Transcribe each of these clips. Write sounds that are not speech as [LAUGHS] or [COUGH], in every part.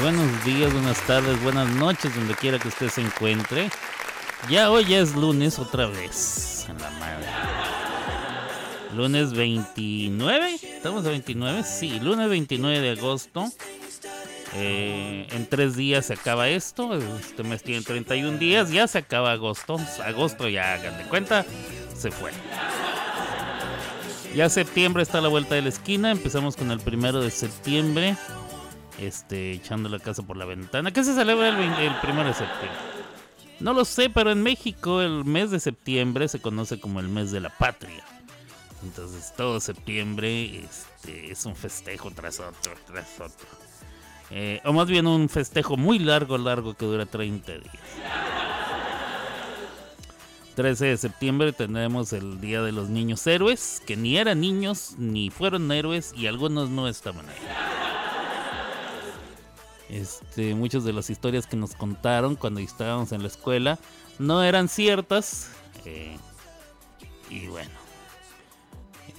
buenos días, buenas tardes, buenas noches, donde quiera que usted se encuentre. Ya hoy es lunes otra vez, en la madre. Lunes 29, ¿estamos a 29? Sí, lunes 29 de agosto. Eh, en tres días se acaba esto. Este mes tiene 31 días, ya se acaba agosto. Agosto ya, hagan de cuenta, se fue. Ya septiembre está a la vuelta de la esquina. Empezamos con el primero de septiembre. Este, echando la casa por la ventana. ¿Qué se celebra el, primero de septiembre? No lo sé, pero en México el mes de septiembre se conoce como el mes de la patria. Entonces todo septiembre este, es un festejo tras otro, tras otro. Eh, o más bien un festejo muy largo, largo que dura 30 días. 13 de septiembre tendremos el Día de los Niños Héroes, que ni eran niños ni fueron héroes y algunos no estaban ahí. Este, muchas de las historias que nos contaron cuando estábamos en la escuela no eran ciertas. Eh, y bueno,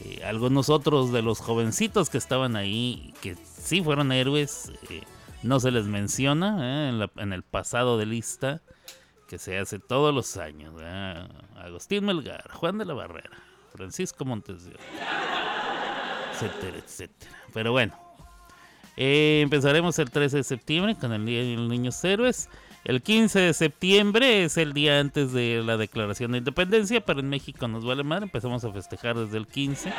eh, algunos otros de los jovencitos que estaban ahí, que sí fueron héroes, eh, no se les menciona en, en el pasado de lista que se hace todos los años. Agustín Melgar, Juan de la Barrera, Francisco Montes etcétera, etcétera. Pero bueno, eh, empezaremos el 13 de septiembre con el Día de los Niños Héroes. El 15 de septiembre es el día antes de la declaración de independencia, pero en México nos vale mal, empezamos a festejar desde el 15.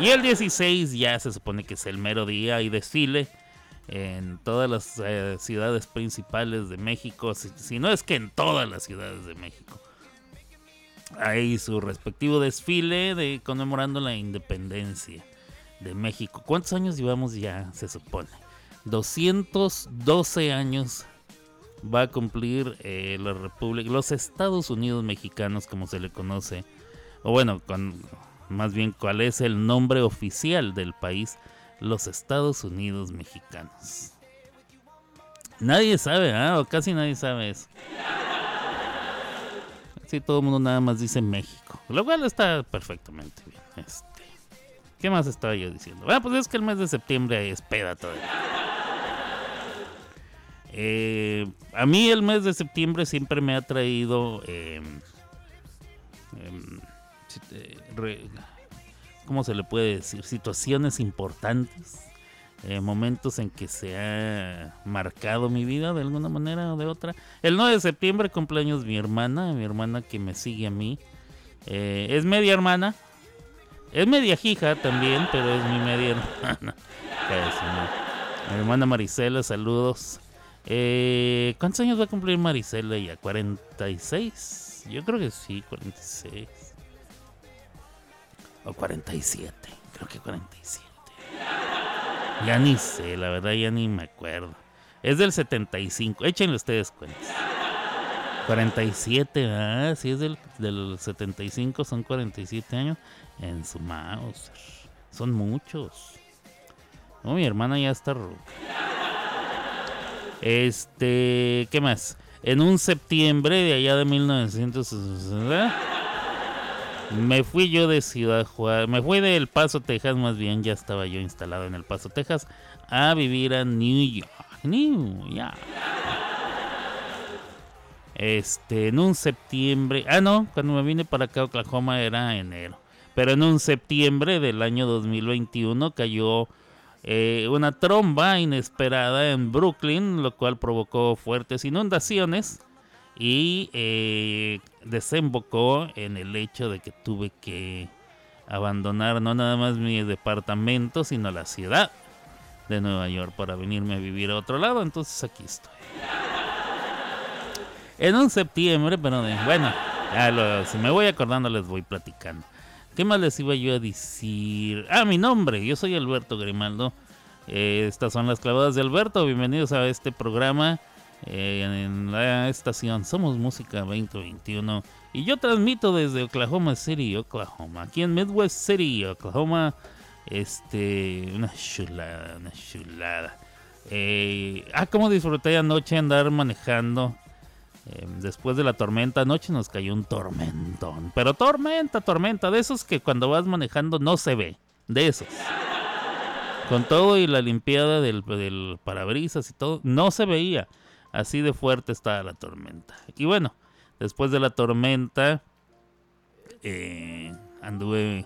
Y el 16 ya se supone que es el mero día y desfile en todas las eh, ciudades principales de México, si, no es que en todas las ciudades de México. Hay su respectivo desfile de conmemorando la independencia de México. ¿Cuántos años llevamos ya? Se supone. 212 años va a cumplir eh, la República, los Estados Unidos mexicanos, como se le conoce, o bueno, con, más bien cuál es el nombre oficial del país los Estados Unidos mexicanos. Nadie sabe, ¿ah? O casi nadie sabe eso. Sí, todo el mundo nada más dice México. Lo cual está perfectamente bien. Este, ¿Qué más estaba yo diciendo? Bueno, pues es que el mes de septiembre es peda todavía. Eh, a mí el mes de septiembre siempre me ha traído... Eh, ¿cómo se le puede decir? Situaciones importantes, eh, momentos en que se ha marcado mi vida de alguna manera o de otra. El 9 de septiembre cumpleaños mi hermana, mi hermana que me sigue a mí. Eh, es media hermana, es media hija también, pero es mi media hermana. [LAUGHS] mi hermana Marisela, saludos. Eh, ¿Cuántos años va a cumplir Marisela ya? ¿46? Yo creo que sí, 46. O 47, creo que 47. Ya ni sé, la verdad ya ni me acuerdo. Es del 75, échenle ustedes cuentas. 47, ah, si es del, del 75, son 47 años. En su mouse. Son muchos. No, mi hermana ya está Este, ¿qué más? En un septiembre de allá de 1960 me fui yo de Ciudad Juárez, me fui de El Paso, Texas, más bien ya estaba yo instalado en El Paso, Texas, a vivir a New York. New York. Este, en un septiembre, ah no, cuando me vine para acá Oklahoma era enero, pero en un septiembre del año 2021 cayó eh, una tromba inesperada en Brooklyn, lo cual provocó fuertes inundaciones y eh, desembocó en el hecho de que tuve que abandonar no nada más mi departamento, sino la ciudad de Nueva York para venirme a vivir a otro lado. Entonces aquí estoy. En un septiembre, pero bueno, si me voy acordando les voy platicando. ¿Qué más les iba yo a decir? Ah, mi nombre, yo soy Alberto Grimaldo. Eh, estas son las clavadas de Alberto. Bienvenidos a este programa eh, en la estación Somos Música 2021 y yo transmito desde Oklahoma City, Oklahoma, aquí en Midwest City, Oklahoma. Este, una chulada, una chulada. Eh, ah, cómo disfruté anoche andar manejando. Eh, después de la tormenta, anoche nos cayó un tormentón. Pero tormenta, tormenta, de esos que cuando vas manejando no se ve. De esos. Con todo y la limpiada del, del parabrisas y todo, no se veía. Así de fuerte estaba la tormenta. Y bueno, después de la tormenta, eh, anduve,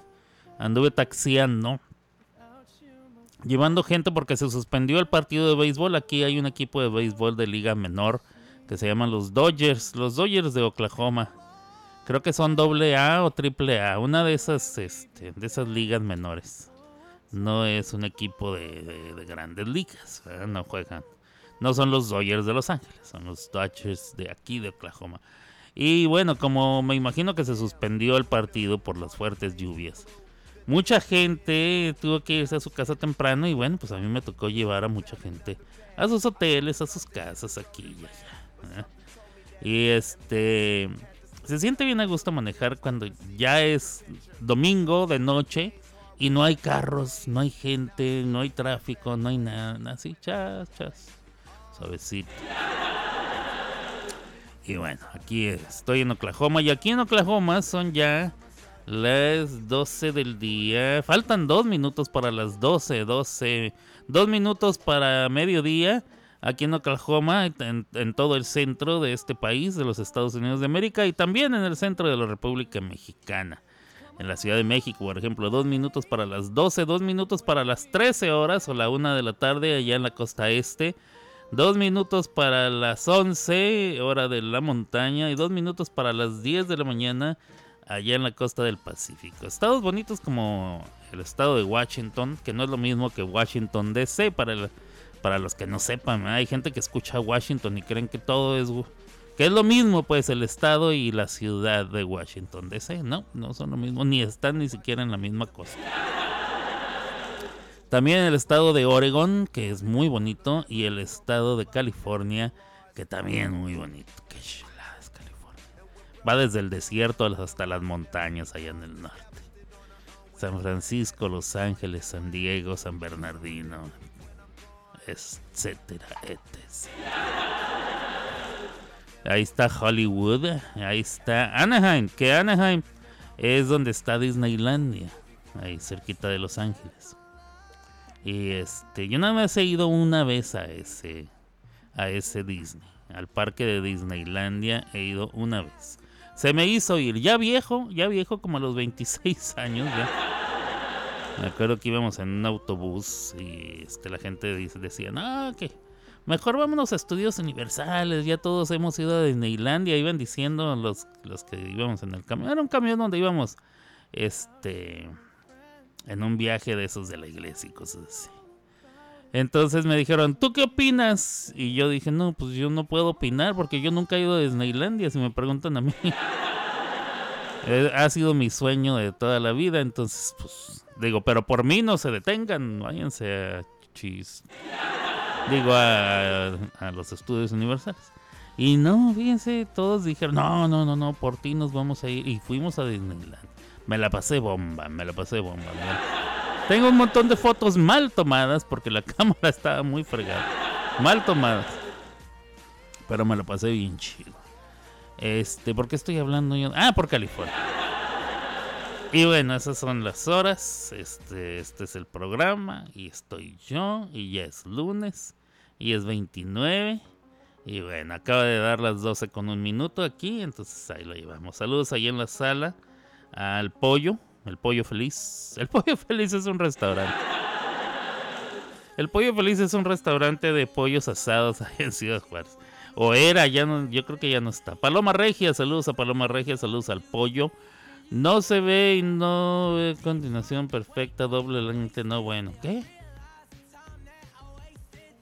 anduve taxiando, llevando gente porque se suspendió el partido de béisbol. Aquí hay un equipo de béisbol de liga menor que se llaman los Dodgers, los Dodgers de Oklahoma. Creo que son doble A o triple A, una de esas, este, de esas ligas menores. No es un equipo de, grandes ligas, no juegan. No son los Dodgers de Los Ángeles, son los Dodgers de aquí de Oklahoma. Y bueno, como me imagino que se suspendió el partido por las fuertes lluvias, mucha gente tuvo que irse a su casa temprano y bueno, pues a mí me tocó llevar a mucha gente a sus hoteles, a sus casas, aquí y allá. Y este, se siente bien a gusto manejar cuando ya es domingo de noche y no hay carros, no hay gente, no hay tráfico, no hay nada, así, chas, chas, suavecito. Y bueno, aquí estoy en Oklahoma y aquí en Oklahoma son ya las 12 del día. Faltan dos minutos para las 12, 12, dos minutos para mediodía aquí en Oklahoma, en, todo el centro de este país, de los Estados Unidos de América, y también en el centro de la República Mexicana. En la Ciudad de México, por ejemplo, dos minutos para las 12, dos minutos para las 13 horas o la una de la tarde allá en la costa este, dos minutos para las 11 hora de la montaña y dos minutos para las 10 de la mañana allá en la costa del Pacífico. Estados bonitos como el estado de Washington, que no es lo mismo que Washington DC para el para los que no sepan, hay gente que escucha Washington y creen que todo es que es lo mismo pues el estado y la ciudad de Washington DC, no, no son lo mismo, ni están ni siquiera en la misma cosa. También el estado de Oregon, que es muy bonito, y el estado de California, que también muy bonito. Qué chulada es California. Va desde el desierto hasta las montañas allá en el norte. San Francisco, Los Ángeles, San Diego, San Bernardino, etcétera, etc. Ahí está Hollywood, ahí está Anaheim, que Anaheim es donde está Disneylandia, ahí cerquita de Los Ángeles. Y este, yo nada más he ido una vez a ese, a ese Disney, al parque de Disneylandia he ido una vez. Se me hizo ir, ya viejo, ya viejo como a los 26 años ya. Me acuerdo que íbamos en un autobús y este, la gente decía, no, que mejor vámonos a estudios universales, ya todos hemos ido a Disneylandia, iban diciendo los, los que íbamos en el camión, era un camión donde íbamos este en un viaje de esos de la iglesia y cosas así. Entonces me dijeron, ¿tú qué opinas? Y yo dije, no, pues yo no puedo opinar porque yo nunca he ido a Disneylandia, si me preguntan a mí. [LAUGHS] Eh, ha sido mi sueño de toda la vida, entonces pues Digo, pero por mí no se detengan, váyanse a chis. Digo, a, los estudios universales. Y no, fíjense, todos dijeron, no, no, no, no, por ti nos vamos a ir. Y fuimos a Disneyland. Me la pasé bomba, me la pasé bomba. Tengo un montón de fotos mal tomadas porque la [LAUGHS] cámara estaba muy fregada. Mal tomadas. Pero me la pasé bien chido. Este, ¿por qué estoy hablando yo? Ah, por California. Y bueno, esas son las horas. Este, este es el programa. Y estoy yo. Y ya es lunes. Y es 29. Y bueno, acaba de dar las 12 con un minuto aquí. Entonces ahí lo llevamos. Saludos ahí en la sala. Al pollo. El pollo feliz. El pollo [LAUGHS] feliz es un restaurante. El pollo feliz es un restaurante de pollos asados ahí en Ciudad Juárez. O era, ya no, yo creo que ya no está. Paloma Regia, saludos a Paloma Regia, saludos al pollo. No se ve y no ve continuación perfecta, doble lente, no bueno. ¿Qué?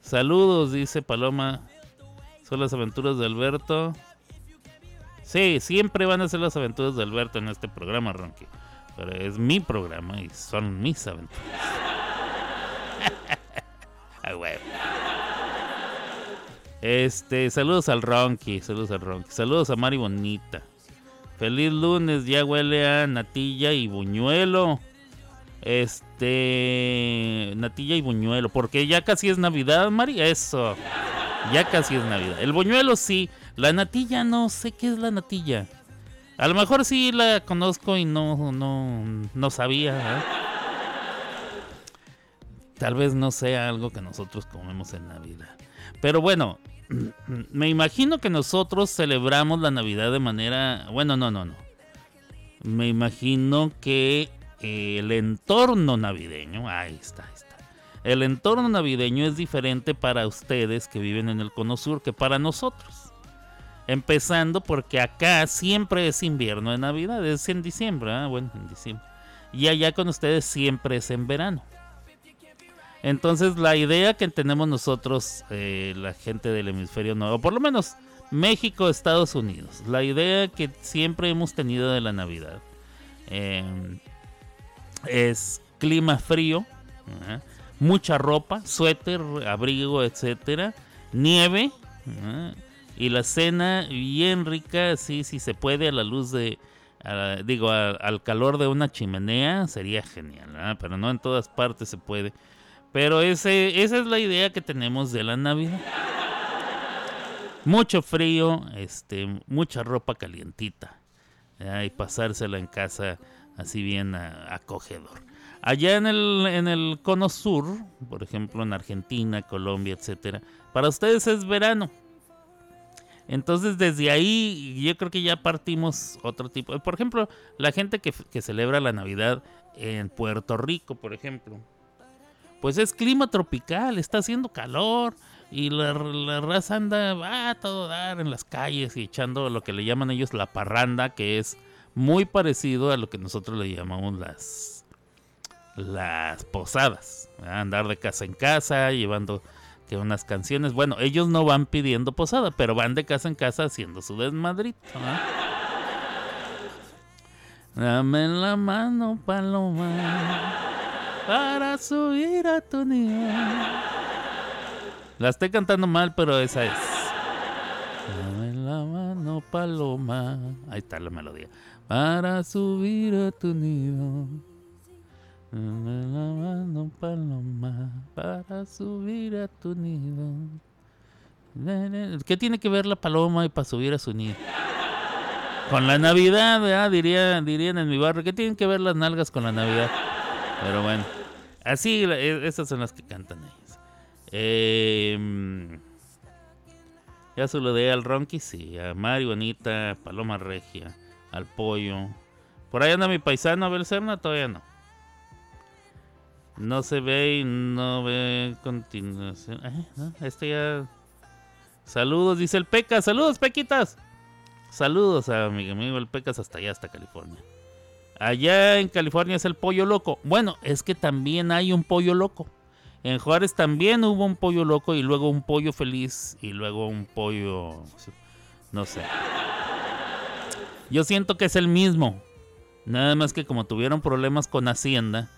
Saludos, dice Paloma. Son las aventuras de Alberto. Sí, siempre van a ser las aventuras de Alberto en este programa, Ronky. Pero es mi programa y son mis aventuras. [LAUGHS] Este, saludos al Ronky, saludos al Ronky, saludos a Mari Bonita. Feliz lunes, ya huele a natilla y buñuelo. Este, natilla y buñuelo, porque ya casi es Navidad, María. Eso, ya casi es Navidad. El buñuelo sí, la natilla no sé qué es la natilla. A lo mejor sí la conozco y no, no, no sabía. ¿eh? tal vez no sea algo que nosotros comemos en Navidad. Pero bueno, me imagino que nosotros celebramos la Navidad de manera... Bueno, no, no, no. Me imagino que el entorno navideño, ahí está, ahí está. El entorno navideño es diferente para ustedes que viven en el Cono Sur que para nosotros. Empezando porque acá siempre es invierno de Navidad, es en diciembre, ¿eh? bueno, en diciembre. Y allá con ustedes siempre es en verano. Entonces la idea que tenemos nosotros, eh, la gente del hemisferio nuevo, por lo menos México, Estados Unidos, la idea que siempre hemos tenido de la Navidad em, es clima frío, mucha ropa, suéter, abrigo, etcétera, nieve y la cena bien rica, sí, si se puede a la luz de, digo, al calor de una chimenea sería genial, pero no en todas partes se puede. Pero ese, esa es la idea que tenemos de la Navidad. Mucho frío, este, mucha ropa calientita. y pasársela en casa así bien acogedor. Allá en el, en el cono sur, por ejemplo en Argentina, Colombia, etcétera, para ustedes es verano. Entonces desde ahí yo creo que ya partimos otro tipo. Por ejemplo, la gente que celebra la Navidad en Puerto Rico, por ejemplo, pues es clima tropical, está haciendo calor y la, raza anda va a todo dar en las calles y echando lo que le llaman ellos la parranda, que es muy parecido a lo que nosotros le llamamos las las posadas, andar de casa en casa llevando que unas canciones, bueno, ellos no van pidiendo posada, pero van de casa en casa haciendo su desmadrito. Dame la mano, paloma para subir a tu nivel. La estoy cantando mal, pero esa es. Dame la mano, paloma. Ahí está la melodía. Para subir a tu nido. Dame la mano, paloma. Para subir a tu nido. ¿Qué tiene que ver la paloma y para subir a su nido? Con la Navidad, dirían en mi barrio. ¿Qué tienen que ver las nalgas con la Navidad? Pero bueno, así, e, esas son las que cantan ellos. Eh, ya saludé al Ronky, sí, a Mari Bonita, Paloma Regia, al Pollo. Por ahí anda mi paisano Abel Serna, todavía no. No se ve y no ve continuación. Eh, este ya. Saludos, dice el Peca. Saludos, Pequitas. Saludos a mi amigo el Pecas hasta allá, hasta California. Allá en California es el pollo loco. Bueno, es que también hay un pollo loco. En Juárez también hubo un pollo loco y luego un pollo feliz y luego un pollo... No sé. Yo siento que es el mismo. Nada más que como tuvieron problemas con Hacienda,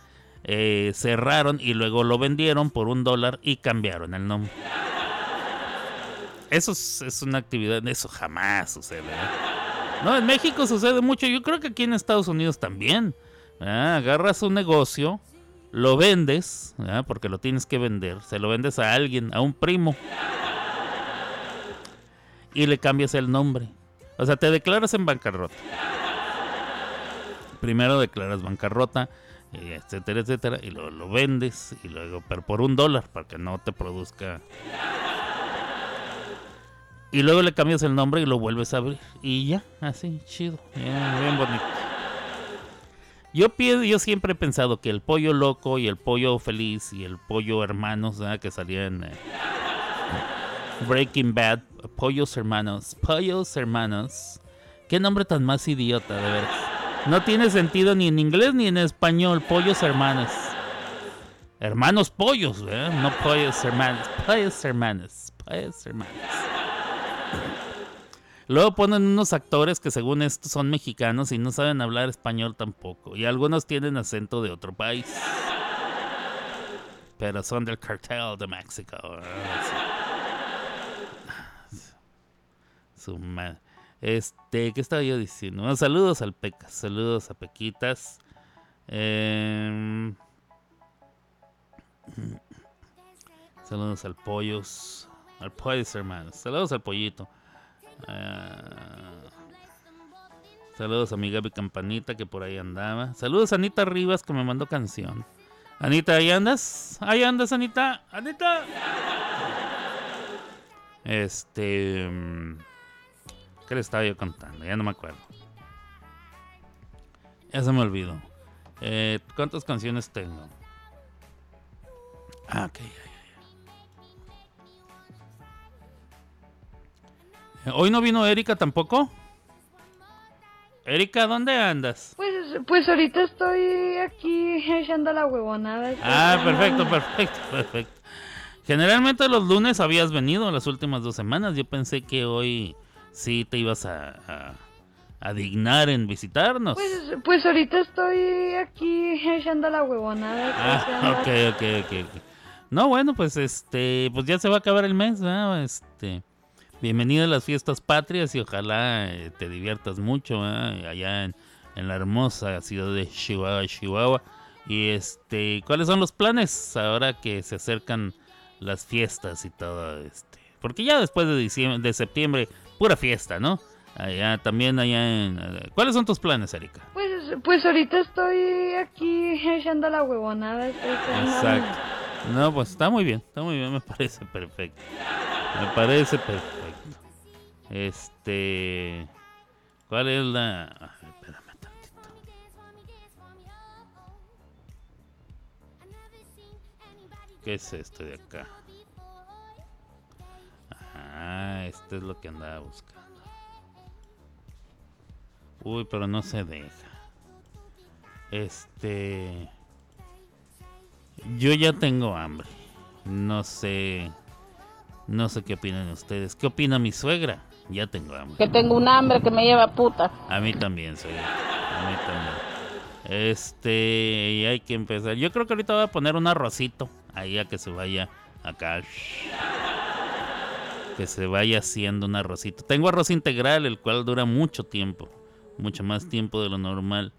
eh, cerraron y luego lo vendieron por un dólar y cambiaron el nombre. Eso es, una actividad, eso jamás sucede. ¿eh? No, en México sucede mucho. Yo creo que aquí en Estados Unidos también. agarras un negocio, lo vendes, porque lo tienes que vender. Se lo vendes a alguien, a un primo. Y le cambias el nombre. O sea, te declaras en bancarrota. Primero declaras bancarrota, etcétera, etcétera, y lo, lo vendes, y luego, pero por un dólar, para que no te produzca y luego le cambias el nombre y lo vuelves a abrir. Y ya, así, chido. bien bonito. Yo, yo siempre he pensado que el pollo loco y el pollo feliz y el pollo hermanos, que salían eh, Breaking Bad, pollos hermanos, pollos hermanos. Qué nombre tan más idiota, de verdad. No tiene sentido ni en inglés ni en español, pollos hermanos. Hermanos pollos, ¿eh? no pollos hermanos, pollos hermanos, pollos hermanos. Luego ponen unos actores que según esto son mexicanos y no saben hablar español tampoco. Y algunos tienen acento de otro país. Pero son del cartel de México. Este, ¿qué estaba yo diciendo? saludos al Pecas, saludos a Pequitas. Em, saludos al Pollos. Al Pollos, hermanos. Saludos al Pollito. Ah, saludos a mi Gaby Campanita que por ahí andaba. Saludos a Anita Rivas que me mandó canción. Anita, ¿ahí andas? ¿Ahí andas, Anita? ¡Anita! Este. Mm, ¿Qué le estaba yo contando? Ya no me acuerdo. Ya se me olvidó. Eh, ¿Cuántas canciones tengo? Ah, ok, ¿Hoy no vino Erika tampoco? Erika, ¿dónde andas? Pues, pues ahorita estoy aquí echando la huevonada. Ah, perfecto, perfecto, [LAUGHS] perfecto. Generalmente los lunes habías venido las últimas dos semanas. Yo pensé que hoy sí te ibas a, a, dignar en visitarnos. Pues, pues ahorita estoy aquí echando la huevonada. Ah, ok, ok, ok. No, bueno, pues este, pues ya se va a acabar el mes, ¿no? Este, bienvenido a las fiestas patrias y ojalá eh, te diviertas mucho allá en, en, la hermosa ciudad de Chihuahua, Chihuahua. Y este, ¿cuáles son los planes ahora que se acercan las fiestas y todo este? Porque ya después de diciembre, de septiembre, pura fiesta, ¿no? Allá también allá en eh, ¿Cuáles son tus planes, Erika? Pues pues ahorita estoy aquí echando la huevonada. Exacto. No, pues está muy bien, está muy bien, me parece perfecto. Me parece perfecto. Este. ¿Cuál es la.? espérame tantito. ¿Qué es esto de acá? Ah, esto es lo que andaba buscando. Uy, pero no se deja. Este. Yo ya tengo hambre. No sé. No sé qué opinan ustedes. ¿Qué opina mi suegra? Ya tengo hambre. Que tengo un hambre que me lleva puta. A mí también, suegra. A mí también. Este, y hay que empezar. Yo creo que ahorita voy a poner un arrocito ahí a que se vaya acá. Que se vaya haciendo un arrocito. Tengo arroz integral, el cual dura mucho tiempo. Mucho más tiempo de lo normal.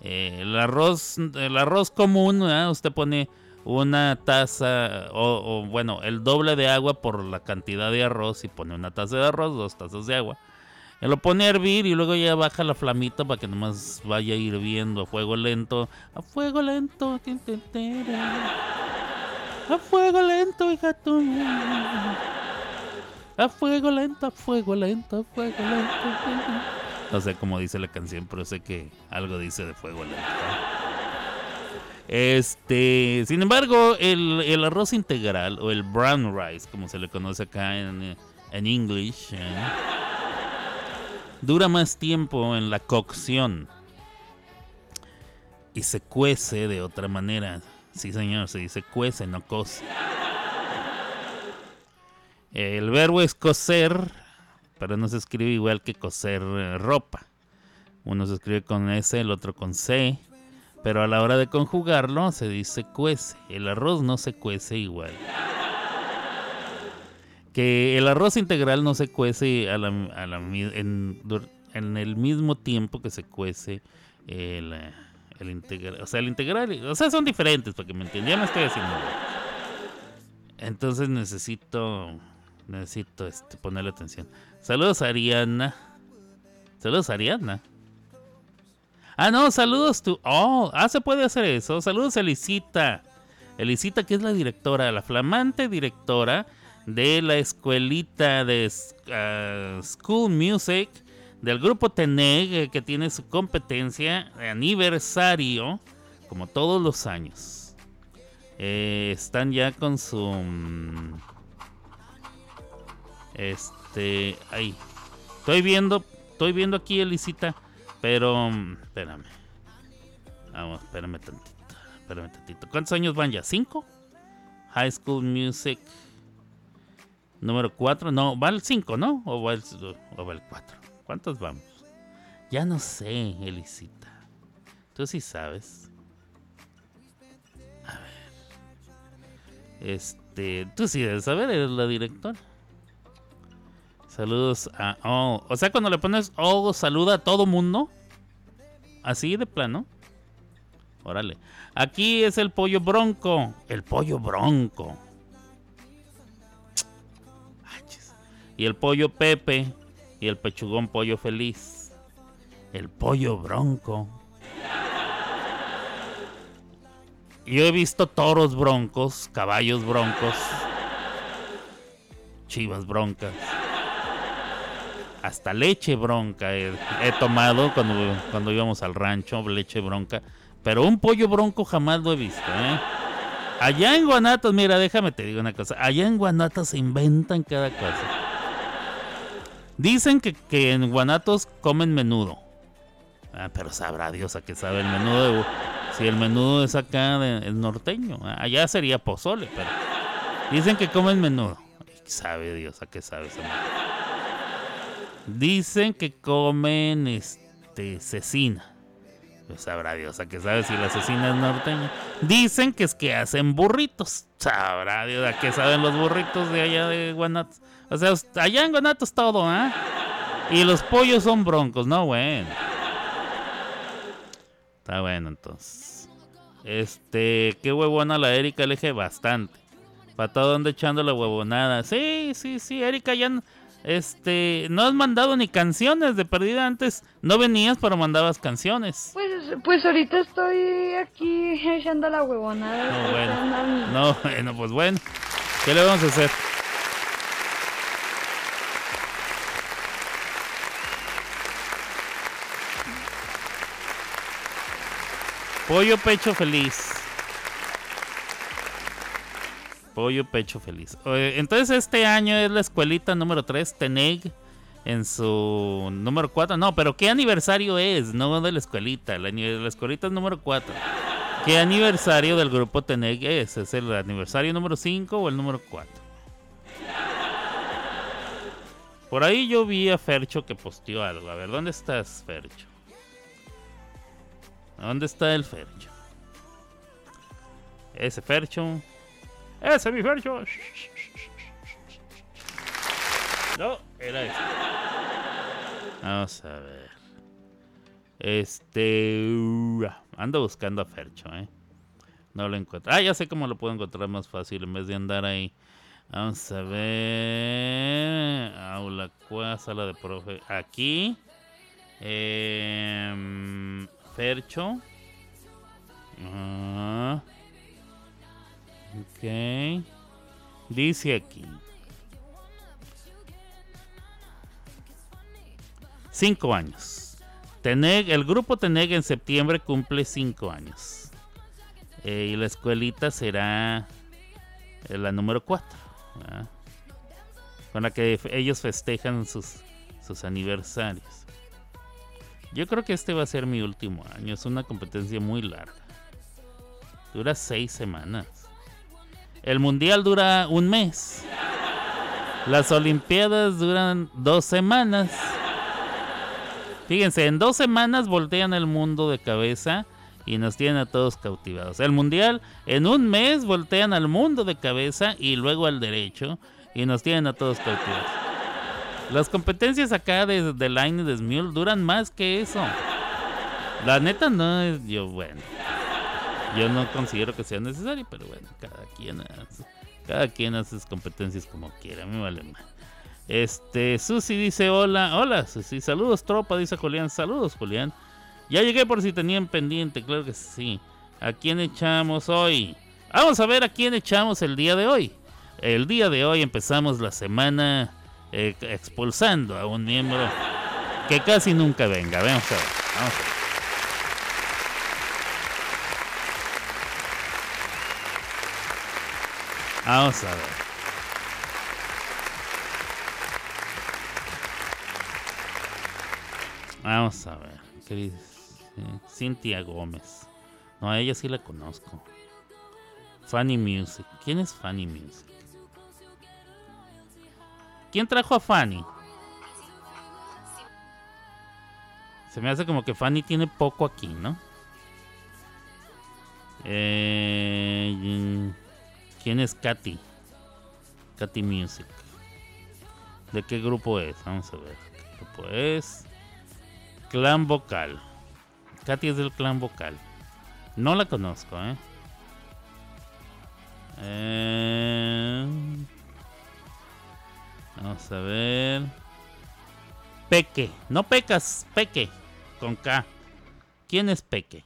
Eh, el arroz, el arroz común, usted pone una taza o, bueno, el doble de agua por la cantidad de arroz y pone una taza de arroz, dos tazas de agua. Y lo pone a hervir y luego ya baja la flamita para que nomás vaya hirviendo a fuego lento. A fuego lento. A fuego lento, hija tú. A fuego lento, a fuego lento, a fuego lento. No sé cómo dice la canción, pero sé que algo dice de fuego lento. Este, sin embargo, el, arroz integral o el brown rice, como se le conoce acá en, en English, ¿eh? dura más tiempo en la cocción y se cuece de otra manera. Sí, señor, se dice cuece, no cose. El verbo es coser, pero no se escribe igual que coser eh, ropa. Uno se escribe con S, el otro con C. Pero a la hora de conjugarlo se dice cuece. El arroz no se cuece igual. Que el arroz integral no se cuece en, el mismo tiempo que se cuece el, integral. O sea, el integral. O sea, son diferentes, para que me entiendan. Ya me estoy haciendo. Entonces necesito. Necesito este, ponerle atención. Saludos, Ariana. Saludos, Ariana. Ah, no, saludos tú. Oh, ah, se puede hacer eso. Saludos a Elisita. Elisita, que es la directora, la flamante directora de la escuelita de ah, School Music del grupo TENEG, eh, que tiene su competencia de aniversario, como todos los años. Eh, están ya con su. Mm, este. Ahí. Estoy viendo. Estoy viendo aquí, Elisita pero, espérame. Vamos, espérame tantito. Espérame tantito. ¿Cuántos años van ya? ¿Cinco? High School Music. Número cuatro. No, va el cinco, ¿no? O va el, o va el cuatro. ¿Cuántos vamos? Ya no sé, Elisita. Tú sí sabes. A ver. Este, tú sí debes saber, eres la directora. Saludos a Oh. O sea, cuando le pones Oh, saluda a todo mundo. Así de plano. Órale. Aquí es el pollo bronco. El pollo bronco. Y el pollo Pepe. Y el pechugón pollo feliz. El pollo bronco. Yo he visto toros broncos, caballos broncos, chivas broncas. Hasta leche bronca he, tomado cuando, cuando íbamos al rancho, leche bronca. Pero un pollo bronco jamás lo he visto, ¿eh? Allá en Guanatos, mira, déjame te digo una cosa. Allá en Guanatos se inventan cada cosa. Dicen que, que en Guanatos comen menudo. Ah, pero sabrá Dios a qué sabe el menudo. de- si el menudo es acá de- el norteño. Ah, Allá sería pozole, pero. Dicen que comen menudo. Sabe Dios a qué sabe esa madre. Dicen que comen este cecina. Pues sabrá Dios a qué sabe si la cecina es norteña. Dicen que es que hacen burritos. Sabrá Dios a qué saben los burritos de allá de Guanatos. O sea, allá en Guanatos todo, ¿ah? Y los pollos son broncos, no, bueno. Está bueno entonces. Este, qué huevona la Erika LG, bastante. Para todo anda echando la huevonada. Sí, sí, sí, Erika ya este, no has mandado ni canciones de perdida antes. No venías, pero mandabas canciones. Pues, pues ahorita estoy aquí echando la huevonada. No, bueno. No, bueno, pues bueno. ¿Qué le vamos a hacer? Pollo pecho feliz. Pollo pecho feliz. Entonces este año es la escuelita número 3, Teneg, en su número 4. No, pero ¿qué aniversario es? No de la escuelita. La escuelita es número 4. ¿Qué aniversario del grupo Teneg es? ¿Es el aniversario número 5 o el número 4? Por ahí yo vi a Fercho que posteó algo. A ver, ¿dónde estás, Fercho? ¿Dónde está el Fercho? Ese Fercho. Ese mi Fercho. No, era este. Vamos a ver. Este. uh, ando buscando a Fercho, ¿eh? No lo encuentro. Ah, ya sé cómo lo puedo encontrar más fácil en vez de andar ahí. Vamos a ver. Aula cua, sala de profe. Aquí. Em, Fercho. Ah. Ok. Dice aquí. Cinco años. Teneg, el grupo Teneg en septiembre cumple cinco años. Eh, y la escuelita será eh, la número 4. Con la que ellos festejan sus, sus aniversarios. Yo creo que este va a ser mi último año. Es una competencia muy larga. Dura seis semanas. El mundial dura un mes. Las olimpiadas duran dos semanas. Fíjense, en dos semanas voltean el mundo de cabeza y nos tienen a todos cautivados. El mundial, en un mes voltean al mundo de cabeza y luego al derecho y nos tienen a todos cautivados. Las competencias acá de, de Line y de Smule duran más que eso. La neta no es yo, bueno. Yo no considero que sea necesario, pero bueno, cada quien hace, cada quien hace sus competencias como quiera, me vale más. Este, Susi dice hola, hola Susi, saludos tropa, dice Julián, saludos Julián. Ya llegué por si tenían pendiente, claro que sí. ¿A quién echamos hoy? Vamos a ver a quién echamos el día de hoy. El día de hoy empezamos la semana eh, expulsando a un miembro que casi nunca venga. Vamos a ver, vamos a ver. Vamos a ver. Vamos a ver. ¿qué? Cintia Gómez. No, a ella sí la conozco. Fanny Music. ¿Quién es Fanny Music? ¿Quién trajo a Fanny? Se me hace como que Fanny tiene poco aquí, ¿no? Eh, ¿Quién es Katy? Katy Music. ¿De qué grupo es? Vamos a ver. ¿Qué grupo es? Clan Vocal. Katy es del Clan Vocal. No la conozco, ¿eh? Eh, Vamos a ver. Peque. No pecas, Peque. Con K. ¿Quién es Peque?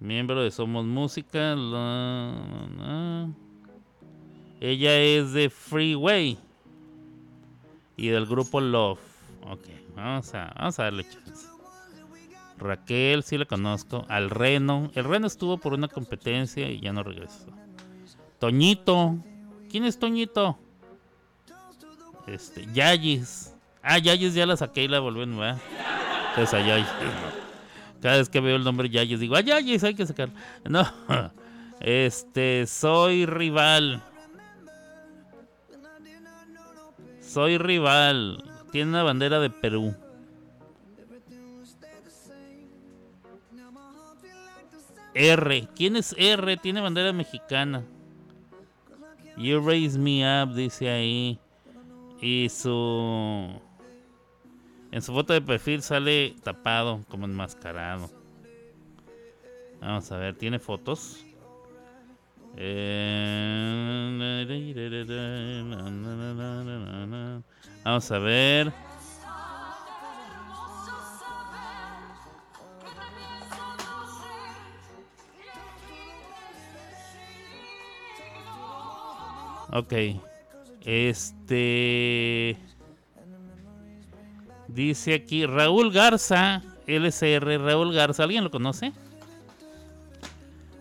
Miembro de Somos Música. Ella es de Freeway. Y del grupo Love. Ok, vamos a, darle chance. Raquel, sí la conozco. Al Reno. El Reno estuvo por una competencia y ya no regresó. Toñito. ¿Quién es Toñito? Este, Yayis. Ah, Yayis ya la saqué y la volví a Entonces a Yayis. Cada vez que veo el nombre Yayis digo, ah, Yayis hay que sacar. No. [LAUGHS] Este, soy rival. Soy rival. Tiene una bandera de Perú. R. ¿Quién es R? Tiene bandera mexicana. You raise me up, dice ahí. Y su. En su foto de perfil sale tapado, como enmascarado. Vamos a ver, ¿tiene fotos? Vamos a ver. Este. Dice aquí Raúl Garza, LCR, Raúl Garza. ¿Alguien lo conoce?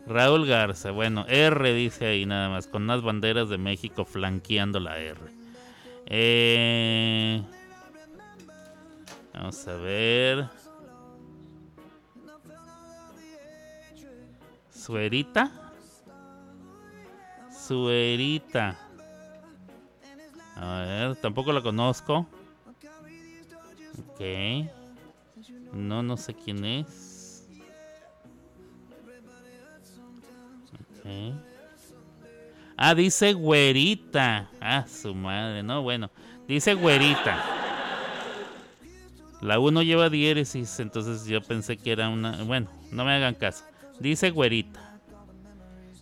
Raúl Garza, bueno, R dice ahí nada más, con unas banderas de México flanqueando la R. Eh, vamos a ver. Suerita. Suerita. A ver, tampoco la conozco. Ok. No, no sé quién es. Ah, dice güerita. Ah, su madre, no, bueno. Dice güerita. La 1 lleva diéresis, entonces yo pensé que era una... Bueno, no me hagan caso. Dice güerita.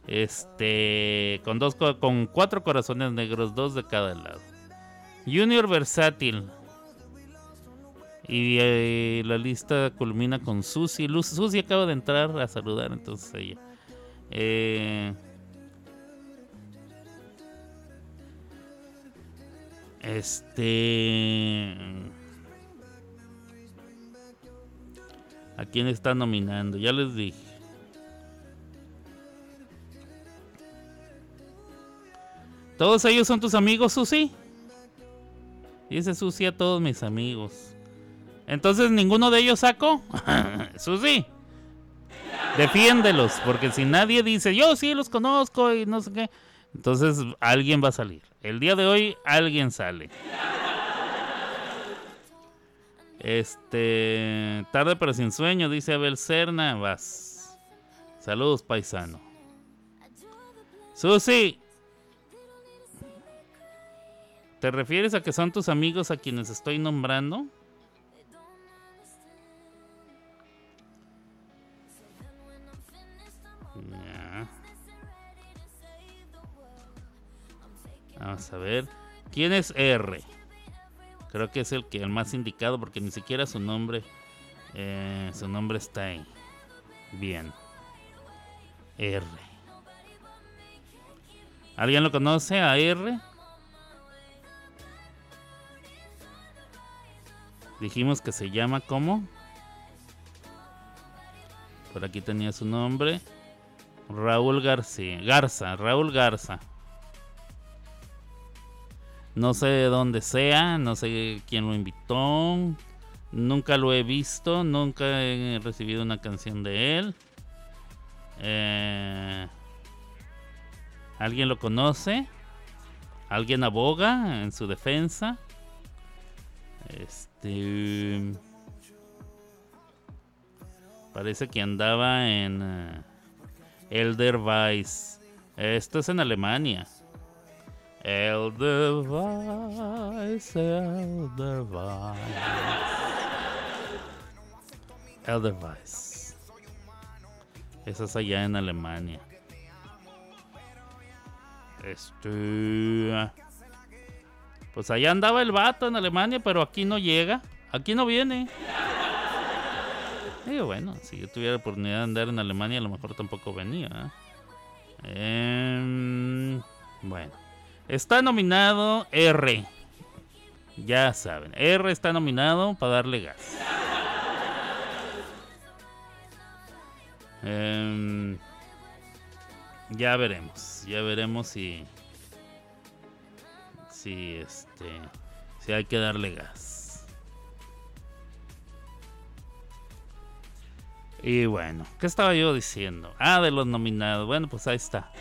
Este, con dos, con cuatro corazones negros, dos de cada lado. Junior versátil. Y eh, la lista culmina con Susi. Susi acaba de entrar a saludar, entonces ella. Eh, este. ¿A quién está nominando? Ya les dije. ¿Todos ellos son tus amigos, Susi? Dice Susi a todos mis amigos. Entonces, ¿ninguno de ellos saco? [LAUGHS] Susi. Defiéndelos, porque si nadie dice, yo sí los conozco y no sé qué, entonces alguien va a salir. El día de hoy alguien sale. Este, tarde pero sin sueño, dice Abel Serna. Vas. Saludos, paisano. Susi, ¿Te refieres a que son tus amigos a quienes estoy nombrando? Vamos a ver. ¿Quién es R? Creo que es el que el más indicado porque ni siquiera su nombre eh, su nombre está ahí. Bien. R. ¿Alguien lo conoce a R? Dijimos que se llama como. Por aquí tenía su nombre. Raúl García. Garza, Raúl Garza. No sé de dónde sea, no sé quién lo invitó. Nunca lo he visto, nunca he recibido una canción de él. Eh, ¿Alguien lo conoce? ¿Alguien aboga en su defensa? Este. Parece que andaba en uh, Elder Vice. Esto es en Alemania. Elder Vice, Elder Vice. Elder Vice. Eso es allá en Alemania. Este. Pues allá andaba el vato en Alemania, pero aquí no llega. Aquí no viene. Y bueno, si yo tuviera oportunidad de andar en Alemania, a lo mejor tampoco venía. ¿eh? Em, bueno, está nominado R. Ya saben, R está nominado para darle gas. Em, ya veremos, ya veremos si si este si hay que darle gas. Y bueno, ¿qué estaba yo diciendo? Ah, de los nominados. Bueno, pues ahí está.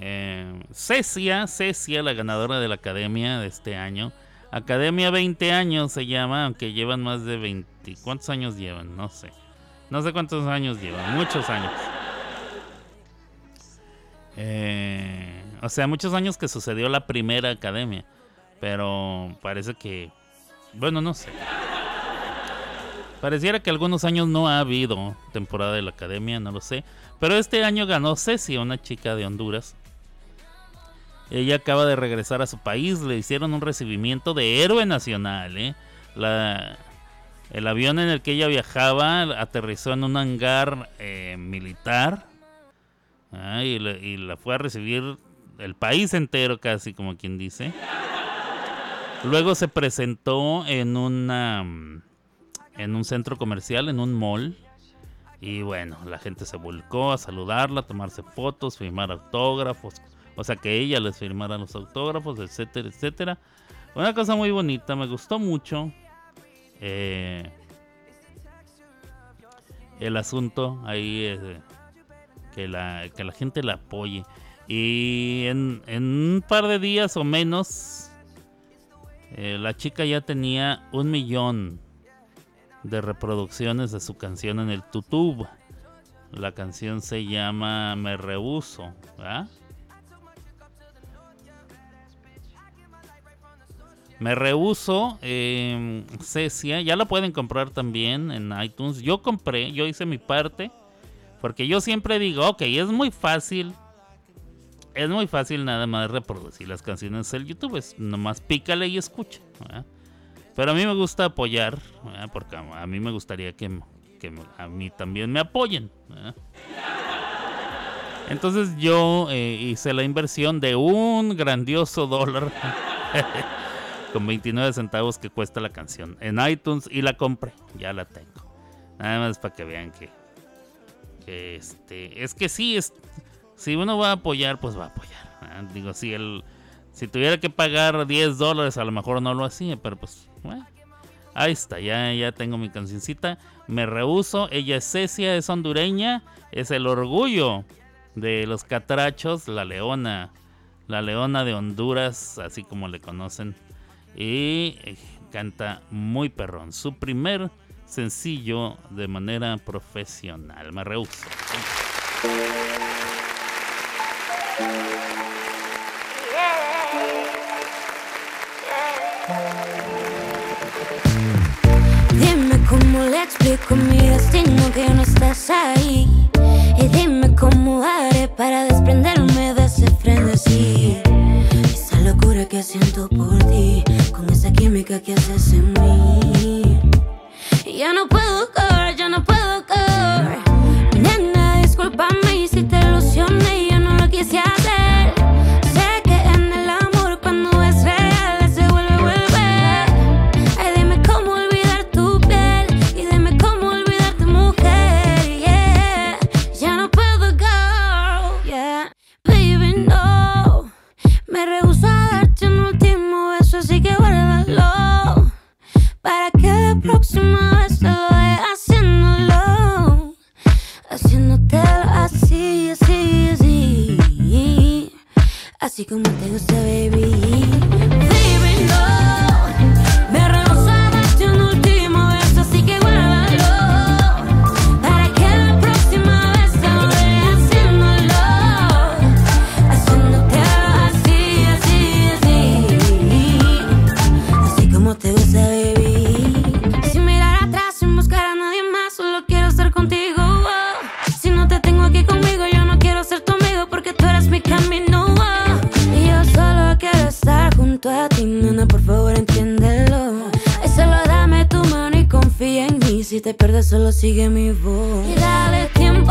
Eh, Cecia, Cecia, la ganadora de la academia de este año. Academia 20 años se llama, aunque llevan más de 20. ¿Cuántos años llevan? No sé. No sé cuántos años llevan, muchos años. Eh, o sea, muchos años que sucedió la primera academia. Pero parece que... Bueno, no sé. Pareciera que algunos años no ha habido temporada de la academia, no lo sé. Pero este año ganó Ceci, una chica de Honduras. Ella acaba de regresar a su país, le hicieron un recibimiento de héroe nacional. ¿eh? La, el avión en el que ella viajaba aterrizó en un hangar eh, militar ah, y, la, fue a recibir el país entero, casi como quien dice. Luego se presentó en una en un centro comercial, en un mall. Y bueno, la gente se volcó a saludarla, a tomarse fotos, firmar autógrafos. O sea, que ella les firmara los autógrafos, etcétera, etcétera. Una cosa muy bonita, me gustó mucho. Eh, el asunto ahí es que, la, que la gente la apoye. Y en, un par de días o menos, eh, la chica ya tenía un millón de reproducciones de su canción en el YouTube. La canción se llama Me Rehuso. ¿verdad? Me rehuso, eh, Cecia, ya la pueden comprar también en iTunes. Yo compré, yo hice mi parte, porque yo siempre digo, ok, es muy fácil, es muy fácil nada más reproducir las canciones en YouTube, es nomás pícale y escucha. Pero a mí me gusta apoyar, porque a mí me gustaría que, a mí también me apoyen. Entonces yo eh, hice la inversión de un grandioso dólar. [LAUGHS] con 29 centavos que cuesta la canción en iTunes y la compré. Ya la tengo. Nada más para que vean que, este, es que sí, es, si uno va a apoyar, pues va a apoyar. Digo, si el, si tuviera que pagar 10 dólares, a lo mejor no lo hacía, pero pues, bueno, ahí está, ya, ya tengo mi cancioncita. Me rehuso, ella es Cecia, es hondureña, es el orgullo de los catrachos, la leona, la leona de Honduras, así como le conocen y eh, canta muy perrón. Su primer sencillo de manera profesional. Me rehuso. Dime cómo le explico mi destino que no estás ahí. Y dime cómo haré para desprenderme de ese frenesí locura que siento por ti, con esa química que haces en mí. Ya no puedo correr, ya no puedo correr. Así como te gusta, baby. Te pierdes, solo sigue mi voz. Y dale tiempo,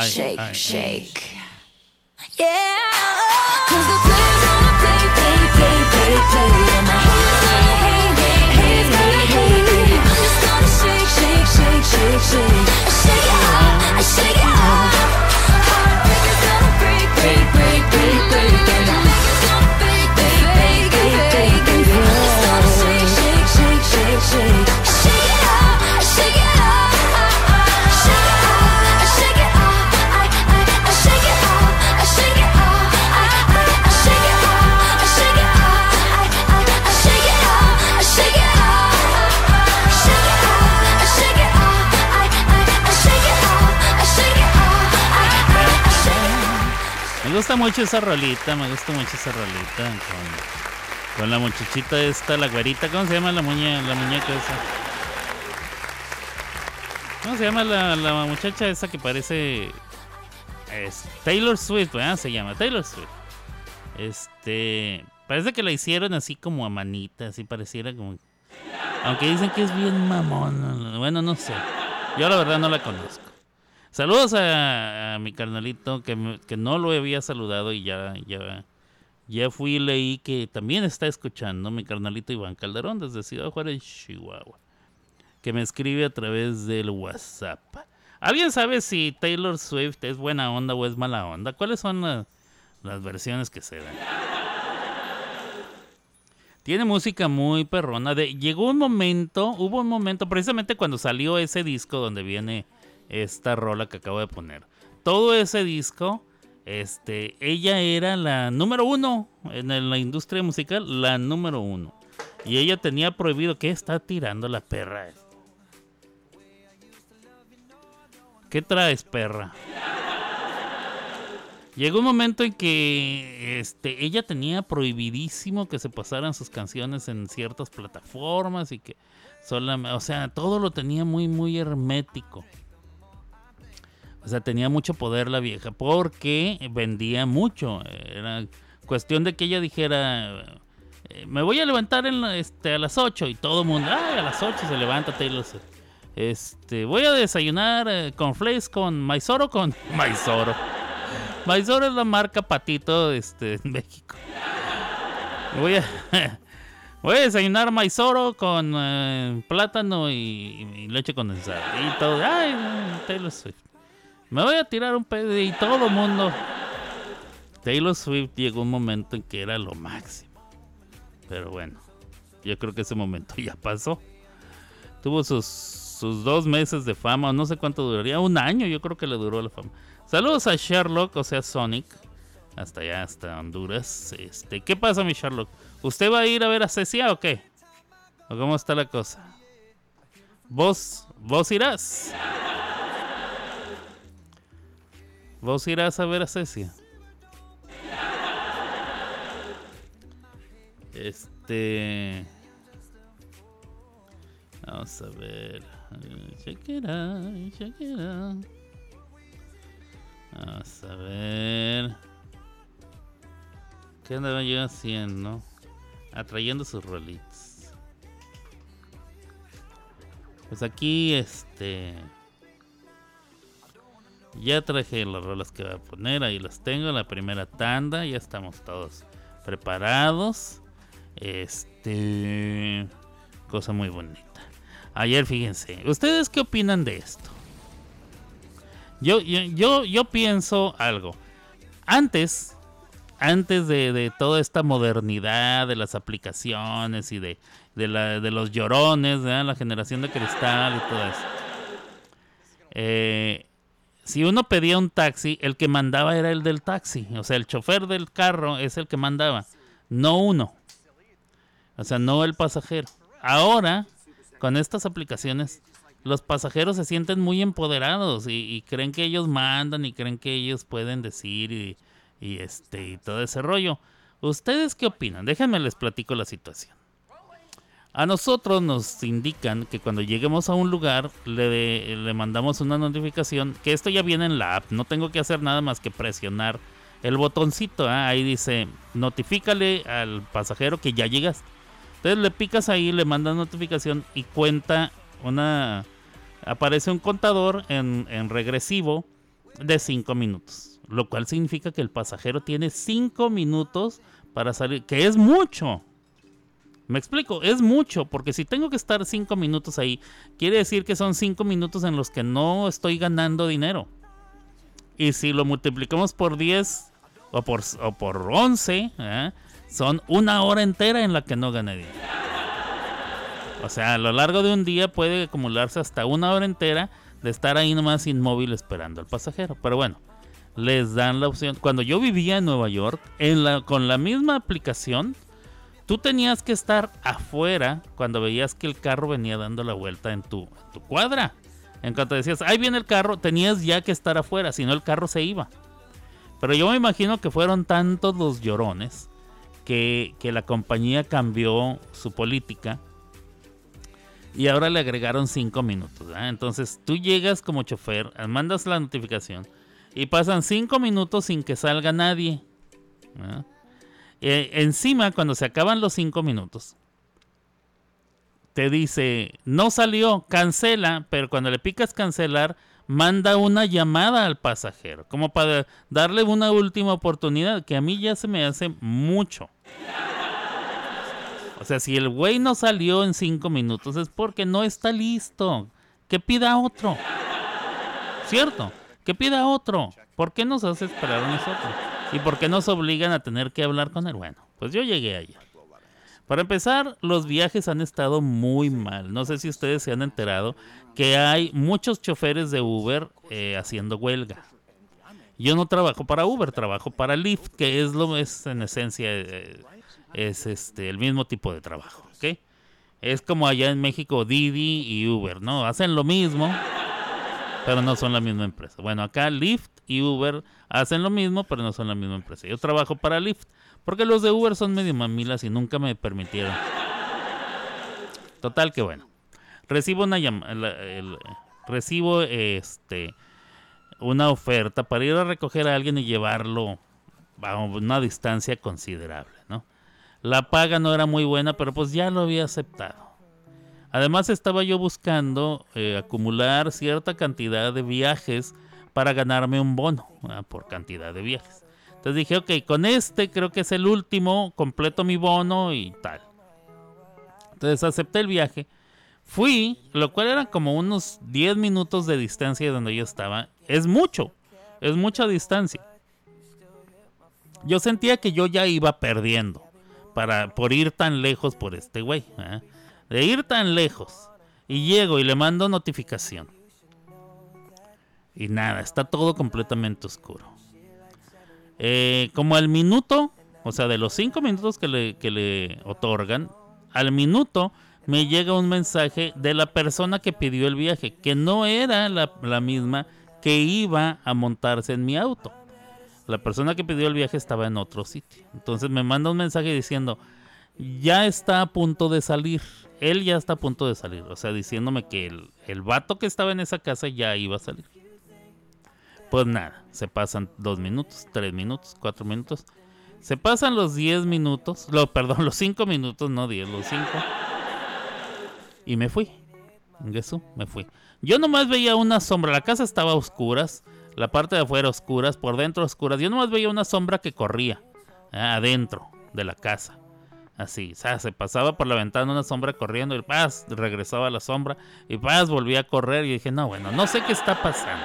shake, aye, shake, aye, Yeah. Cause the players play, play, play, play, play. And. I'm just gonna shake, shake, shake, shake, shake. Me gusta mucho esa rolita, me gusta mucho esa rolita con, la muchachita esta, la güerita, ¿cómo se llama la muñeca, la muñeca esa? ¿Cómo se llama la, muchacha esa que parece Taylor Swift, ¿verdad? Se llama Taylor Swift. Este, parece que la hicieron así como a manita, así pareciera como aunque dicen que es bien mamón, bueno, no sé. Yo la verdad no la conozco. Saludos a, mi carnalito que, que no lo había saludado y ya, ya, ya fui y leí que también está escuchando mi carnalito Iván Calderón desde Ciudad Juárez, Chihuahua. Que me escribe a través del WhatsApp. ¿Alguien sabe si Taylor Swift es buena onda o es mala onda? ¿Cuáles son la- las versiones que se dan? Tiene música muy perrona. De, llegó un momento, hubo un momento, precisamente cuando salió ese disco donde viene esta rola que acabo de poner. Todo ese disco, este, ella era la número uno en la industria musical, la número uno. Y ella tenía prohibido, ¿qué está tirando la perra? ¿Qué traes, perra? Llegó un momento en que este, ella tenía prohibidísimo que se pasaran sus canciones en ciertas plataformas y que solamente, o sea, todo lo tenía muy, muy hermético. O sea, tenía mucho poder la vieja porque vendía mucho. Era cuestión de que ella dijera, eh, me voy a levantar en este, a las 8 y todo el mundo, ay, a las 8 se levanta Taylor Swift. Este, voy a desayunar eh, con flakes con maizoro con [LAUGHS] maizoro. Maizoro es la marca patito este, en México. Voy a, [LAUGHS] Voy a desayunar maizoro con eh, plátano y, y leche condensada. Y todo. Ay, Taylor Swift. Me voy a tirar un pedo y todo mundo. Taylor Swift llegó un momento en que era lo máximo. Pero bueno, yo creo que ese momento ya pasó. Tuvo sus, sus dos meses de fama, no sé cuánto duraría, un año yo creo que le duró la fama. Saludos a Sherlock, o sea Sonic, hasta allá, hasta Honduras. Este, ¿Qué pasa mi Sherlock? ¿Usted va a ir a ver a Cecia o qué? ¿O cómo está la cosa? ¿Vos, vos irás? ¿Vos irás a ver a Cecia? Este. Vamos a ver. Shakira, Shakira. Vamos a ver. ¿Qué andaba yo haciendo? Atrayendo sus rolitos. Pues aquí, este. Ya traje las rolas que voy a poner, ahí las tengo, la primera tanda, ya estamos todos preparados. Este. Cosa muy bonita. Ayer, fíjense. ¿Ustedes qué opinan de esto? Yo, yo, yo, yo pienso algo. Antes, antes de, de, toda esta modernidad de las aplicaciones y de, de, la, de los llorones, la generación de cristal y todo eso. Eh, si uno pedía un taxi, el que mandaba era el del taxi. O sea, el chofer del carro es el que mandaba, no uno. O sea, no el pasajero. Ahora, con estas aplicaciones, los pasajeros se sienten muy empoderados y, creen que ellos mandan y creen que ellos pueden decir y, y, este y todo ese rollo. ¿Ustedes qué opinan? Déjenme les platico la situación. A nosotros nos indican que cuando lleguemos a un lugar le, le mandamos una notificación que esto ya viene en la app. No tengo que hacer nada más que presionar el botoncito. ¿eh? Ahí dice notifícale al pasajero que ya llegaste. Entonces le picas ahí, le mandas notificación y cuenta una... Aparece un contador en, en regresivo de 5 minutos. Lo cual significa que el pasajero tiene 5 minutos para salir, que es mucho. Me explico, es mucho, porque si tengo que estar 5 minutos ahí, quiere decir que son 5 minutos en los que no estoy ganando dinero. Y si lo multiplicamos por 10 o por, o por 11, ¿eh? son una hora entera en la que no gané dinero. O sea, a lo largo de un día puede acumularse hasta una hora entera de estar ahí nomás inmóvil esperando al pasajero. Pero bueno, les dan la opción. Cuando yo vivía en Nueva York, en la, con la misma aplicación, tú tenías que estar afuera cuando veías que el carro venía dando la vuelta en tu, cuadra. En cuanto decías, ahí viene el carro, tenías ya que estar afuera, si no el carro se iba. Pero yo me imagino que fueron tantos los llorones que, la compañía cambió su política y ahora le agregaron 5 minutos. Entonces tú llegas como chofer, mandas la notificación y pasan 5 minutos sin que salga nadie. Eh, encima, cuando se acaban los 5 minutos, te dice, no salió, cancela, pero cuando le picas cancelar, manda una llamada al pasajero, como para darle una última oportunidad, que a mí ya se me hace mucho. O sea, si el güey no salió en 5 minutos es porque no está listo. Que pida otro. ¿Cierto? Que pida otro. ¿Por qué nos hace esperar a nosotros? ¿Y por qué nos obligan a tener que hablar con él? Bueno, pues yo llegué ayer. Para empezar, los viajes han estado muy mal. No sé si ustedes se han enterado que hay muchos choferes de Uber eh, haciendo huelga. Yo no trabajo para Uber, trabajo para Lyft, que es lo es en esencia eh, es este el mismo tipo de trabajo, ¿ok? Es como allá en México Didi y Uber, ¿no? Hacen lo mismo, pero no son la misma empresa. Bueno, acá Lyft y Uber hacen lo mismo, pero no son la misma empresa. Yo trabajo para Lyft, porque los de Uber son medio mamilas y nunca me permitieron. Total que bueno. Recibo una llamada, recibo este una oferta para ir a recoger a alguien y llevarlo a una distancia considerable, ¿no? La paga no era muy buena, pero pues ya lo había aceptado. Además estaba yo buscando eh, acumular cierta cantidad de viajes para ganarme un bono por cantidad de viajes. Entonces dije, ok, con este creo que es el último, completo mi bono y tal. Entonces acepté el viaje. Fui, lo cual eran como unos 10 minutos de distancia de donde yo estaba. Es mucho, es mucha distancia. Yo sentía que yo ya iba perdiendo para, por ir tan lejos por este güey. De ir tan lejos. Y llego y le mando notificación. Y nada, está todo completamente oscuro. Eh, como al minuto, o sea, de los cinco minutos que le, que le otorgan, al minuto me llega un mensaje de la persona que pidió el viaje, que no era la, la misma que iba a montarse en mi auto. La persona que pidió el viaje estaba en otro sitio. Entonces me manda un mensaje diciendo, ya está a punto de salir. Él ya está a punto de salir. O sea, diciéndome que el, el vato que estaba en esa casa ya iba a salir. Pues nada, se pasan dos minutos, tres minutos, cuatro minutos. Se pasan los diez minutos, lo, [LAUGHS] perdón, los cinco minutos, no diez, los cinco. Y me fui. Jesús, me fui. Yo nomás veía una sombra. La casa estaba a oscuras. La parte de afuera oscuras. Por dentro oscuras. Yo nomás veía una sombra que corría. eh, adentro de la casa. Así. O sea, se pasaba por la ventana una sombra corriendo. Y paz, regresaba la sombra. Y paz, volvía a correr. Y dije, no, bueno, no sé qué está pasando.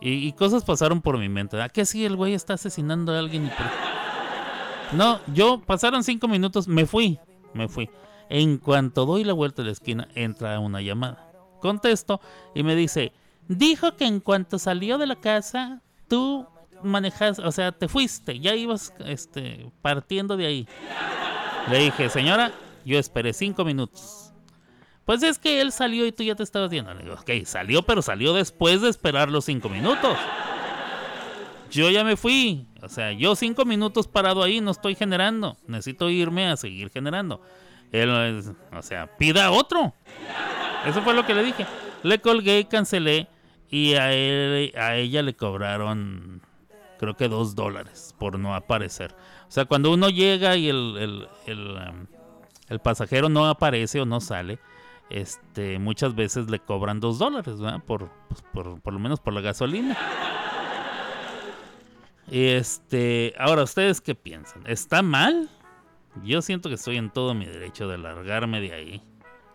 Y, y cosas pasaron por mi mente. ¿A qué si el güey está asesinando a alguien? Y por- No, yo pasaron cinco minutos. Me fui. Me fui. En cuanto doy la vuelta de la esquina, entra una llamada. Contesto y me dice, dijo que en cuanto salió de la casa, tú manejas, o sea, te fuiste, ya ibas este, partiendo de ahí. Le dije, señora, yo esperé cinco minutos. Pues es que él salió y tú ya te estabas viendo. Le digo, ok, salió, pero salió después de esperar los cinco minutos. Yo ya me fui. O sea, yo cinco minutos parado ahí no estoy generando. Necesito irme a seguir generando. Él, o sea, pida otro. Eso fue lo que le dije. Le colgué cancelé. Y a, él, a ella le cobraron, creo que dos dólares por no aparecer. O sea, cuando uno llega y el, el, el, um, el pasajero no aparece o no sale, este, muchas veces le cobran dos dólares, ¿verdad? Por, pues, por, por lo menos por la gasolina. Este, ahora, ¿ustedes qué piensan? ¿Está mal? Yo siento que estoy en todo mi derecho de largarme de ahí.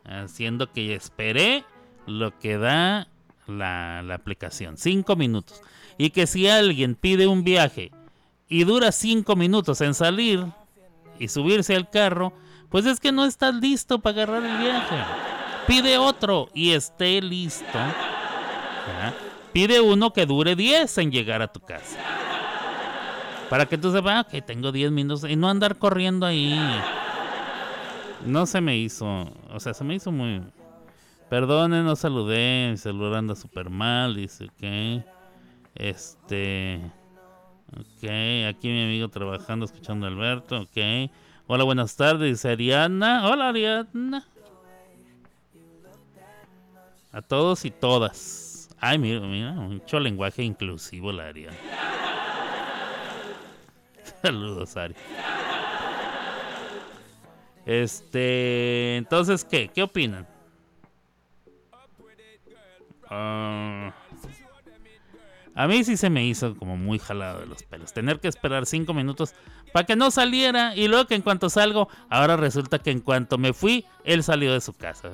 Haciendo que esperé lo que da la, la aplicación. Cinco minutos. Y que si alguien pide un viaje y dura cinco minutos en salir y subirse al carro, pues es que no estás listo para agarrar el viaje. Pide otro y esté listo. Pide uno que dure 10 en llegar a tu casa. Para que tú sepas, ah, que tengo 10 minutos y no andar corriendo ahí. No se me hizo, o sea, se me hizo muy... Perdone, no saludé, mi celular anda súper mal, dice que... Este... Ok, aquí mi amigo trabajando, escuchando a Alberto, ok. Hola, buenas tardes, dice Ariana. Hola, Ariana. A todos y todas. Ay, mira, mucho lenguaje inclusivo la Ariana. [LAUGHS] Saludos, Ari. Este, entonces, ¿qué? ¿Qué opinan? Ah, a mí sí se me hizo como muy jalado de los pelos. Tener que esperar cinco minutos para que no saliera y luego que en cuanto salgo, ahora resulta que en cuanto me fui, él salió de su casa.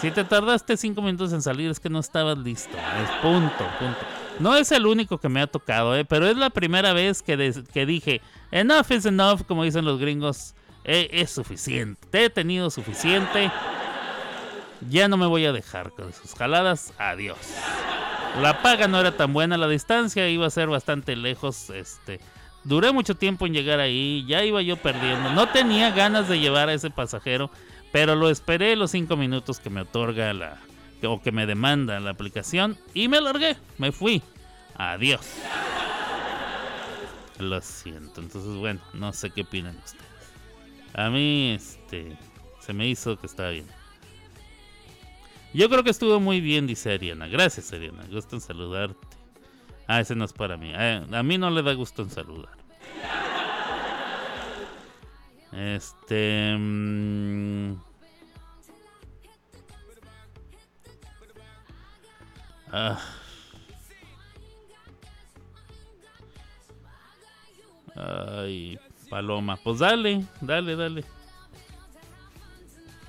Si te tardaste cinco minutos en salir es que no estabas listo. Punto, punto. No es el único que me ha tocado, ¿eh? pero es la primera vez que, que dije, enough is enough, como dicen los gringos, "Eh, es suficiente, te he tenido suficiente, ya no me voy a dejar con sus jaladas, adiós. La paga no era tan buena, la distancia iba a ser bastante lejos, este... Duré mucho tiempo en llegar ahí, ya iba yo perdiendo, no tenía ganas de llevar a ese pasajero, pero lo esperé los cinco minutos que me otorga la o que me demanda la aplicación y me largué, me fui. Adiós. Lo siento, entonces bueno, no sé qué opinan ustedes. A mí, este, se me hizo que estaba bien. Yo creo que estuvo muy bien, dice Ariana. Gracias, Ariana. Gusto en saludarte. Ah, ese no es para mí. Ah, a mí no le da gusto en saludar. Este. mm, ah. Ay, Paloma. Pues dale, dale, dale.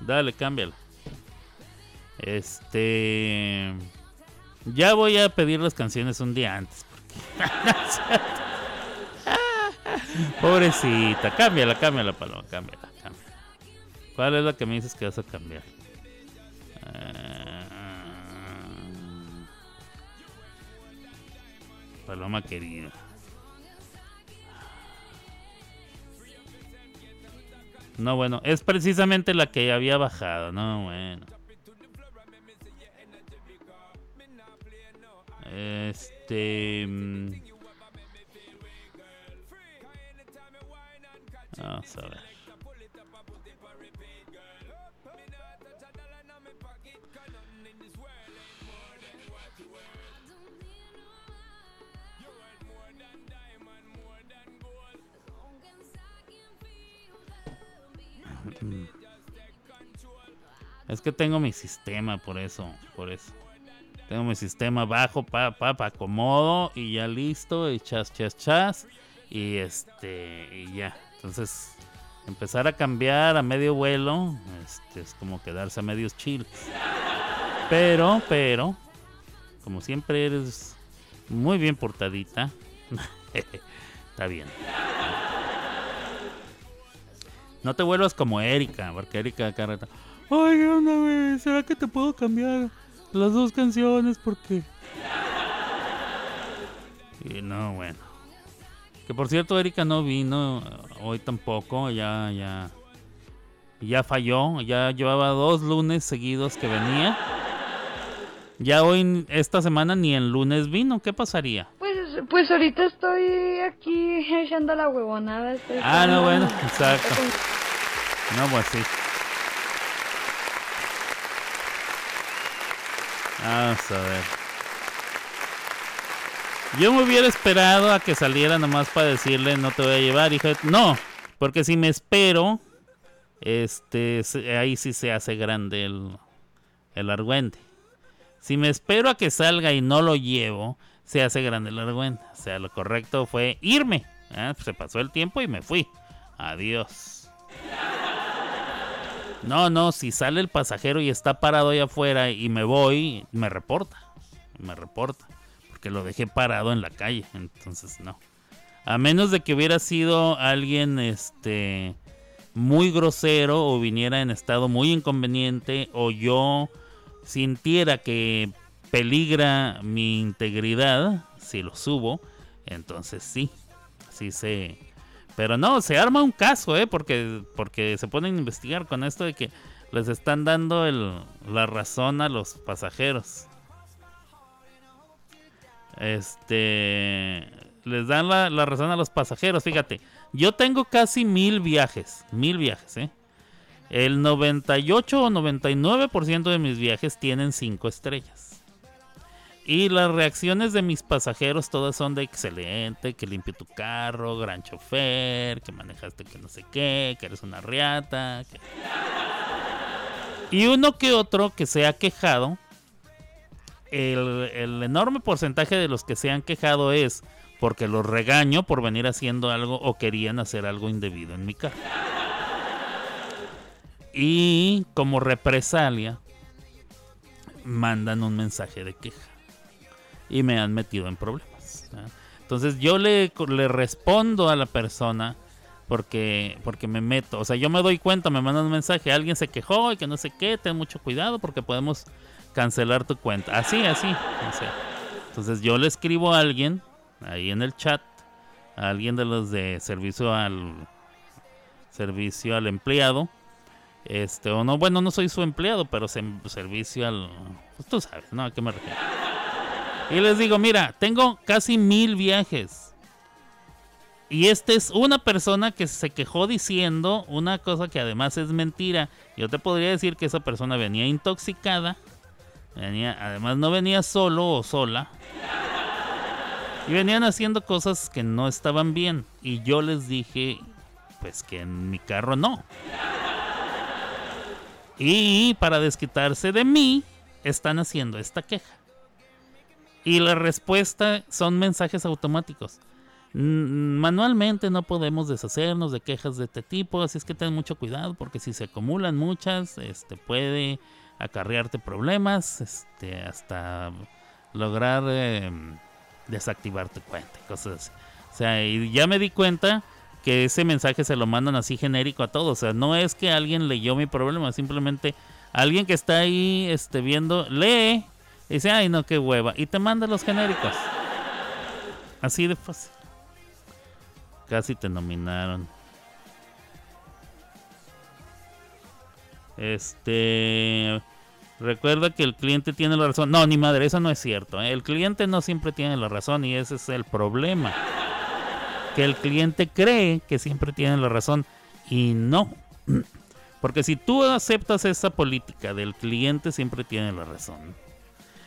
Dale, cámbiala. Este. Ya voy a pedir las canciones un día antes. [LAUGHS] Pobrecita, cámbiala, cámbiala, Paloma, cámbiala, cámbiala. ¿Cuál es la que me dices que vas a cambiar? Ah, Paloma querida. No, bueno, es precisamente la que había bajado. No, bueno. Este. [LAUGHS] Es que tengo mi sistema, por eso, por eso. Tengo mi sistema bajo, pa, pa, pa, acomodo y ya listo, y chas, chas, chas. Y este, y ya. Entonces, empezar a cambiar a medio vuelo, este, es como quedarse a medios chiles. Pero, pero, como siempre eres muy bien portadita, [LAUGHS] está bien. No te vuelvas como Erika, porque Erika carreta. Ay, ¿qué onda, güey? ¿Será que te puedo cambiar las dos canciones? Porque. Y no, bueno. Que por cierto, Erika no vino eh, hoy tampoco. Ya, ya. Ya falló. Ya llevaba dos lunes seguidos que venía. Ya hoy, esta semana, ni el lunes vino. ¿Qué pasaría? Pues, pues ahorita estoy aquí echando la huevonada. estoy Ah, no, bueno, [LAUGHS] exacto. No, pues sí. Vamos a ver. Yo me hubiera esperado a que saliera nomás para decirle no te voy a llevar, hijo. de-". No, porque si me espero, este, ahí sí se hace grande el, el argüente. Si me espero a que salga y no lo llevo, se hace grande el argüente. O sea, lo correcto fue irme. Ah, Se pasó el tiempo y me fui. Adiós. No, no, si sale el pasajero y está parado ahí afuera y me voy, me reporta. Me reporta. Porque lo dejé parado en la calle. Entonces, no. A menos de que hubiera sido alguien este muy grosero o viniera en estado muy inconveniente o yo sintiera que peligra mi integridad si lo subo, entonces sí, sí se pero no, se arma un caso, ¿eh? Porque, porque se ponen a investigar con esto de que les están dando el- la razón a los pasajeros. Este. Les dan la, razón a los pasajeros. Fíjate, yo tengo casi mil viajes. Mil viajes, ¿eh? El 98 o 99% de mis viajes tienen 5 estrellas. Y las reacciones de mis pasajeros todas son de excelente, que limpio tu carro, gran chofer, que manejaste que no sé qué, que eres una riata. Y uno que otro que se ha quejado, el, enorme porcentaje de los que se han quejado es porque los regaño por venir haciendo algo o querían hacer algo indebido en mi carro. Y como represalia, mandan un mensaje de queja y me han metido en problemas. Entonces yo le, le respondo a la persona porque, porque me meto. O sea, yo me doy cuenta, me mandan un mensaje, alguien se quejó y que no sé qué, ten mucho cuidado porque podemos cancelar tu cuenta. Así, así. Entonces yo le escribo a alguien ahí en el chat, a alguien de los de servicio al servicio al empleado. Este, o no, bueno, no soy su empleado, pero servicio al. Pues tú sabes, ¿no? ¿A qué me refiero? Y les digo, mira, tengo casi mil viajes. Y esta es una persona que se quejó diciendo una cosa que además es mentira. Yo te podría decir que esa persona venía intoxicada. Venía, además no venía solo o sola. Y venían haciendo cosas que no estaban bien. Y yo les dije, pues que en mi carro no. Y para desquitarse de mí, están haciendo esta queja. Y la respuesta son mensajes automáticos. Manualmente no podemos deshacernos de quejas de este tipo, así es que ten mucho cuidado porque si se acumulan muchas, este puede acarrearte problemas, este hasta lograr eh, desactivar tu cuenta, y cosas así. O sea, y ya me di cuenta que ese mensaje se lo mandan así genérico a todos. O sea, no es que alguien leyó mi problema, simplemente alguien que está ahí este, viendo, lee y dice, ay no, qué hueva. Y te manda los genéricos. Así de fácil. Casi te nominaron. Este. Recuerda que el cliente tiene la razón. No, ni madre, eso no es cierto. ¿eh? El cliente no siempre tiene la razón y ese es el problema. Que el cliente cree que siempre tiene la razón y no. [CLEARS THROAT] Porque si tú aceptas esa política del cliente siempre tiene la razón,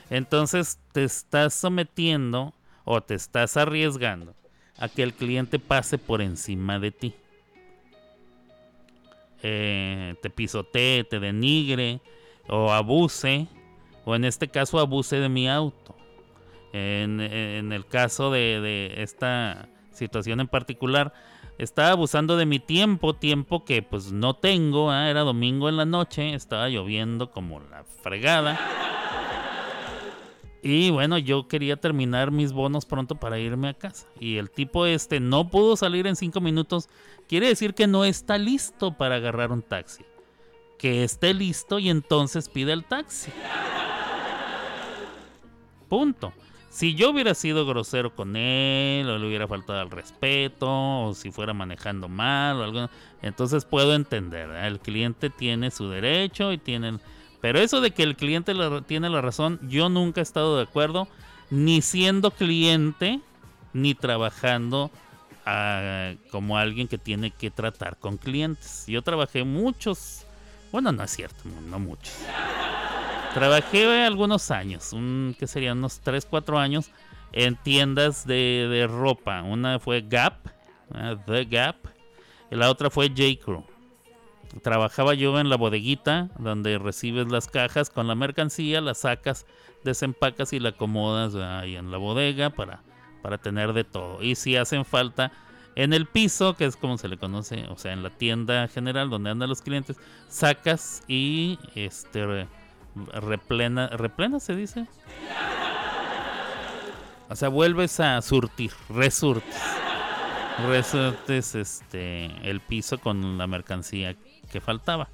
entonces te estás sometiendo o te estás arriesgando a que el cliente pase por encima de ti. Eh, te pisotee, te denigre o abuse, o en este caso abuse de mi auto. En, el caso de, esta situación en particular, estaba abusando de mi tiempo, tiempo que pues no tengo, ¿eh? era domingo en la noche, estaba lloviendo como la fregada. Y bueno, yo quería terminar mis bonos pronto para irme a casa. Y el tipo este no pudo salir en cinco minutos. Quiere decir que no está listo para agarrar un taxi. Que esté listo y entonces pide el taxi. Punto. Si yo hubiera sido grosero con él, o le hubiera faltado al respeto, o si fuera manejando mal, o algo, entonces puedo entender. ¿eh? El cliente tiene su derecho y tiene. Pero eso de que el cliente tiene la razón, yo nunca he estado de acuerdo, ni siendo cliente, ni trabajando uh, como alguien que tiene que tratar con clientes. Yo trabajé muchos, bueno, no es cierto, no muchos. Trabajé algunos años, un, serían unos 3, 4 años, en tiendas de, de ropa. Una fue Gap, uh, The Gap, y la otra fue J. Crew. Trabajaba yo en la bodeguita, donde recibes las cajas con la mercancía, las sacas, desempacas y la acomodas ahí en la bodega para, para tener de todo. Y si hacen falta en el piso, que es como se le conoce, o sea, en la tienda general donde andan los clientes, sacas y este replena, replena se dice. O sea, vuelves a surtir, resurtes. Resurtes este el piso con la mercancía que faltaba.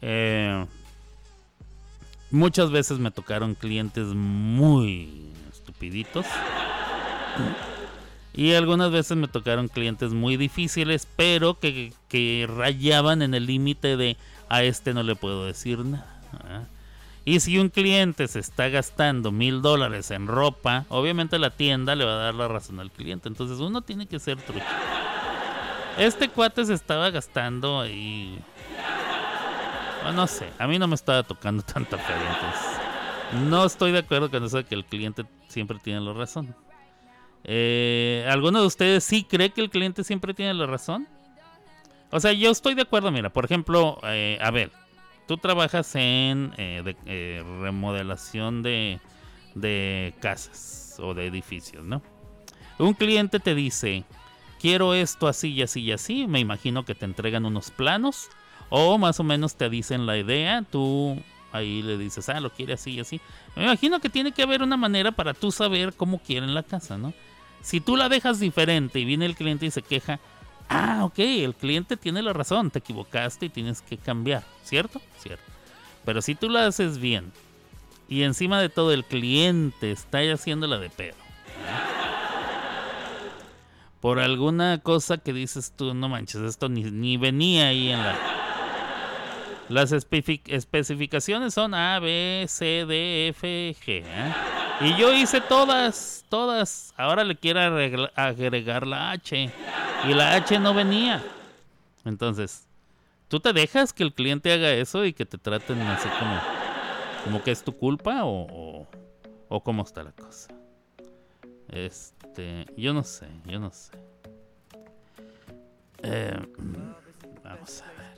Eh, muchas veces me tocaron clientes muy estupiditos. Y algunas veces me tocaron clientes muy difíciles, pero que, que rayaban en el límite de a este no le puedo decir nada. ¿eh? Y si un cliente se está gastando mil dólares en ropa, obviamente la tienda le va a dar la razón al cliente. Entonces uno tiene que ser trucho. Este cuate se estaba gastando y... No sé, a mí no me estaba tocando [LAUGHS] tanta feria. Entonces no estoy de acuerdo con eso de que el cliente siempre tiene la razón. Eh, ¿Alguno de ustedes sí cree que el cliente siempre tiene la razón? O sea, yo estoy de acuerdo, mira, por ejemplo, eh, a ver, tú trabajas en eh, eh, remodelación de, de casas o de edificios, ¿no? Un cliente te dice, quiero esto así y así y así, me imagino que te entregan unos planos o más o menos te dicen la idea, tú ahí le dices, ah, lo quiere así y así. Me imagino que tiene que haber una manera para tú saber cómo quieren la casa, ¿no? Si tú la dejas diferente y viene el cliente y se queja, ah, ok, el cliente tiene la razón, te equivocaste y tienes que cambiar, ¿cierto? Cierto. Pero si tú la haces bien y encima de todo el cliente está haciéndola de pedo, por alguna cosa que dices tú, no manches, esto ni, ni venía ahí en la... Las especificaciones son A, B, C, D, F, G. ¿eh? Y yo hice todas, todas. Ahora le quiero agregar la H. Y la H no venía. Entonces, ¿tú te dejas que el cliente haga eso y que te traten así como, como que es tu culpa o, o, cómo está la cosa? Este, yo no sé, yo no sé. Eh, vamos a ver.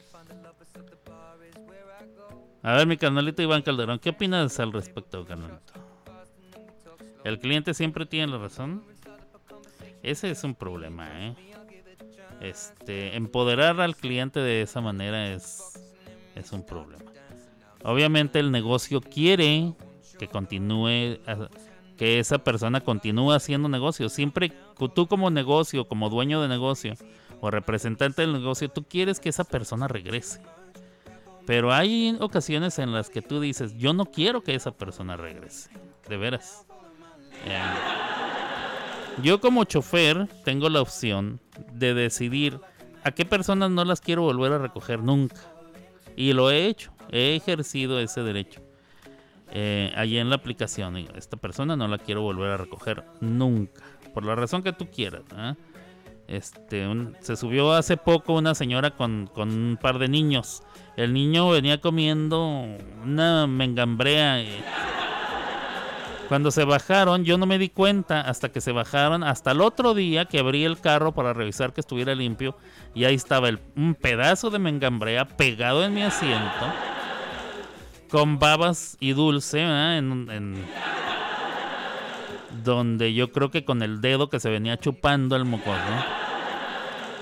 A ver, mi canalito Iván Calderón, ¿qué opinas al respecto, canalito? ¿El cliente siempre tiene la razón? Ese es un problema, ¿eh? Este, empoderar al cliente de esa manera es, es un problema. Obviamente el negocio quiere que continúe, que esa persona continúe haciendo negocio. Siempre tú como negocio, como dueño de negocio o representante del negocio, tú quieres que esa persona regrese. Pero hay ocasiones en las que tú dices, yo no quiero que esa persona regrese. De veras. Eh, yo como chofer tengo la opción de decidir a qué personas no las quiero volver a recoger nunca. Y lo he hecho. He ejercido ese derecho. Eh, allí en la aplicación. Esta persona no la quiero volver a recoger nunca. Por la razón que tú quieras. Este, un- se subió hace poco una señora con, con un par de niños. El niño venía comiendo una mengambrea. eh. Cuando se bajaron, yo no me di cuenta hasta que se bajaron. Hasta el otro día que abrí el carro para revisar que estuviera limpio. Y ahí estaba un pedazo de mengambrea pegado en mi asiento. Con babas y dulce. En, en- donde yo creo que con el dedo que se venía chupando el mocoso,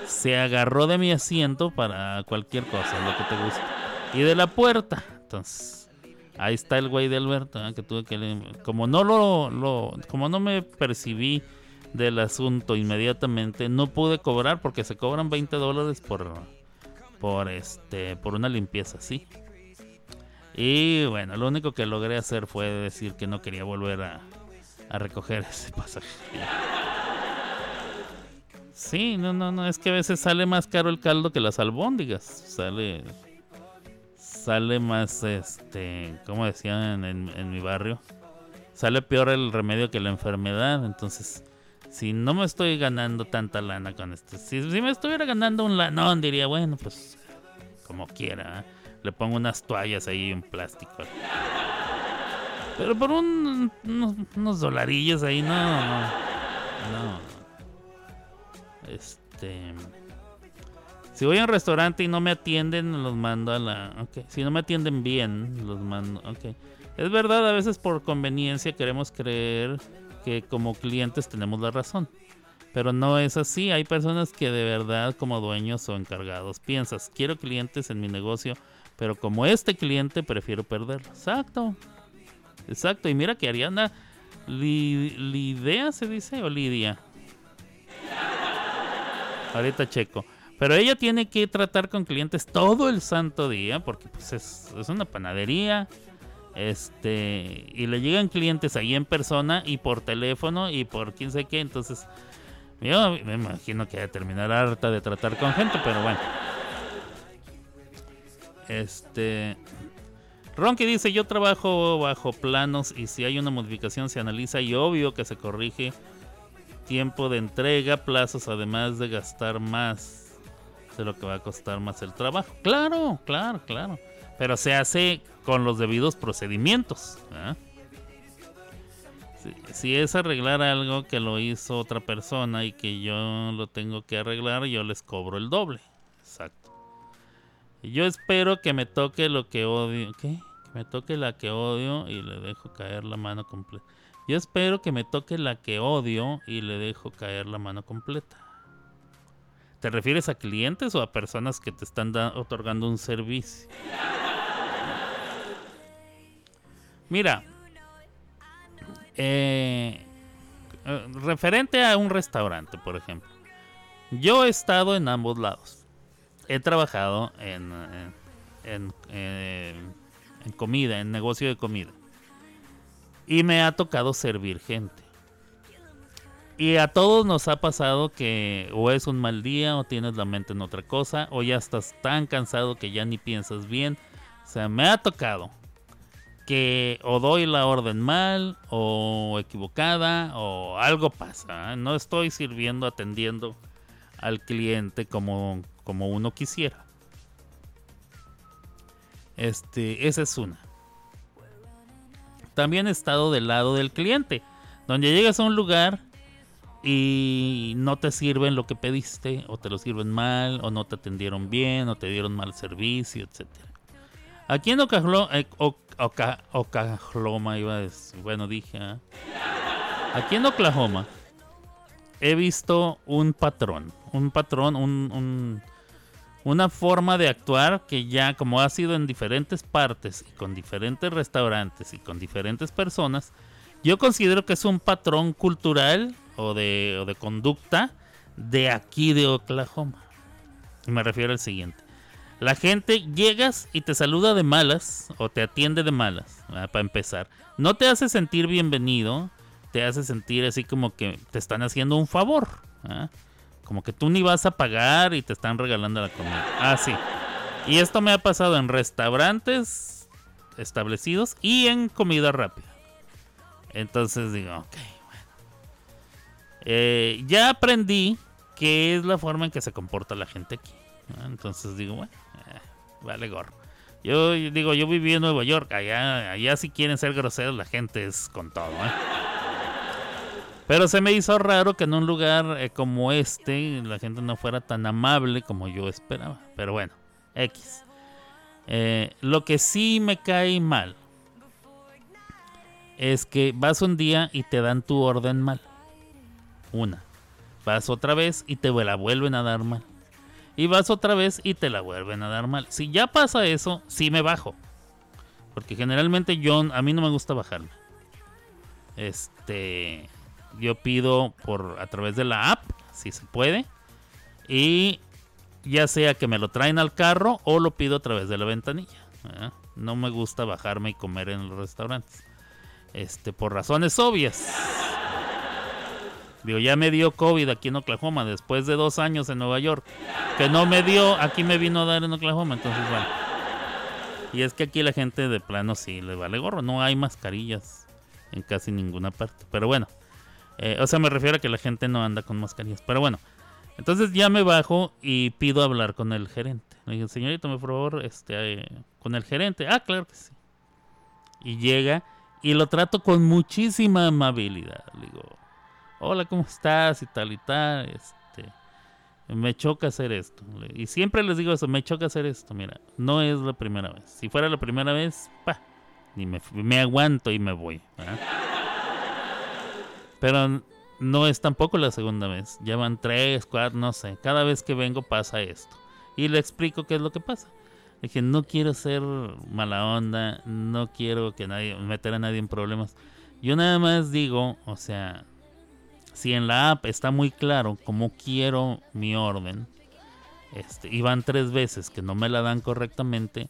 se agarró de mi asiento para cualquier cosa, lo que te guste. Y de la puerta. Entonces, ahí está el güey de Alberto, ¿eh? que tuve que como no lo, lo- como no me percibí del asunto inmediatamente, no pude cobrar porque se cobran 20 dólares por por este por una limpieza así. Y bueno, lo único que logré hacer fue decir que no quería volver a, a recoger ese pasaje. Sí, no, no, no, es que a veces sale más caro el caldo que las albóndigas. Sale sale más este, como decían en, mi barrio, sale peor el remedio que la enfermedad, entonces si no me estoy ganando tanta lana con esto, si, si me estuviera ganando un lanón diría, bueno, pues como quiera, ¿eh? le pongo unas toallas ahí en plástico. Pero por un, unos, unos dolarillos ahí, no, no. No. Este. Si voy a un restaurante y no me atienden, los mando a la. Ok. Si no me atienden bien, los mando. Ok. Es verdad, a veces por conveniencia queremos creer que como clientes tenemos la razón. Pero no es así. Hay personas que de verdad, como dueños o encargados, piensas, quiero clientes en mi negocio, pero como este cliente, prefiero perderlo. Exacto. Exacto. Y mira que Ariana Li- Lidea se dice o Lidia. Ahorita checo. Pero ella tiene que tratar con clientes todo el santo día porque pues es, es una panadería. Este, y le llegan clientes ahí en persona y por teléfono y por quién sé qué. Entonces, yo me imagino que va a terminar harta de tratar con gente, pero bueno. Este. Ronky dice: Yo trabajo bajo planos y si hay una modificación se analiza y obvio que se corrige tiempo de entrega, plazos, además de gastar más de lo que va a costar más el trabajo. Claro, claro, claro. Pero se hace con los debidos procedimientos. si es arreglar algo que lo hizo otra persona y que yo lo tengo que arreglar, yo les cobro el doble. Yo espero que me toque lo que odio. ¿Qué? Que me toque la que odio y le dejo caer la mano completa. Yo espero que me toque la que odio y le dejo caer la mano completa. ¿Te refieres a clientes o a personas que te están otorgando un servicio? Mira, eh, eh, referente a un restaurante, por ejemplo. Yo he estado en ambos lados. He trabajado en, en, en, eh, en comida, en negocio de comida. Y me ha tocado servir gente. Y a todos nos ha pasado que o es un mal día o tienes la mente en otra cosa o ya estás tan cansado que ya ni piensas bien. O sea, me ha tocado que o doy la orden mal o equivocada o algo pasa. ¿eh? No estoy sirviendo, atendiendo al cliente como, como uno quisiera. Este, esa es una. También he estado del lado del cliente, donde llegas a un lugar y no te sirven lo que pediste, o te lo sirven mal, o no te atendieron bien, o te dieron mal servicio, etcétera. Aquí en Ocajlo- eh, Oklahoma, iba a decir, bueno, dije, ¿ah? aquí en Oklahoma, he visto un patrón, un patrón, un, un- una forma de actuar que ya como ha sido en diferentes partes y con diferentes restaurantes y con diferentes personas, yo considero que es un patrón cultural o de, conducta de aquí de Oklahoma. Y me refiero al siguiente. La gente llegas y te saluda de malas o te atiende de malas, para empezar. No te hace sentir bienvenido, te hace sentir así como que te están haciendo un favor. Como que tú ni vas a pagar y te están regalando la comida. Ah, sí. Y esto me ha pasado en restaurantes establecidos y en comida rápida. Entonces digo, ok, bueno. Eh, ya aprendí que es la forma en que se comporta la gente aquí. Entonces digo, bueno, eh, vale gorro. Yo digo, yo viví en Nueva York, allá, allá si quieren ser groseros la gente es con todo, ¿eh? Pero se me hizo raro que en un lugar eh, como este la gente no fuera tan amable como yo esperaba. Pero bueno, X. Eh, lo que sí me cae mal es que vas un día y te dan tu orden mal. Una. Vas otra vez y te la vuelven a dar mal. Y vas otra vez y te la vuelven a dar mal. Si ya pasa eso, sí me bajo. Porque generalmente yo, a mí no me gusta bajarme. Este, yo pido por a través de la app, si se puede. Y ya sea que me lo traen al carro o lo pido a través de la ventanilla. No me gusta bajarme y comer en los restaurantes. Este, por razones obvias. Digo, ya me dio COVID aquí en Oklahoma después de dos años en Nueva York. Que no me dio, aquí me vino a dar en Oklahoma. Entonces, bueno. Y es que aquí la gente de plano sí le vale gorro. No hay mascarillas en casi ninguna parte. Pero bueno. Eh, o sea, me refiero a que la gente no anda con mascarillas. Pero bueno. Entonces ya me bajo y pido hablar con el gerente. Le digo, señorita, por favor, este, eh, con el gerente. Ah, claro que sí. Y llega y lo trato con muchísima amabilidad. Le digo, hola, ¿cómo estás? Y tal y tal. Este, me choca hacer esto. Y siempre les digo eso, me choca hacer esto. Mira, no es la primera vez. Si fuera la primera vez, pa, ni me, me aguanto y me voy. ¿verdad? Pero no es tampoco la segunda vez. Llevan tres, cuatro, no sé. Cada vez que vengo pasa esto. Y le explico qué es lo que pasa. Le Dije, no quiero ser mala onda, no quiero que nadie meter a nadie en problemas. Yo nada más digo, o sea, si en la app está muy claro cómo quiero mi orden, este, y van tres veces que no me la dan correctamente,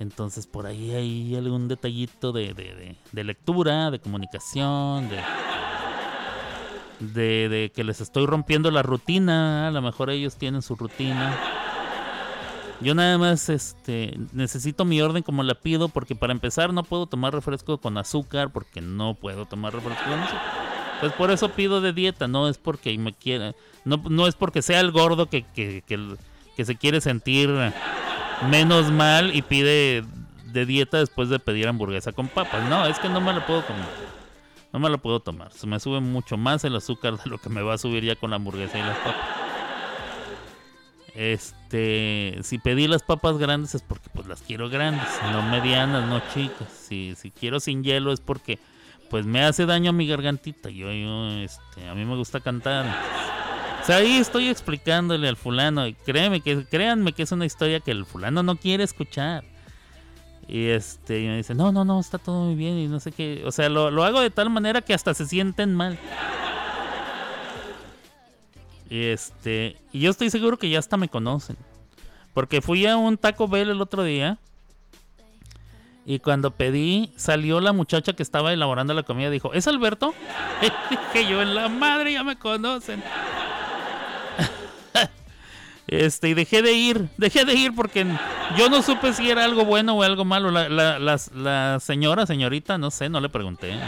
entonces por ahí hay algún detallito de, de- de- de lectura, de comunicación, de, de, de que les estoy rompiendo la rutina, a lo mejor ellos tienen su rutina. Yo nada más este necesito mi orden como la pido porque para empezar no puedo tomar refresco con azúcar porque no puedo tomar refresco con azúcar. Pues por eso pido de dieta, no es porque me quiera, no, no es porque sea el gordo que, que, que, que se quiere sentir menos mal y pide de dieta después de pedir hamburguesa con papas. No, es que no me la puedo comer. No me la puedo tomar. Se me sube mucho más el azúcar de lo que me va a subir ya con la hamburguesa y las papas. Este, si pedí las papas grandes es porque pues las quiero grandes, no medianas, no chicas. Si, si quiero sin hielo es porque pues me hace daño a mi gargantita. Yo, yo este, a mí me gusta cantar. O sea, ahí estoy explicándole al fulano y créeme que créanme que es una historia que el fulano no quiere escuchar. Y este, y me dice, no, no, no, está todo muy bien y no sé qué. O sea, lo, lo hago de tal manera que hasta se sienten mal. Y este, y yo estoy seguro que ya hasta me conocen. Porque fui a un Taco Bell el otro día. Y cuando pedí, salió la muchacha que estaba elaborando la comida. Dijo, ¿es Alberto? [LAUGHS] Dije yo, en la madre ya me conocen. Este, y dejé de ir, dejé de ir porque yo no supe si era algo bueno o algo malo. La, la, la- la señora, señorita, no sé, no le pregunté. ¿eh?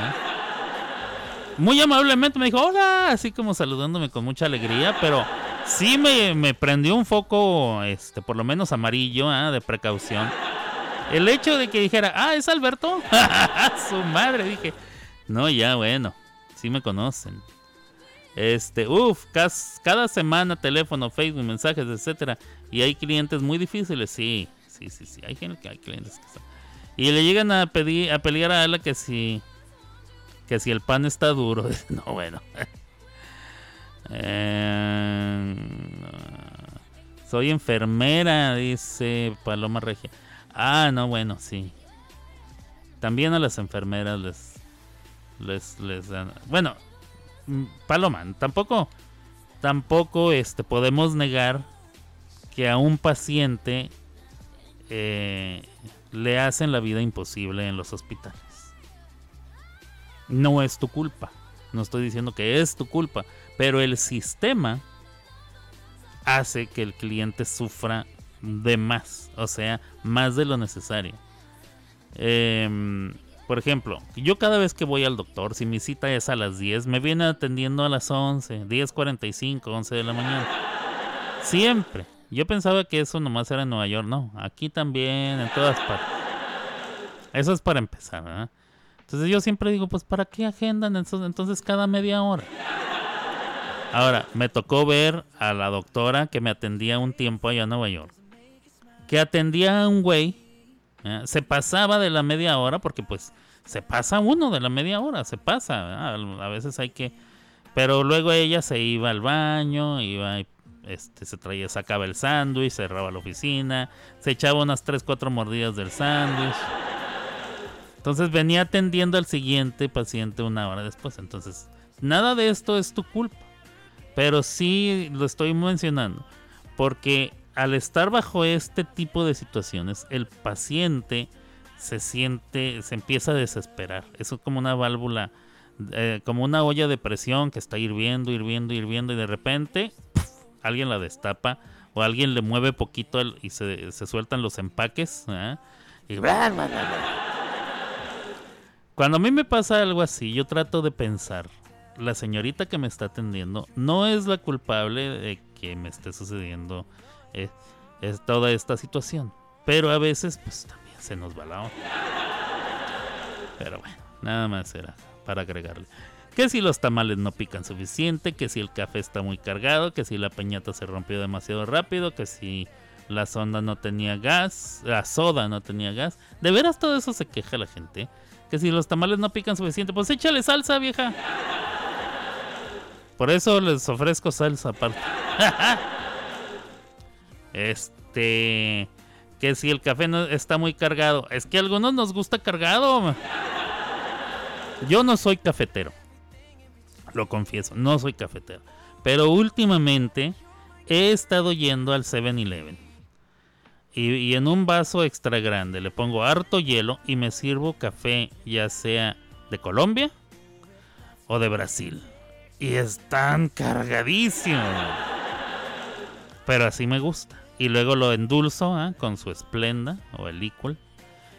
Muy amablemente me dijo, hola, así como saludándome con mucha alegría, pero sí me, me prendió un foco, este, por lo menos amarillo, ¿ah? de precaución. El hecho de que dijera, ah, es Alberto, [LAUGHS] su madre, dije, no, ya, bueno, sí me conocen. Este, uff, cada semana teléfono, Facebook, mensajes, etcétera. Y hay clientes muy difíciles, sí, sí, sí, sí. Hay gente que hay clientes que son- Y le llegan a pedir, a pelear a Ala que si que si el pan está duro. [LAUGHS] No, bueno. [LAUGHS] Eh, soy enfermera, dice Paloma Regia. Ah, no, bueno, sí. También a las enfermeras les les les dan. Bueno, Paloma, tampoco tampoco este podemos negar que a un paciente eh, le hacen la vida imposible en los hospitales. No es tu culpa. No estoy diciendo que es tu culpa, pero el sistema hace que el cliente sufra de más, o sea, más de lo necesario. Em, por ejemplo, yo cada vez que voy al doctor, si mi cita es a las 10, me viene atendiendo a las 11, 10.45, 11 de la mañana. Siempre. Yo pensaba que eso nomás era en Nueva York, no. Aquí también, en todas partes. Eso es para empezar, ¿verdad? Entonces yo siempre digo, pues ¿para qué agendan entonces, cada media hora? Ahora, me tocó ver a la doctora que me atendía un tiempo allá en Nueva York. Que atendía a un güey. ¿eh? Se pasaba de la media hora porque pues se pasa uno de la media hora, se pasa. A veces hay que... Pero luego ella se iba al baño, iba y este, se traía, sacaba el sándwich, cerraba la oficina, se echaba unas 3, 4 mordidas del sándwich. Entonces venía atendiendo al siguiente paciente una hora después. Entonces, nada de esto es tu culpa. Pero sí lo estoy mencionando. Porque al estar bajo este tipo de situaciones, el paciente se siente, se empieza a desesperar. Eso es como una válvula, eh, como una olla de presión que está hirviendo, hirviendo, hirviendo y de repente alguien la destapa o alguien le mueve poquito y se, se sueltan los empaques. ¿eh? Y. Cuando a mí me pasa algo así, yo trato de pensar, la señorita que me está atendiendo no es la culpable de que me esté sucediendo eh, es toda esta situación. Pero a veces, pues se nos va. Pero bueno, nada más era para agregarle. Que si los tamales no pican suficiente, que si el café está muy cargado, que si la peñata se rompió demasiado rápido, que si la sonda no tenía gas, la soda no tenía gas. De veras todo eso se queja la gente. Que si los tamales no pican suficiente, pues échale salsa, vieja. Por eso les ofrezco salsa aparte. [LAUGHS] Este. Que si el café no está muy cargado. Es que a algunos nos gusta cargado. Yo no soy cafetero. Lo confieso, no soy cafetero. Pero últimamente he estado yendo al 7-Eleven. Y, y en un vaso extra grande le pongo harto hielo y me sirvo café, ya sea de Colombia o de Brasil. Y están cargadísimos. Pero así me gusta. Y luego lo endulzo ¿ah? con su esplenda o el equal.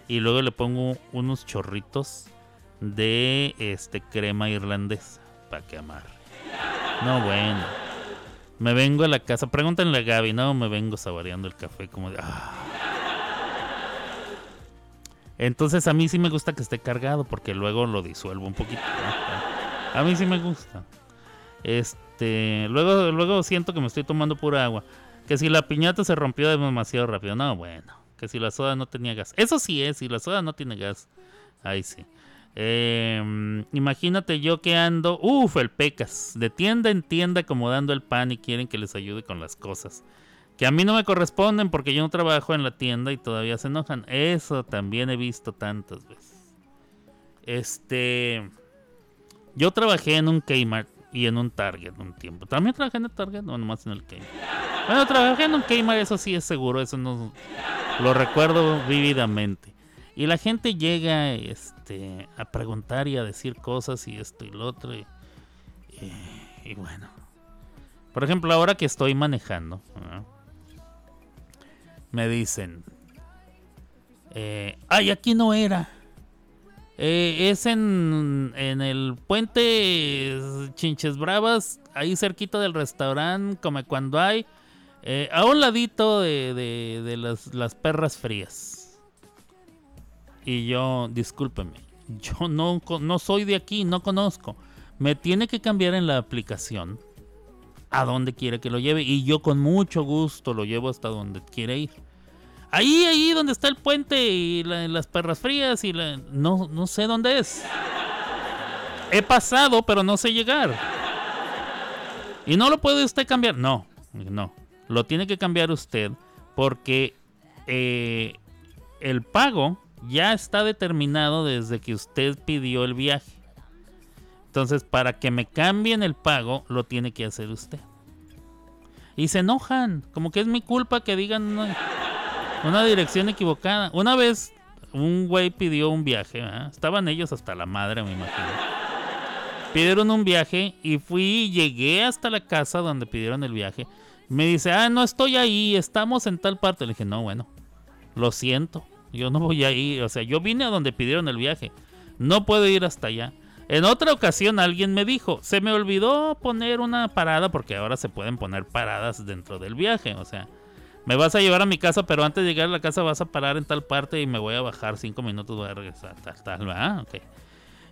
Y luego le pongo unos chorritos de este crema irlandesa para que amarre. No, bueno. Me vengo a la casa. Pregúntenle a Gaby, no, me vengo saboreando el café como de. ah. Entonces a mí sí me gusta que esté cargado porque luego lo disuelvo un poquito. A mí sí me gusta. Este, luego, luego siento que me estoy tomando pura agua. Que si la piñata se rompió demasiado rápido. No, bueno. Que si la soda no tenía gas. Eso sí es, si la soda no tiene gas. Ahí sí. Eh, imagínate yo que ando, uff, el pecas, de tienda en tienda acomodando el pan y quieren que les ayude con las cosas. Que a mí no me corresponden porque yo no trabajo en la tienda y todavía se enojan. Eso también he visto tantas veces. Este, yo trabajé en un Kmart y en un Target un tiempo. También trabajé en el Target, no nomás en el Kmart. Bueno, trabajé en un Kmart, eso sí es seguro, eso no lo recuerdo vívidamente. Y la gente llega este, a preguntar y a decir cosas y esto y lo otro. Y, y bueno. Por ejemplo, ahora que estoy manejando, me dicen, eh, ay, aquí no era. Eh, es en, en el puente Chinches Bravas, ahí cerquita del restaurante, como cuando hay, eh, a un ladito de, de- las, las perras frías. Y yo, discúlpeme, yo no, no soy de aquí, no conozco. Me tiene que cambiar en la aplicación a donde quiere que lo lleve. Y yo con mucho gusto lo llevo hasta donde quiere ir. Ahí, ahí donde está el puente y la- las perras frías y la... No, no sé dónde es. He pasado, pero no sé llegar. ¿Y no lo puede usted cambiar? No, no. Lo tiene que cambiar usted porque eh, el pago ya está determinado desde que usted pidió el viaje. Entonces, para que me cambien el pago, lo tiene que hacer usted. Y se enojan, como que es mi culpa que digan una dirección equivocada. Una vez un güey pidió un viaje, estaban ellos hasta la madre, me imagino. Pidieron un viaje y fui y llegué hasta la casa donde pidieron el viaje. Me dice, ah, no estoy ahí, estamos en tal parte. Le dije, no, bueno, lo siento, yo no voy ahí. O sea, yo vine a donde pidieron el viaje, no puedo ir hasta allá. En otra ocasión alguien me dijo, se me olvidó poner una parada porque ahora se pueden poner paradas dentro del viaje. O sea, me vas a llevar a mi casa, pero antes de llegar a la casa vas a parar en tal parte y me voy a bajar cinco minutos, voy a regresar, tal, tal, ¿verdad? Ok.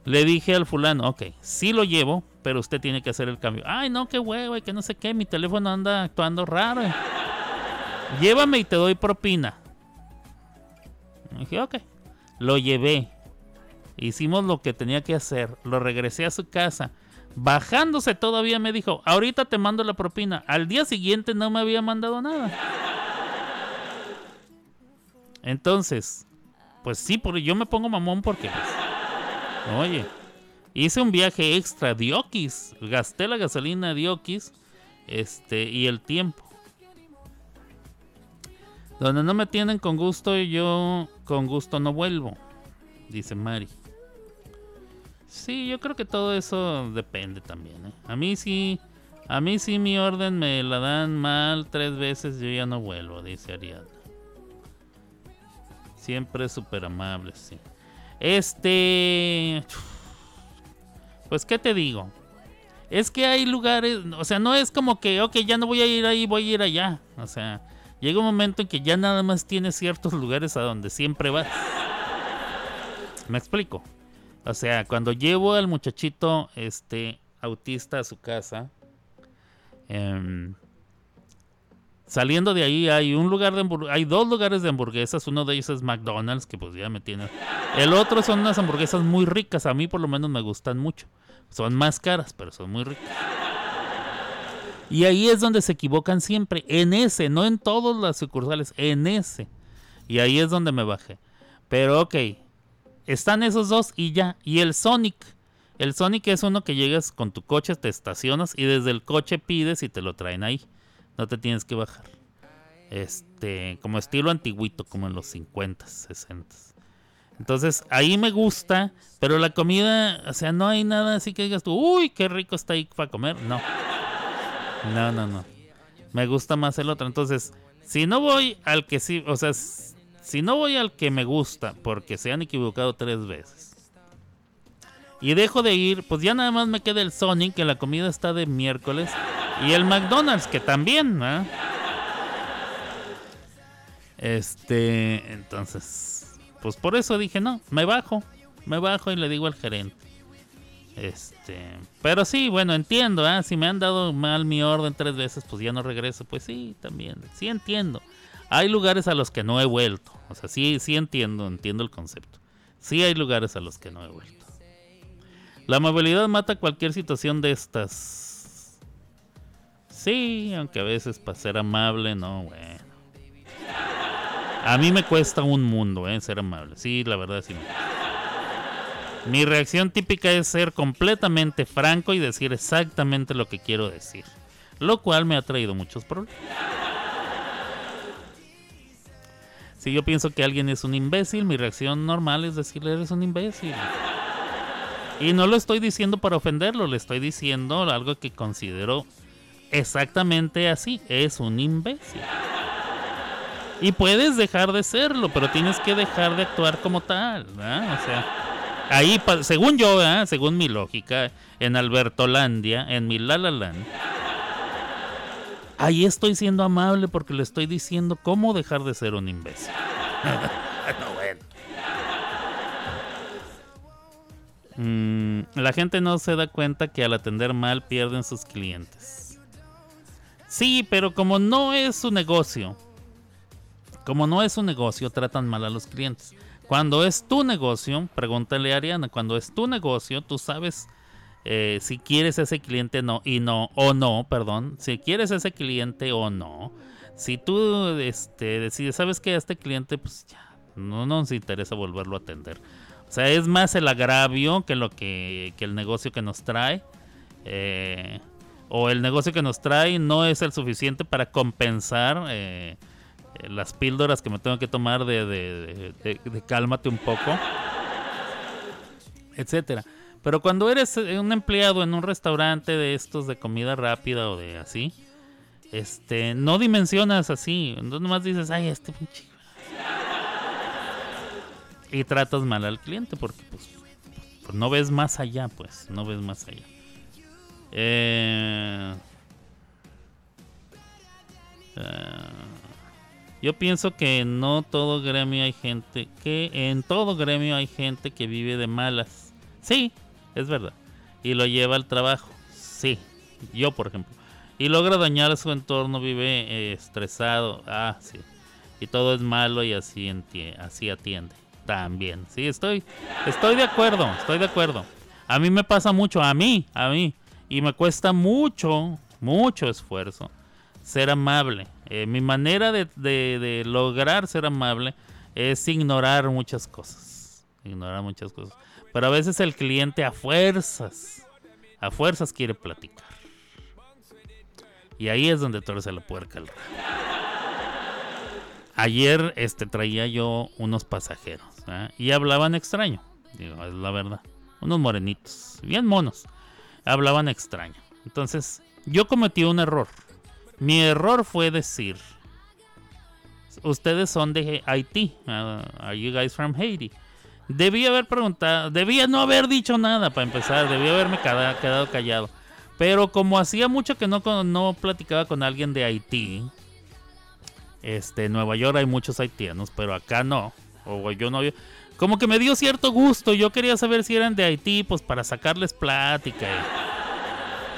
Le dije al fulano, ok, sí lo llevo, pero usted tiene que hacer el cambio. Ay, no, qué huevo, que no sé qué, mi teléfono anda actuando raro. Llévame y te doy propina. dije, ok. Lo llevé. Hicimos lo que tenía que hacer. Lo regresé a su casa. Bajándose todavía me dijo, ahorita te mando la propina. Al día siguiente no me había mandado nada. Entonces, pues sí, porque yo me pongo mamón porque... pues, oye, hice un viaje extra de Okis. Gasté la gasolina de Okis este, y el tiempo. Donde no me tienen con gusto, yo con gusto no vuelvo. Dice Mari. Sí, yo creo que todo eso depende también. ¿eh? A mí sí, a mí sí mi orden me la dan mal tres veces, yo ya no vuelvo, dice Ariadna. Siempre súper amable, sí. Este... Pues, ¿qué te digo? Es que hay lugares, o sea, no es como que, ok, ya no voy a ir ahí, voy a ir allá. O sea, llega un momento en que ya nada más tienes ciertos lugares a donde siempre vas. ¿Me explico? O sea, cuando llevo al muchachito este autista a su casa, em, saliendo de ahí hay un lugar de hay dos lugares de hamburguesas, uno de ellos es McDonald's, que pues ya me tiene. El otro son unas hamburguesas muy ricas, a mí por lo menos me gustan mucho. Son más caras, pero son muy ricas. Y ahí es donde se equivocan siempre, en ese, no en todas las sucursales, en ese. Y ahí es donde me bajé. Pero ok, están esos dos y ya. Y el Sonic. El Sonic es uno que llegas con tu coche, te estacionas y desde el coche pides y te lo traen ahí. No te tienes que bajar. Este, como estilo antiguito, como en los 50, 60. Entonces, ahí me gusta, pero la comida, o sea, no hay nada así que digas tú, uy, qué rico está ahí para comer. No. No, no, no. Me gusta más el otro. Entonces, si no voy al que sí, o sea, si no voy al que me gusta, porque se han equivocado tres veces, y dejo de ir, pues ya nada más me queda el Sonic, que la comida está de miércoles, y el McDonald's, que también, ¿ah? Este, entonces, pues por eso dije, no, me bajo, me bajo y le digo al gerente. Este, pero sí, bueno, entiendo, ¿ah? si me han dado mal mi orden tres veces, pues ya no regreso. Pues sí, también, sí entiendo. Hay lugares a los que no he vuelto. O sea, sí, sí entiendo, entiendo el concepto. Sí hay lugares a los que no he vuelto. La amabilidad mata cualquier situación de estas. Sí, aunque a veces para ser amable, no, bueno. A mí me cuesta un mundo, ¿eh? Ser amable. Sí, la verdad sí. Mi reacción típica es ser completamente franco y decir exactamente lo que quiero decir. Lo cual me ha traído muchos problemas. Si yo pienso que alguien es un imbécil, mi reacción normal es decirle eres un imbécil. Y no lo estoy diciendo para ofenderlo, le estoy diciendo algo que considero exactamente así, es un imbécil. Y puedes dejar de serlo, pero tienes que dejar de actuar como tal. O sea, ahí, según yo, ¿verdad? según mi lógica, en Albertolandia, en mi La ahí estoy siendo amable porque le estoy diciendo cómo dejar de ser un imbécil. [LAUGHS] no, bueno. Mm, la gente no se da cuenta que al atender mal pierden sus clientes. Sí, pero como no es su negocio, como no es un negocio, tratan mal a los clientes. Cuando es tu negocio, pregúntale a Ariana, cuando es tu negocio, tú sabes eh, si quieres ese cliente no y no o no, perdón, si quieres ese cliente o no. Si tú este, decides, sabes que este cliente pues ya no nos interesa volverlo a atender. O sea, es más el agravio que lo que, que el negocio que nos trae. Eh, o el negocio que nos trae no es el suficiente para compensar eh, eh, las píldoras que me tengo que tomar de, de- de cálmate un poco, etcétera. Pero cuando eres eh, un empleado en un restaurante de estos de comida rápida o de así, este, no dimensionas así, no nomás dices, ay, este pinche. Y tratas mal al cliente porque pues, pues, no ves más allá, pues, no ves más allá. Eh, eh, yo pienso que no todo gremio hay gente, que en todo gremio hay gente que vive de malas. Sí, es verdad. Y lo lleva al trabajo. Sí, yo por ejemplo. Y logra dañar su entorno, vive eh, estresado. Ah, sí. Y todo es malo y así, así atiende. También. Sí, estoy, estoy de acuerdo, estoy de acuerdo. A mí me pasa mucho, a mí, a mí. Y me cuesta mucho, mucho esfuerzo ser amable. Eh, mi manera de- de lograr ser amable es ignorar muchas cosas. Ignorar muchas cosas. Pero a veces el cliente a fuerzas, a fuerzas quiere platicar. Y ahí es donde torce la puerca al rabo. Ayer este, traía yo unos pasajeros ¿ah? y hablaban extraño. Digo, es la verdad. Unos morenitos, bien monos. Hablaban extraño. Entonces, yo cometí un error. Mi error fue decir: Ustedes son de Haití. uh, are you guys from Haiti? Debí haber preguntado, debía no haber dicho nada para empezar, debí haberme quedado callado. Pero como hacía mucho que no, no platicaba con alguien de Haití, este, en Nueva York hay muchos haitianos, pero acá no. O yo no. Como que me dio cierto gusto. Yo quería saber si eran de Haití, pues para sacarles plática.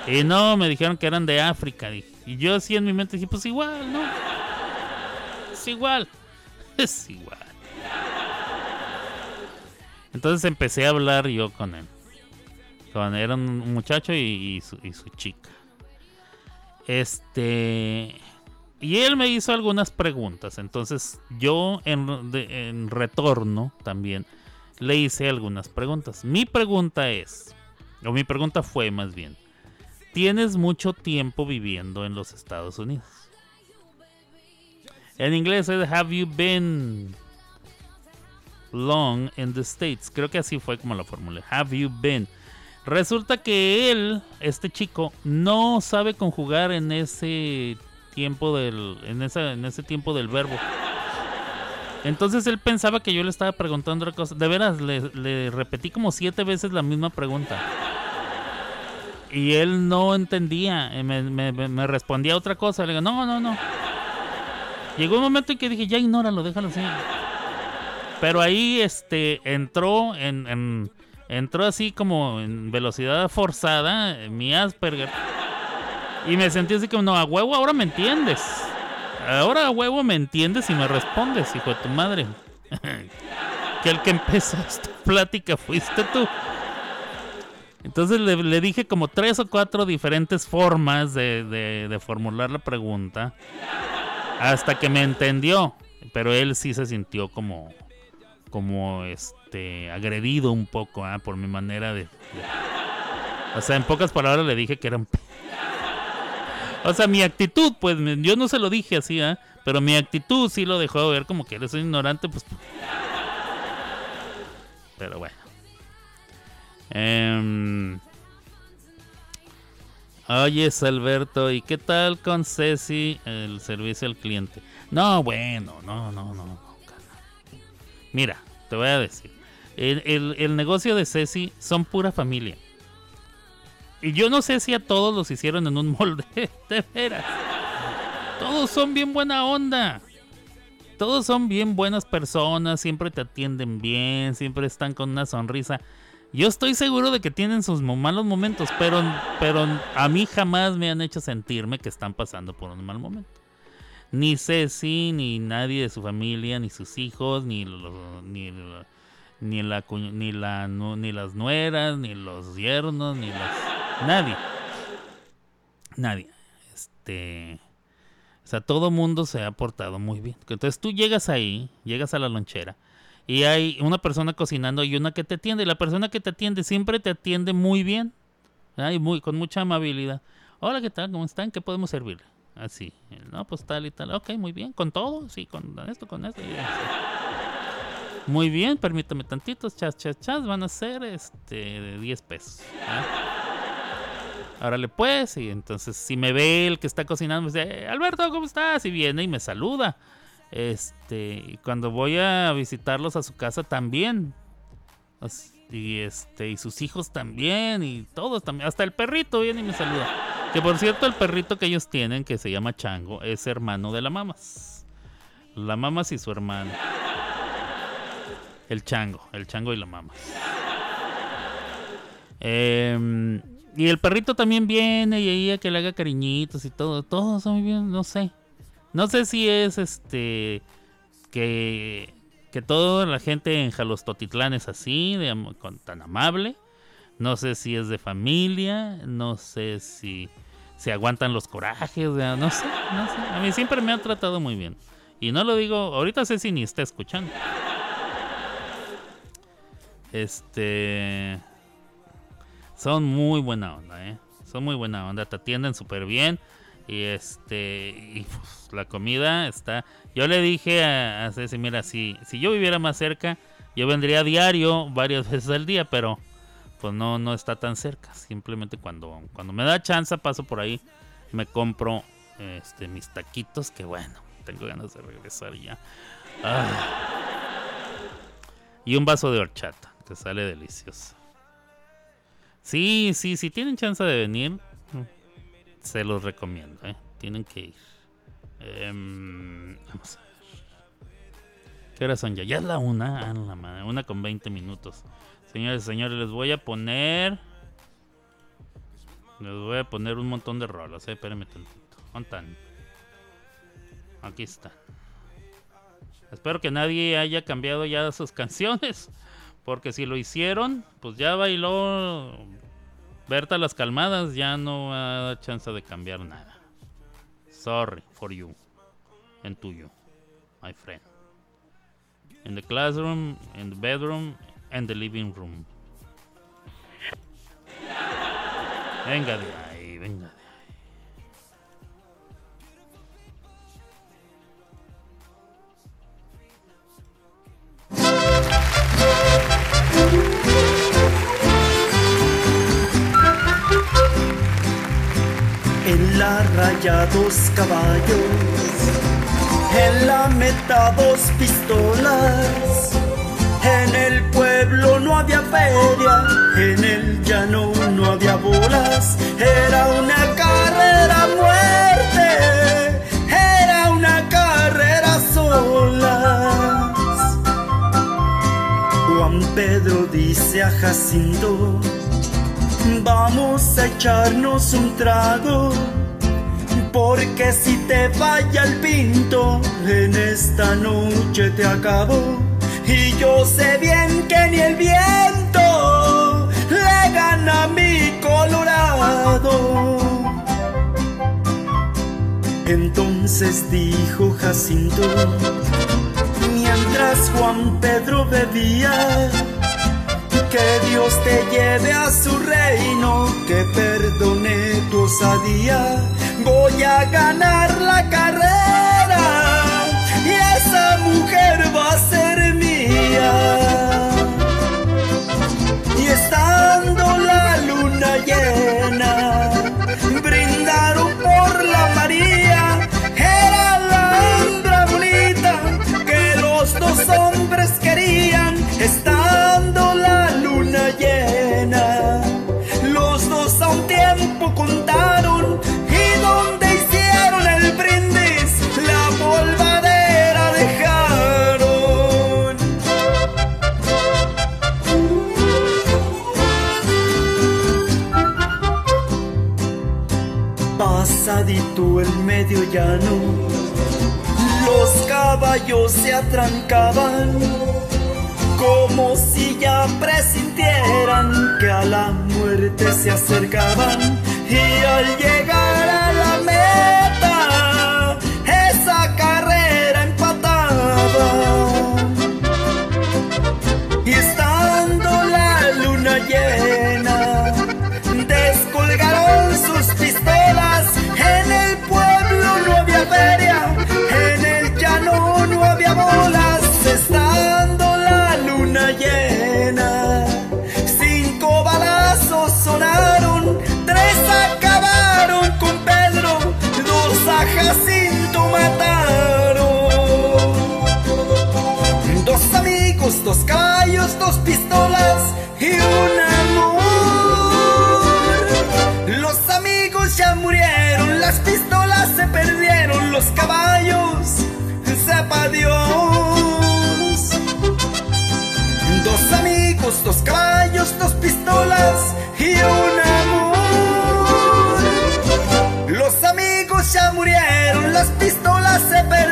Y, y no, me dijeron que eran de África. dije. Y yo así en mi mente dije, pues igual, ¿no? Es igual. [LAUGHS] Es igual. Entonces empecé a hablar yo con él. Con, era un muchacho y, su, chica. Este. Y él me hizo algunas preguntas. Entonces yo en, en retorno también le hice algunas preguntas. Mi pregunta es, o mi pregunta fue más bien, ¿tienes mucho tiempo viviendo en los Estados Unidos? En inglés es Have you been long in the States? Creo que así fue como lo formulé. Have you been? Resulta que él, este chico, no sabe conjugar en ese tiempo del, en esa, en ese tiempo del verbo. Entonces él pensaba que yo le estaba preguntando otra cosa. De veras, le, repetí como siete veces la misma pregunta. Y él no entendía. eh, me- me respondía otra cosa. Le digo, no, no, no. Llegó un momento en que dije, ya ignóralo, déjalo así. Pero ahí este entró en, en- entró así como en velocidad forzada eh, mi Asperger. Y me sentí así como, no, a huevo ahora me entiendes. Ahora a huevo me entiendes y me respondes, hijo de tu madre. [LAUGHS] que el que empezó esta plática fuiste tú. Entonces le, dije como tres o cuatro diferentes formas de formular la pregunta. Hasta que me entendió. Pero él sí se sintió como, como este, agredido un poco ah, por mi manera de, O sea, en pocas palabras le dije que era un... O sea, mi actitud, pues yo no se lo dije así, ¿ah? Pero mi actitud sí lo dejó ver como que eres un ignorante, pues... Pero bueno. Em, Oye, Alberto, ¿y qué tal con Ceci el servicio al cliente? No, bueno, no, no, no. Mira, te voy a decir. El, el- negocio de Ceci son pura familia. Y yo no sé si a todos los hicieron en un molde, [LAUGHS] de veras. Todos son bien buena onda. Todos son bien buenas personas, siempre te atienden bien, siempre están con una sonrisa. Yo estoy seguro de que tienen sus malos momentos, pero, pero a mí jamás me han hecho sentirme que están pasando por un mal momento. Ni Ceci, ni nadie de su familia, ni sus hijos, ni, lo- ni, Ni la ni la ni las nueras, ni los yernos, ni las nadie. Nadie. Este o sea, todo mundo se ha portado muy bien. Entonces tú llegas ahí, llegas a la lonchera y hay una persona cocinando y una que te atiende. Y la persona que te atiende siempre te atiende muy bien. muy, con mucha amabilidad. Hola, ¿qué tal? ¿Cómo están? ¿Qué podemos servirle? Así. No, pues tal y tal. Ok, muy bien. ¿Con todo? Sí, con esto, con esto. Muy bien, permítame tantitos. Chas, chas, chas. Van a ser este, de 10 pesos. ¿ah? Órale pues, y entonces si me ve el que está cocinando, me dice, "Eh, Alberto, ¿cómo estás? Y viene y me saluda. Este, y cuando voy a visitarlos a su casa también. Y este, y sus hijos también, y todos también, hasta el perrito viene y me saluda. Que por cierto, el perrito que ellos tienen, que se llama Chango, es hermano de la Mamas. La Mamas y su hermano. El Chango, el Chango y la Mamas. Em, y el perrito también viene y ahí a que le haga cariñitos y todo. Todo está muy bien, no sé. No sé si es este. Que, que toda la gente en Jalostotitlán es así, con- tan amable. No sé si es de familia. No sé si se aguantan los corajes. no sé, no sé. A mí siempre me han tratado muy bien. Y no lo digo, ahorita sé si ni está escuchando. Este. Son muy buena onda, ¿eh? Son muy buena onda, te atienden súper bien. Y este. Y pues, la comida está. Yo le dije a, a Ceci, mira, si, si yo viviera más cerca, yo vendría a diario, varias [LAUGHS] veces al día, pero pues no, no está tan cerca. Simplemente cuando, cuando me da chance paso por ahí, me compro este, mis taquitos, que bueno, tengo ganas de regresar ya. Ah. Y un vaso de horchata, que sale delicioso. Sí, sí, si tienen chance de venir, se los recomiendo, ¿eh? Tienen que ir. Em, vamos a ver. ¿Qué horas son ya? Ya es la una, ah, la madre, una con 20 minutos. Señores, señores, les voy a poner. Les voy a poner un montón de rolas, eh. Espérenme tantito. ¿Dónde? Aquí están. Espero que nadie haya cambiado ya sus [LAUGHS] canciones. Porque si lo hicieron, pues ya bailó Berta las calmadas. Ya no va a dar chance de cambiar nada. Sorry for you. And to you, my friend. In the classroom, in the bedroom, and the living room. Venga de ahí, venga de ahí. En la raya dos caballos, en la meta dos pistolas. En el pueblo no había feria, en el llano no había bolas. Era una carrera muerte, era una carrera solas. Juan Pedro dice a Jacinto, Vamos a echarnos un trago, porque si te falla el pinto, en esta noche te acabo. Y yo sé bien que ni el viento le gana a mi Colorado. Entonces dijo Jacinto, mientras Juan Pedro bebía, que Dios te lleve a su reino, que perdone tu osadía. Voy a ganar la carrera mía. Pasadito el medio llano, los caballos se atrancaban como si ya presintieran que a la muerte se acercaban. Y al llegar Jacinto mataron Dos amigos, dos caballos, dos pistolas y un amor. Los amigos ya murieron, las pistolas se perdieron, los caballos, sepa Dios. Dos amigos, dos caballos, dos pistolas y un las pistolas se perdieron,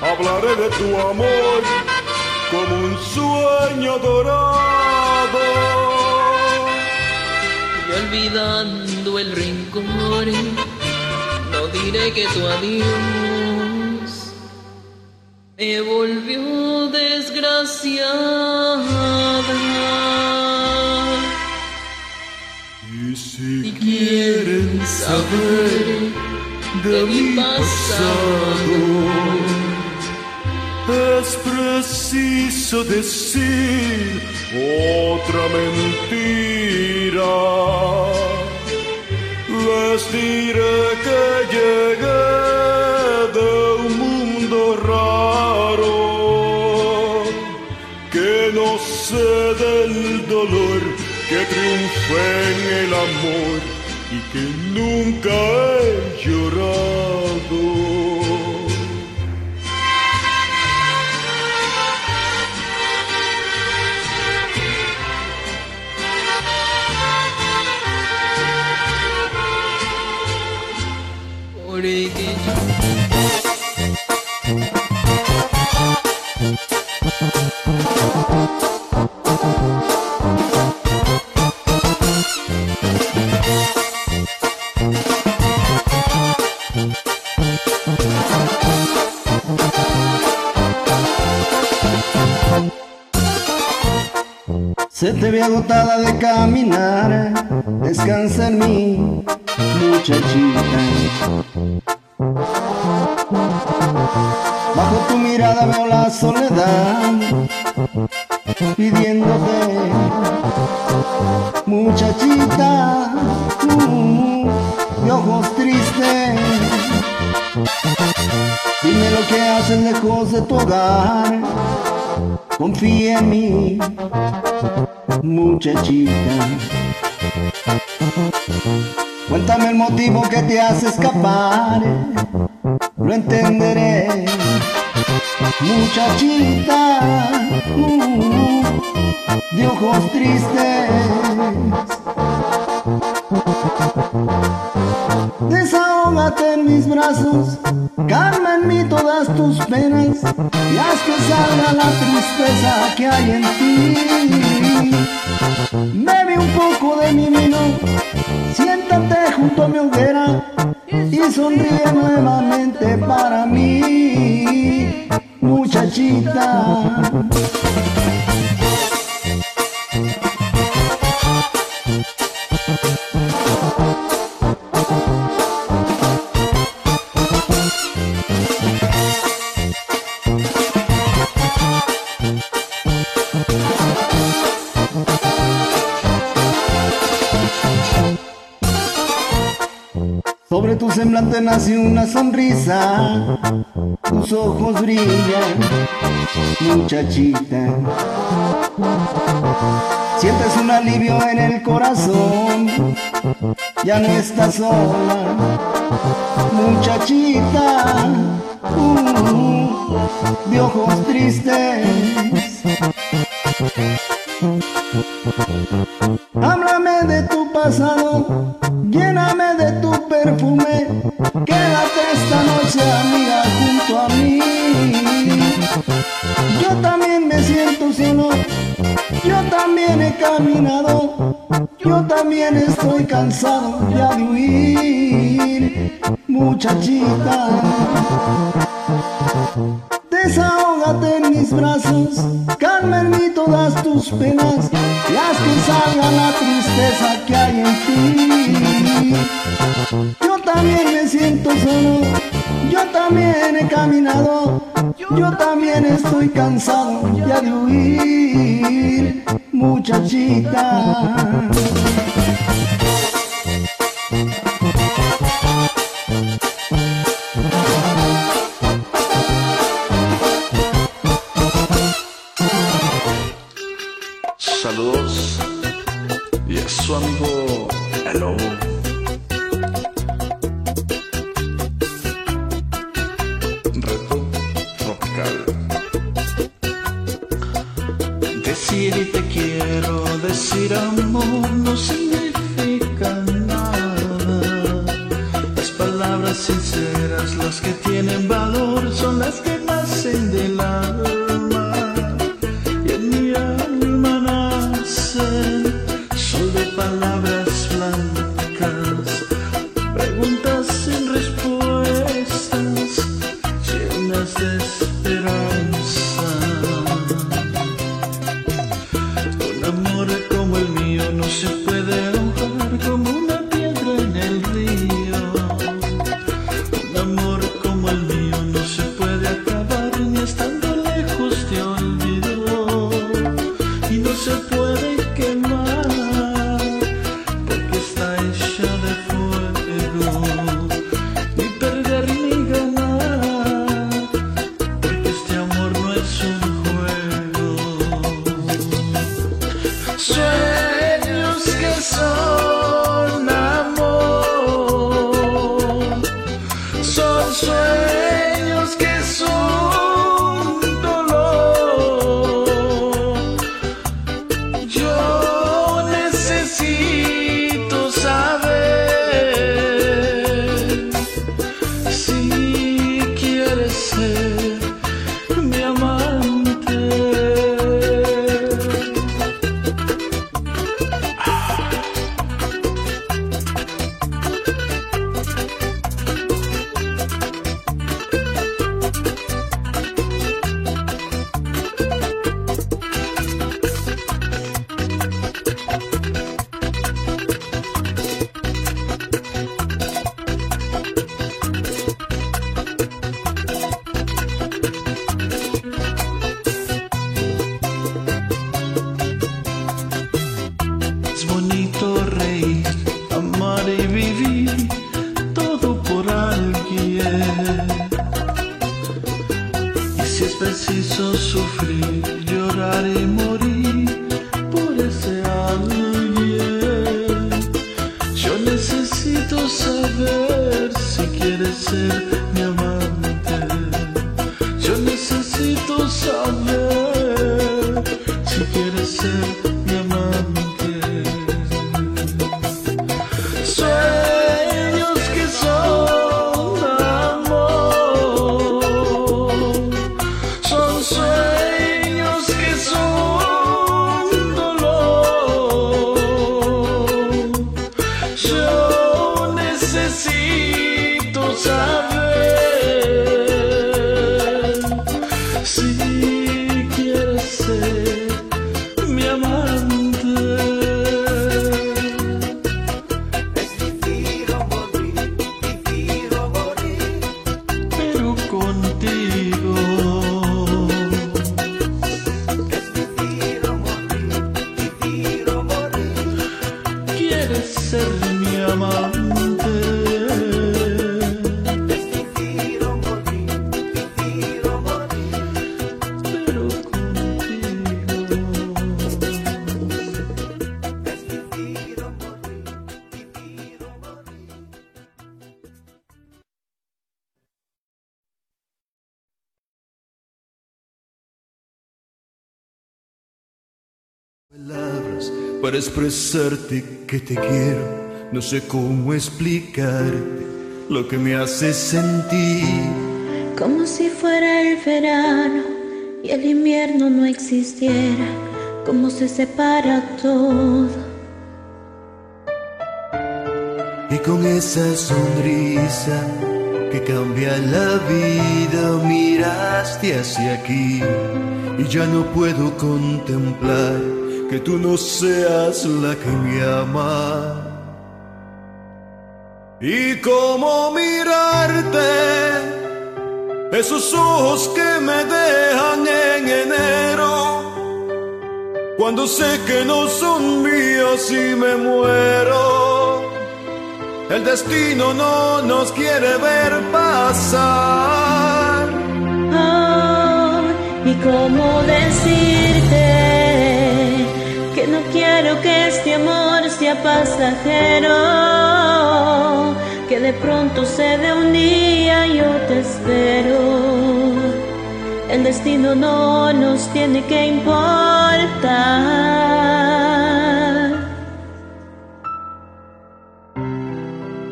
hablaré de tu amor como un sueño dorado. Y olvidando el rencor, no diré que tu adiós me volvió desgraciada. Y si Si quieren saber de mi pasado, es preciso decir otra mentira. Les diré que llegué de un mundo raro, que no sé del dolor que triunfé en el amor y que nunca he llorado. Te ve agotada de caminar, descansa en mí, muchachita. Bajo tu mirada veo la soledad, pidiéndote, muchachita, mm, de ojos tristes. Dime lo que hacen lejos de tu hogar, confía en mí, muchachita. Cuéntame el motivo que te hace escapar, lo entenderé. Muchachita uh, de ojos tristes. Desahógate en mis brazos, calma en mí todas tus penas y haz que salga la tristeza que hay en ti. Bebe un poco de mi vino, siéntate junto a mi hoguera y sonríe nuevamente para mí, muchachita. Semblante nació una sonrisa, tus ojos brillan, muchachita. Sientes un alivio en el corazón, ya no estás sola, muchachita, uh, de ojos tristes. Háblame de tu pasado, lléname de tu perfume, quédate esta noche amiga junto a mí. Yo también me siento solo, yo también he caminado, yo también estoy cansado ya de huir, muchachita. Desahógate en mis brazos, calma en mí todas tus penas y haz que salga la tristeza que hay en ti. Yo también me siento solo, yo también he caminado, yo también estoy cansado ya de huir, muchachita. Su amigo. Reto tropical. Decir y te quiero, decir amor expresarte que te quiero. No sé cómo explicarte lo que me hace sentir. Como si fuera el verano y el invierno no existiera, como se separa todo. Y con esa sonrisa que cambia la vida, miraste hacia aquí y ya no puedo contemplar que tú no seas la que me ama. Y cómo mirarte, esos ojos que me dejan en enero, cuando sé que no son míos y me muero. El destino no nos quiere ver pasar. Ah, y cómo decirte que no quiero que este amor sea pasajero, que de pronto se dé un día yo te espero. El destino no nos tiene que importar.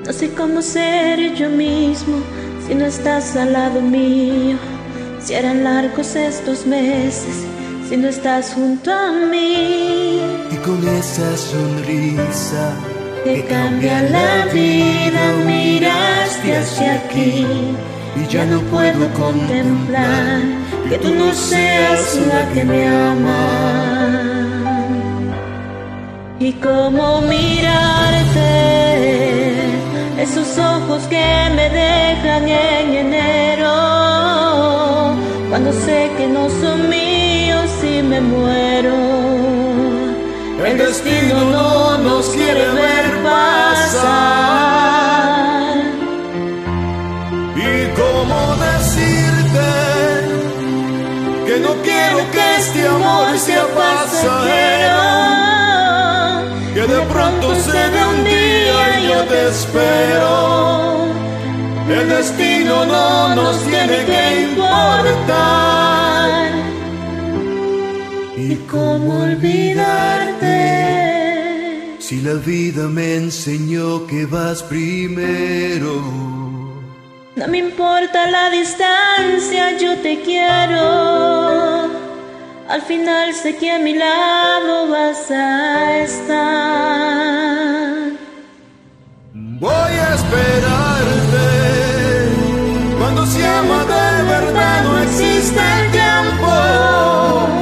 No sé cómo ser yo mismo si no estás al lado mío. Si eran largos estos meses, si no estás junto a mí. Y con esa sonrisa Que cambia la vida, miraste hacia aquí. Y ya no puedo contemplar que tú no seas la que me ama. Y cómo mirarte, esos ojos que me dejan en enero, cuando sé que no son míos y muero. El destino no nos quiere ver pasar. y cómo decirte que no quiero que este amor sea pasajero. Que de pronto se dé un día y yo te espero. El destino no nos tiene que importar. ¿Y cómo olvidarte? Si la vida me enseñó que vas primero. No me importa la distancia, yo te quiero. Al final sé que a mi lado vas a estar. Voy a esperarte. Cuando se ama de verdad no existe el tiempo.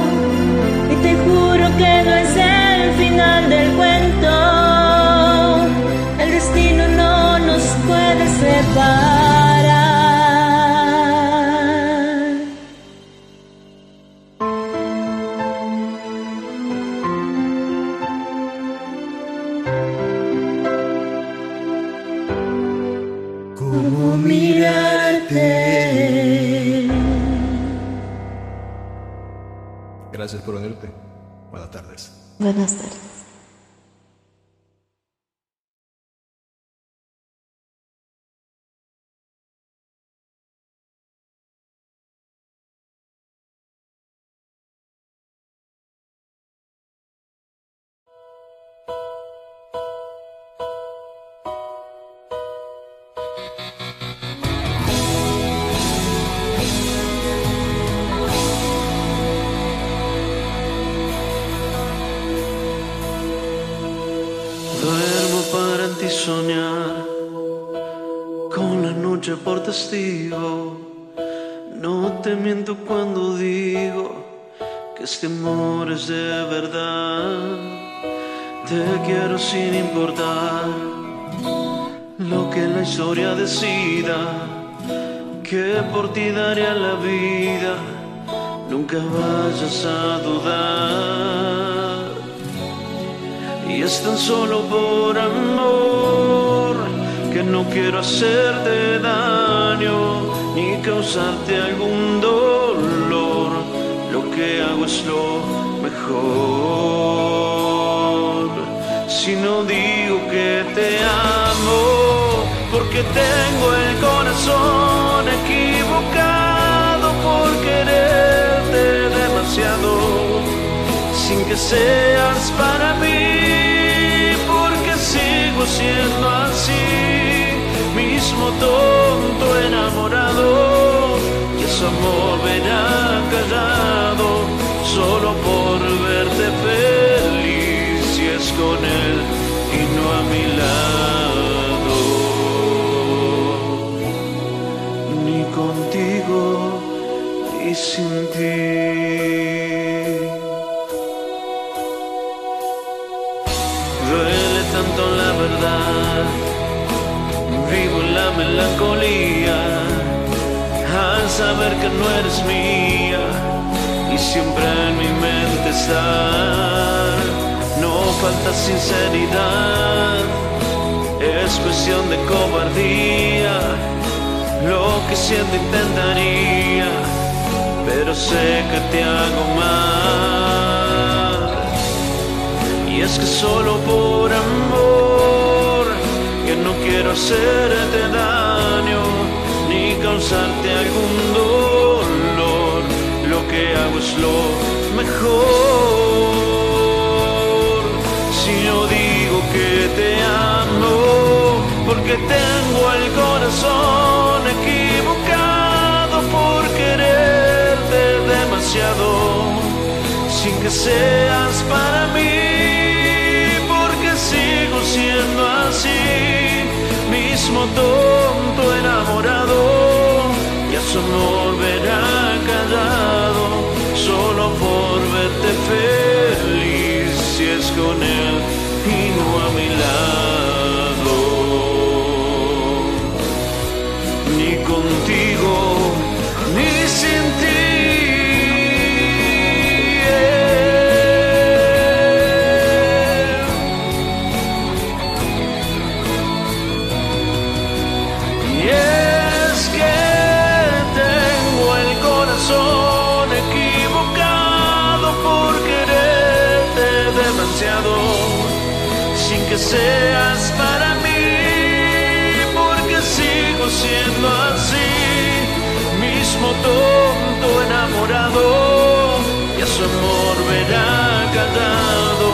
Gracias por unirte. Buenas tardes. Buenas tardes. No te miento cuando digo que este amor es de verdad. Te quiero sin importar lo que la historia decida, que por ti daría la vida. Nunca vayas a dudar. Y es tan solo por amor no quiero hacerte daño ni causarte algún dolor. Lo que hago es lo mejor. Si no digo que te amo, porque tengo el corazón equivocado por quererte demasiado sin que seas para mí, porque sigo siendo así, mismo tonto enamorado, y ese amor verá callado, solo por verte feliz, si es con él y no a mi lado, ni contigo ni sin ti. Melancolía al saber que no eres mía y siempre en mi mente está. No falta sinceridad, es cuestión de cobardía. Lo que siento intentaría, pero sé que te hago mal. Y es que solo por amor, quiero hacerte daño, ni causarte algún dolor, lo que hago es lo mejor. Si yo digo que te amo, porque tengo el corazón equivocado por quererte demasiado sin que seas para mí, porque sigo siendo así, mismo tonto enamorado, y a su amor verá callado, solo por verte feliz, si es con él y no a mi lado, que seas para mí, porque sigo siendo así, mismo tonto enamorado, y a su amor verá callado,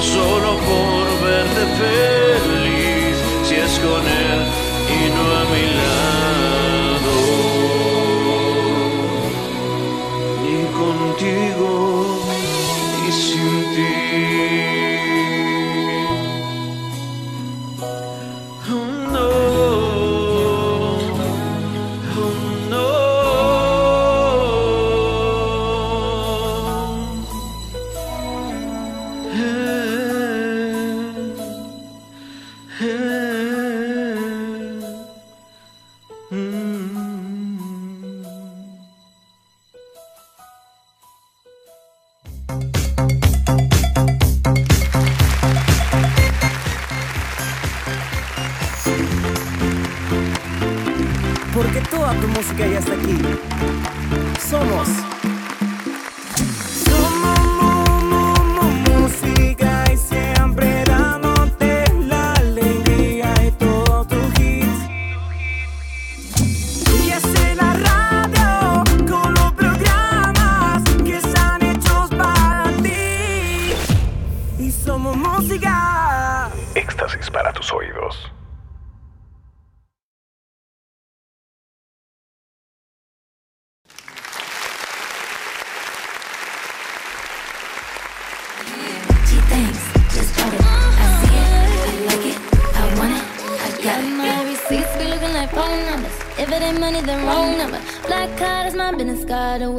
solo por verte feliz, si es con él y no a mi lado, ni contigo y sin ti.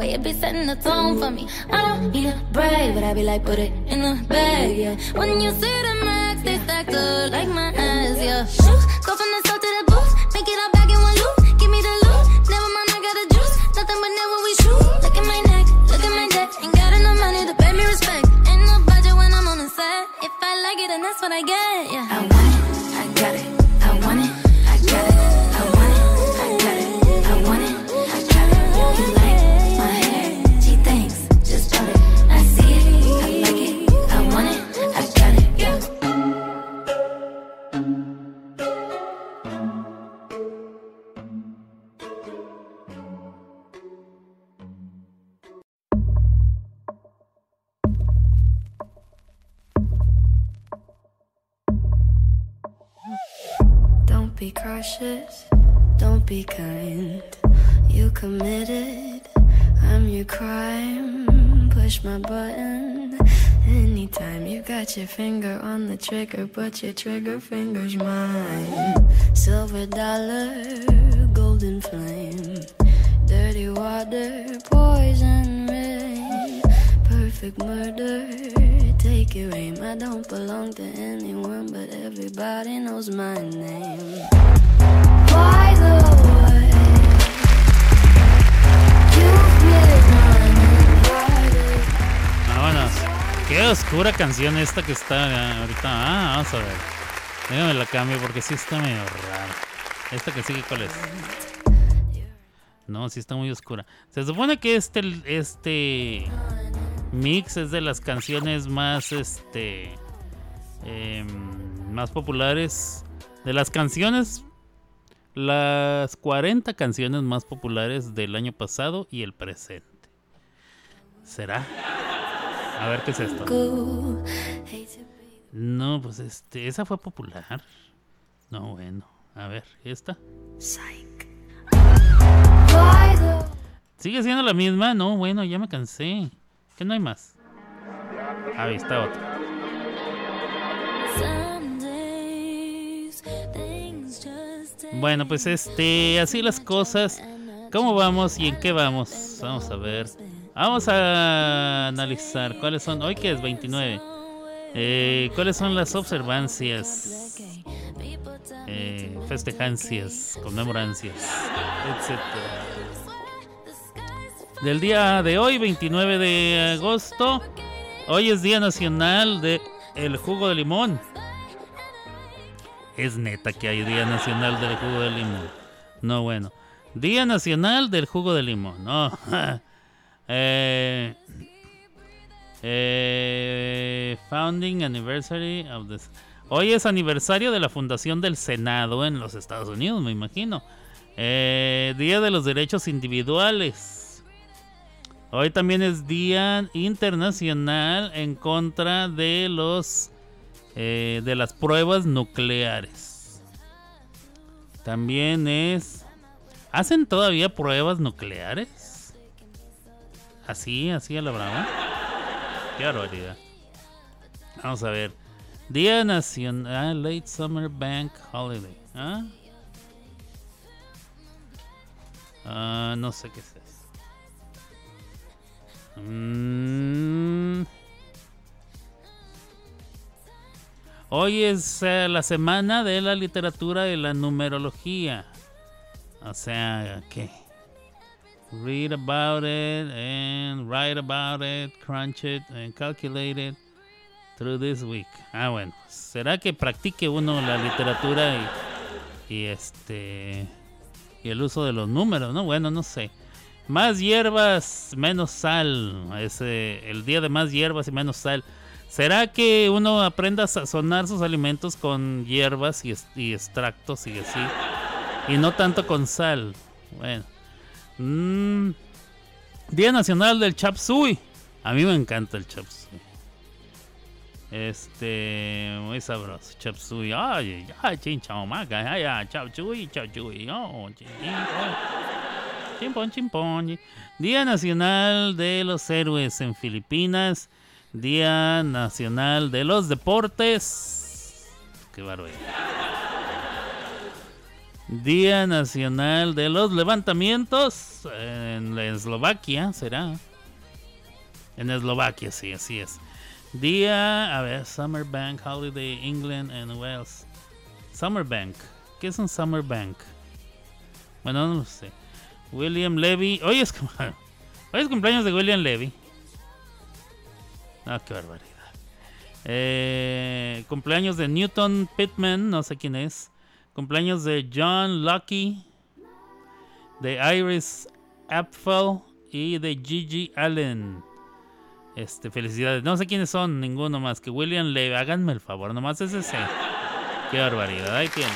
Way it be setting the tone for me. I don't need a brag, but I be like, put it in the bag, yeah. When you see the be cautious, don't be kind. You committed, I'm your crime. Push my button anytime. You got your finger on the trigger, but your trigger finger's mine. Silver dollar, golden flame. Dirty water, poison rain. Perfect murder, take your aim. I don't belong to anyone, but everybody knows my name. Oscura canción esta que está eh, ahorita. Ah, vamos a ver. Déjame la cambio porque sí está medio rara. Esta que sigue, ¿cuál es? No, sí está muy oscura. Se supone que este, este mix es de las canciones más, este, em, más populares. De las canciones, las 40 canciones más populares del año pasado y el presente. ¿Será? A ver qué es esto. No, pues este, esa fue popular. No, bueno. A ver, ¿esta? ¿Sigue siendo la misma? No, bueno, ya me cansé. Que no hay más. Ahí está otra. Bueno, pues este, así las cosas. ¿Cómo vamos y en qué vamos? Vamos a ver. Vamos a analizar cuáles son. Hoy que es 29. Eh, ¿Cuáles son las observancias? Eh, festejancias, conmemorancias, etcétera. Del día de hoy, 29 de agosto. Hoy es Día Nacional de el Jugo de Limón. Es neta que hay Día Nacional del Jugo de Limón. No, bueno. Día Nacional del Jugo de Limón. No. [LAUGHS] eh, eh, founding Anniversary of the... Hoy es aniversario de la fundación del Senado en los Estados Unidos, me imagino. Eh, Día de los Derechos Individuales. Hoy también es Día Internacional en contra de los eh, de las pruebas nucleares. También es. ¿Hacen todavía pruebas nucleares? Así, así a la brava. Qué barbaridad. Vamos a ver. Día Nacional Late Summer Bank Holiday. ¿Ah? Ah, no sé qué es eso. Mm. Hoy es eh, la semana de la literatura y la numerología. O sea, ¿qué? Read about it and write about it, crunch it and calculate it through this week. Ah, bueno. ¿Será que practique uno la literatura y, este y el uso de los números, no? Bueno, no sé. Más hierbas, menos sal. Es eh, el día de más hierbas y menos sal. ¿Será que uno aprenda a sazonar sus alimentos con hierbas y, extractos y así? Y no tanto con sal. Bueno. Mm, Día Nacional del Chap Suey. A mí me encanta el Chap Suey. Este, muy sabroso. Chap Suey. Ay, ay, chinchamaca. Ay, ay, Chap Suey, Chap Suey. Oh, chin, oh. Chimpón, chimpón. Día Nacional de los Héroes en Filipinas. Día Nacional de los Deportes. Qué barbaridad. Día Nacional de los Levantamientos en la Eslovaquia, será. En Eslovaquia, sí, así es. Día, a ver, Summer Bank Holiday, England and Wales. Summer Bank. ¿Qué es un Summer Bank? Bueno, no lo sé. William Levy. Hoy es, [LAUGHS] hoy es cumpleaños de William Levy. Ah, qué barbaridad. Eh, cumpleaños de Newton Pittman, no sé quién es. Cumpleaños de John Lucky, de Iris Apfel y de Gigi Allen. Este, felicidades. No sé quiénes son, ninguno más que William Levy. Háganme el favor, nomás es ese. Qué barbaridad. Ahí tienen.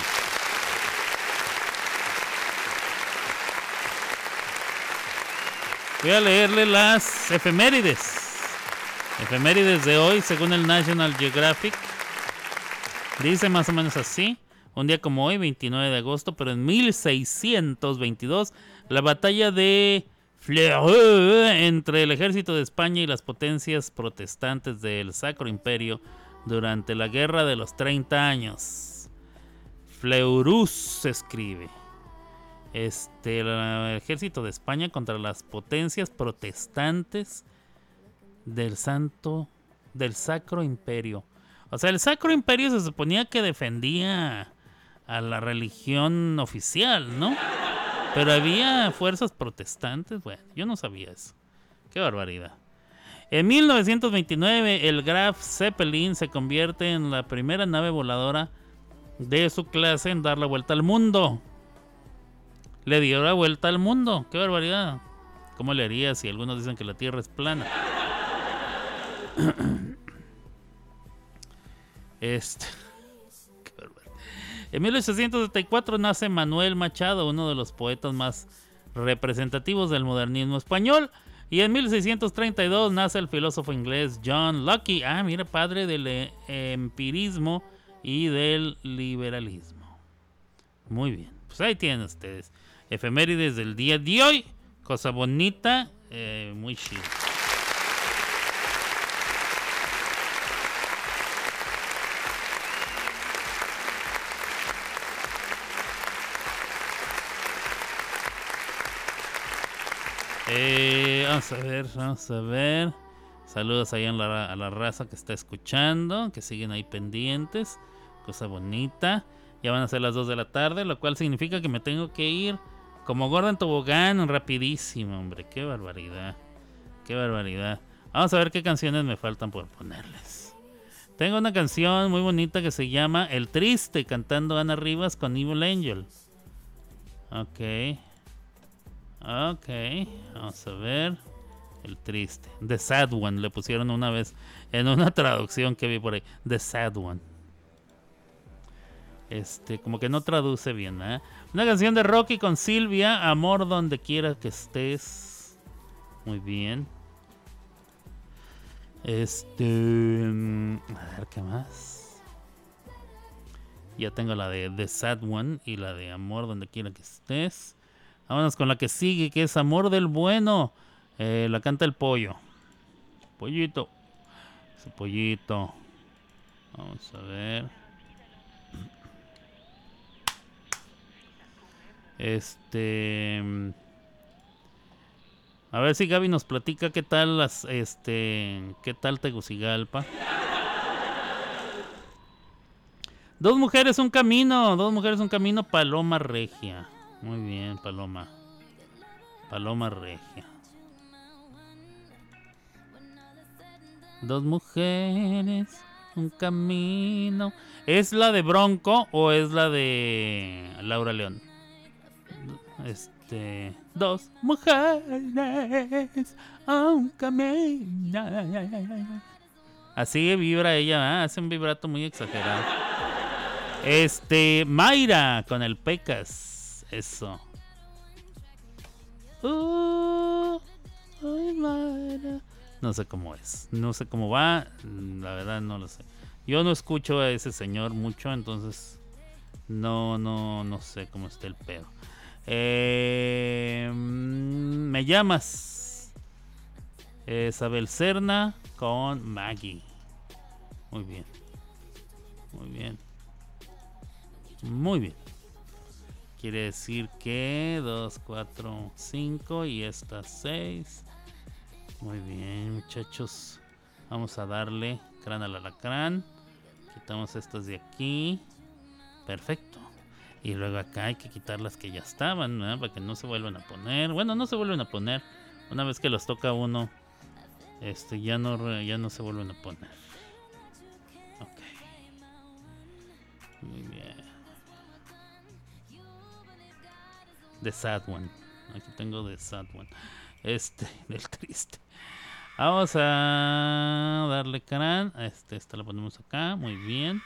Voy a leerle las efemérides. Efemérides de hoy, según el National Geographic. Dice más o menos así. Un día como hoy, 29 de agosto, pero en 1622, la batalla de Fleurus entre el ejército de España y las potencias protestantes del Sacro Imperio durante la Guerra de los 30 años. Fleurus escribe. Este, el ejército de España contra las potencias protestantes del Santo, del Sacro Imperio. O sea, el Sacro Imperio se suponía que defendía a la religión oficial, ¿no? Pero había fuerzas protestantes, bueno, yo no sabía eso. Qué barbaridad. En 1929, el Graf Zeppelin se convierte en la primera nave voladora de su clase en dar la vuelta al mundo. Le dio la vuelta al mundo. Qué barbaridad. ¿Cómo le haría si algunos dicen que la Tierra es plana? Este. [LAUGHS] En 1874 nace Manuel Machado, uno de los poetas más representativos del modernismo español. Y en 1632 nace el filósofo inglés John Locke. Ah, mira, padre del eh, empirismo y del liberalismo. Muy bien, pues ahí tienen ustedes. Efemérides del día de hoy. Cosa bonita, eh, muy chido. Eh, vamos a ver, vamos a ver. Saludos ahí a la, raza que está escuchando, que siguen ahí pendientes. Cosa bonita. Ya van a ser las 2 de la tarde, lo cual significa que me tengo que ir como gordo en tobogán, rapidísimo, hombre. Qué barbaridad. Qué barbaridad. Vamos a ver qué canciones me faltan por ponerles. Tengo una canción muy bonita que se llama El Triste, cantando Ana Rivas con Evil Angel. Ok. Ok, vamos a ver. El triste. The Sad One. Le pusieron una vez en una [LAUGHS] traducción que vi por ahí. The Sad One. Este, como que no traduce bien, ¿eh? Una canción de Rocky con Silvia. Amor donde quiera que estés. Muy bien. Este. mm, A ver qué más. Ya tengo la de The Sad One y la de Amor donde quiera que estés. Vámonos con la que sigue, que es Amor del Bueno. Eh, la canta el pollo. Pollito. Ese pollito. Vamos a ver. Este. A ver si Gaby nos platica qué tal las. Este. ¿Qué tal Tegucigalpa? Dos mujeres, un camino. Dos mujeres, un camino. Paloma Regia. Muy bien, Paloma. Paloma Regia. Dos mujeres, un camino. ¿Es la de Bronco o es la de Laura León? Este. Dos mujeres, un camino. Así vibra ella, hace un vibrato muy exagerado. Este. Mayra con el Pecas. Eso. Mayra. No sé cómo es. No sé cómo va. La verdad no lo sé. Yo no escucho a ese señor mucho, entonces no, no, no sé cómo está el pedo. Mm, me llamas. Isabel Serna con Maggie. Muy bien. Muy bien. Muy bien. Quiere decir que 2, 4, 5 y esta 6. Muy bien, muchachos. Vamos a darle crán al alacrán. Quitamos estas de aquí. Perfecto. Y luego acá hay que quitar las que ya estaban, ¿verdad? Para que no se vuelvan a poner. Bueno, no se vuelven a poner. Una vez que los toca uno, este ya no ya no se vuelven a poner. The Sad One. Aquí tengo The Sad One. Este, [LAUGHS] del triste. Vamos a darle crán. Este, esta la ponemos acá. Muy bien.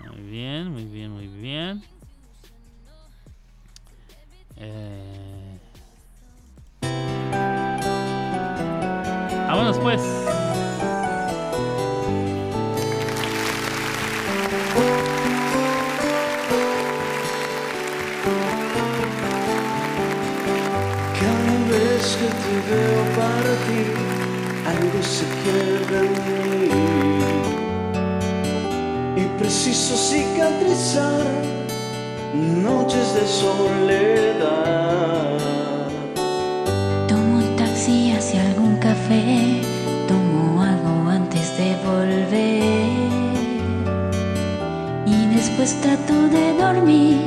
Muy bien, muy bien, muy bien. Eh... Vámonos pues. Veo partir, algo se quiebra en mí. Y preciso cicatrizar noches de soledad. Tomo un taxi hacia algún café, tomo algo antes de volver. Y después trato de dormir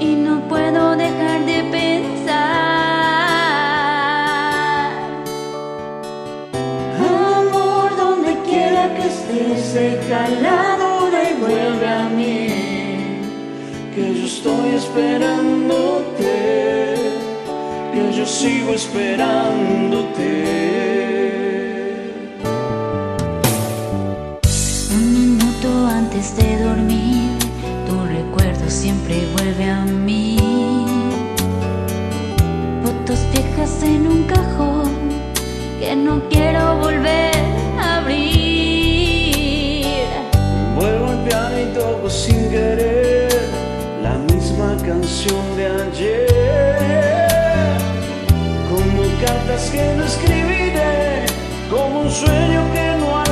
y no puedo dejar de pensar. Deja al lado y vuelve a mí. Que yo estoy esperándote, que yo sigo esperándote. Un minuto antes de dormir, tu recuerdo siempre vuelve a mí. Fotos viejas en un cajón que no quiero volver sin querer la misma canción de ayer. Como cartas que no escribiré, como un sueño que no alcanzaré.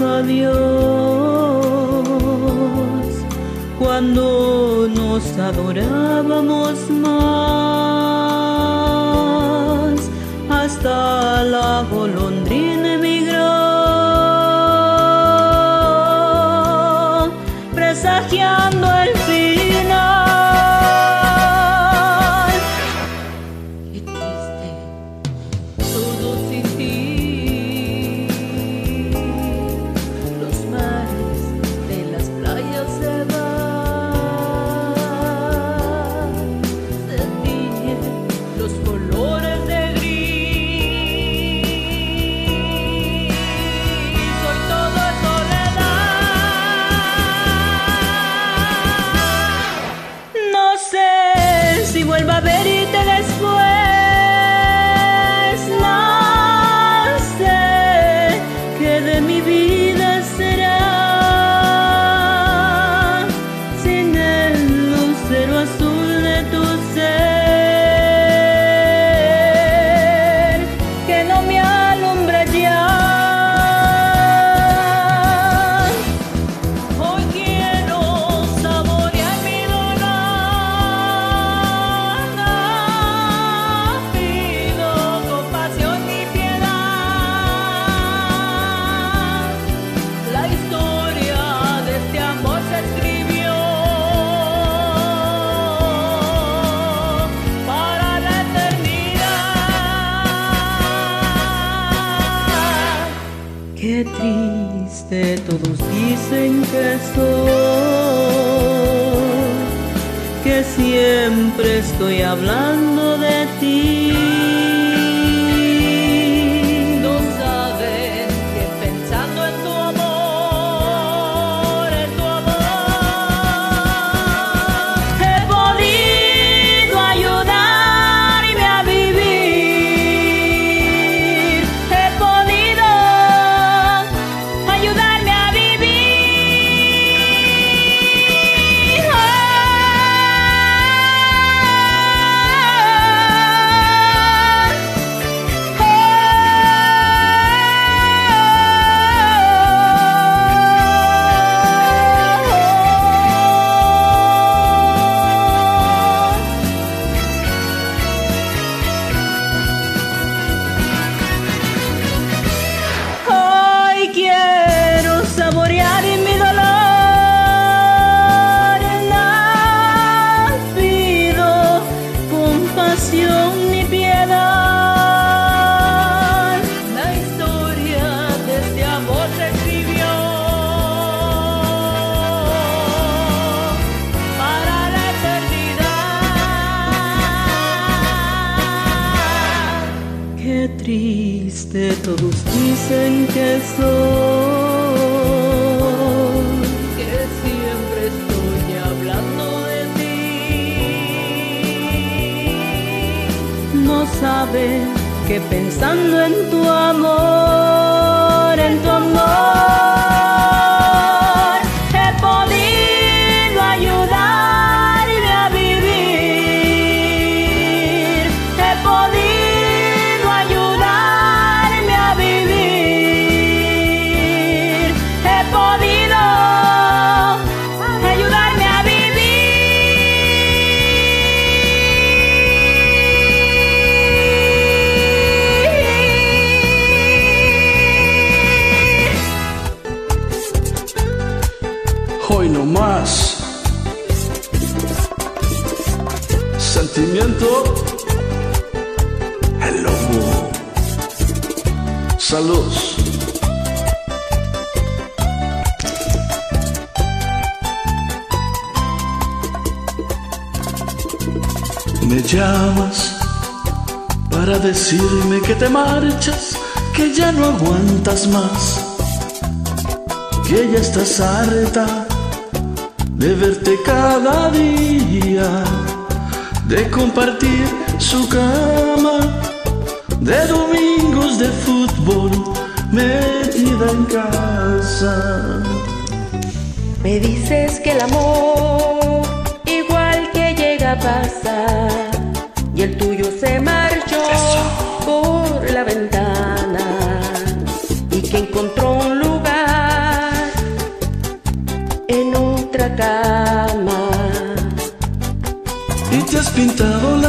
Adiós cuando nos adorábamos más. Hasta la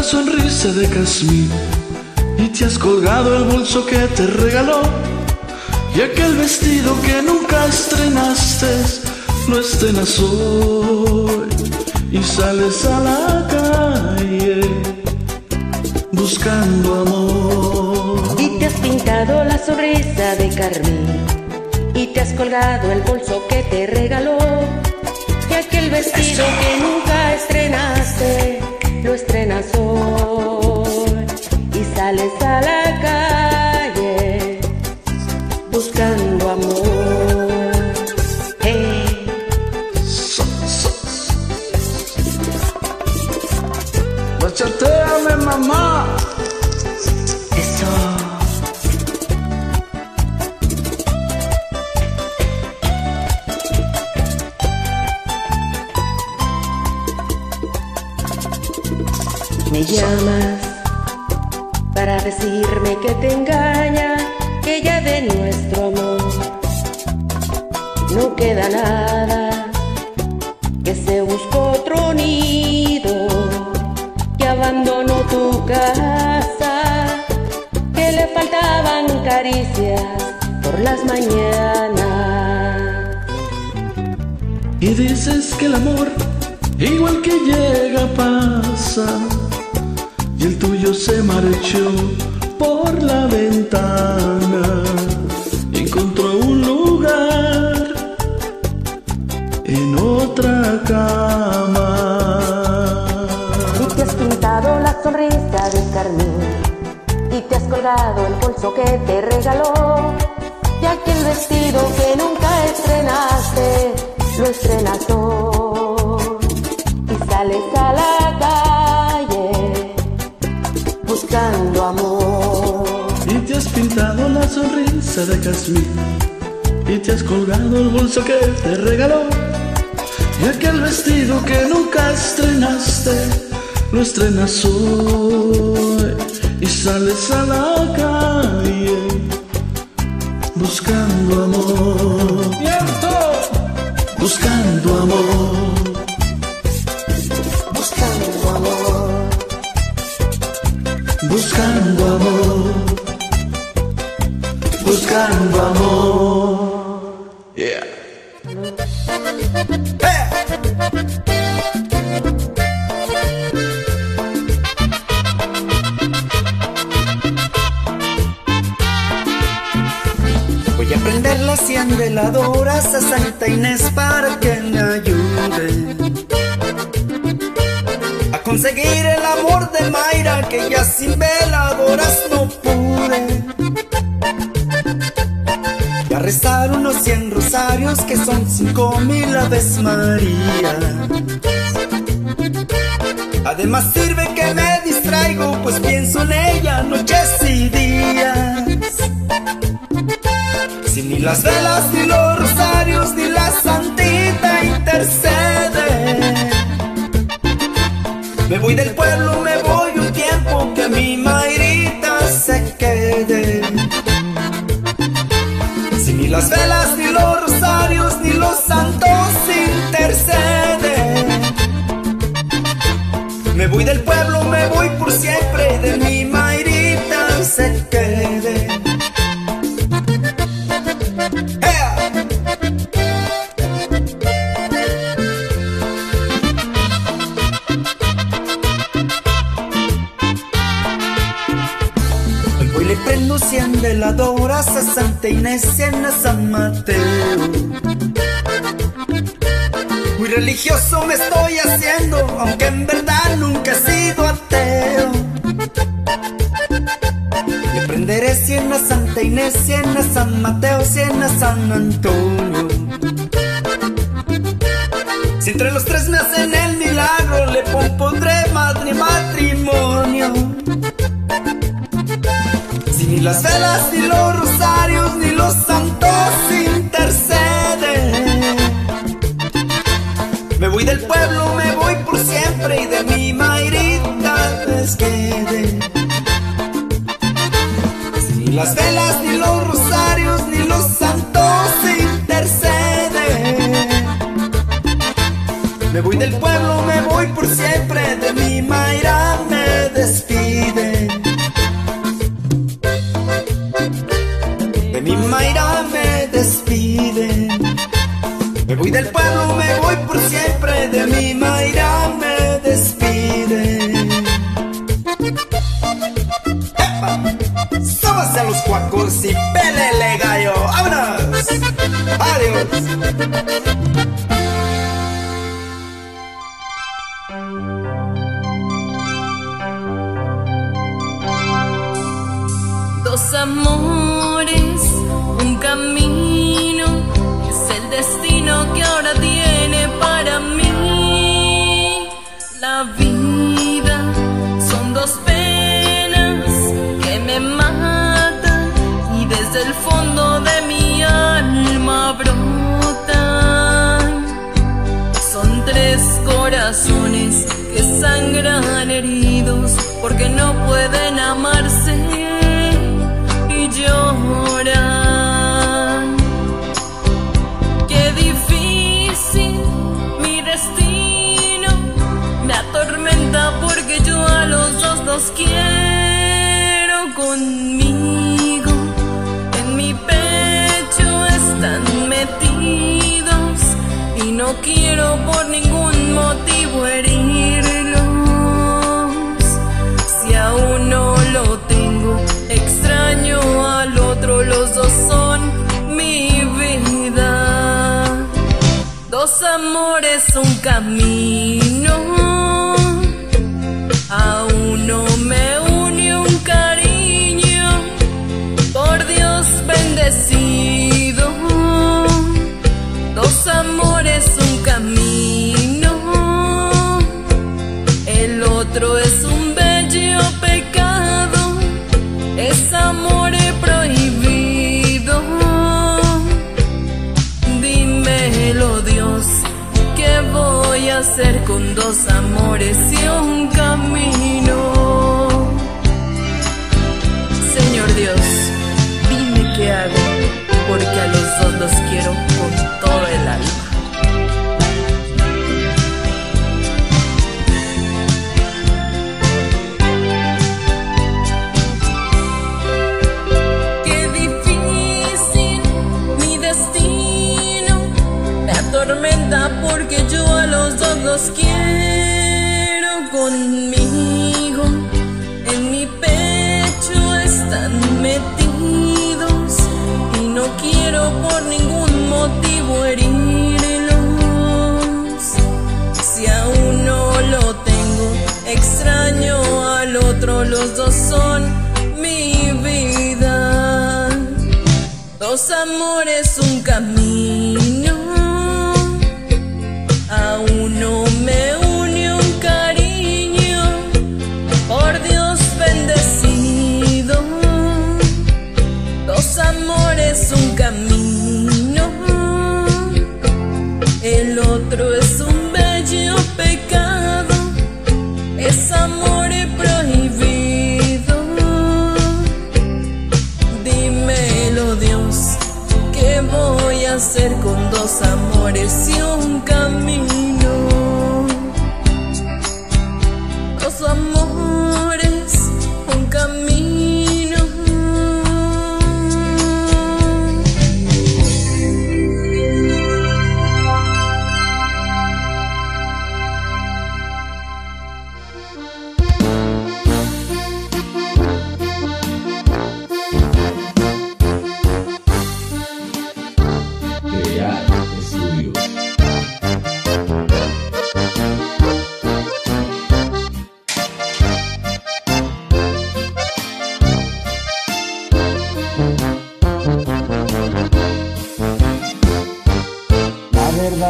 sonrisa de jazmín y te has colgado el bolso que te regaló. Y aquel vestido que nunca estrenaste lo estrenas hoy y sales a la calle buscando amor. Y te has pintado la sonrisa de carmín y te has colgado el bolso que te regaló. Y aquel vestido Eso. que nunca estrenaste lo estrenas sale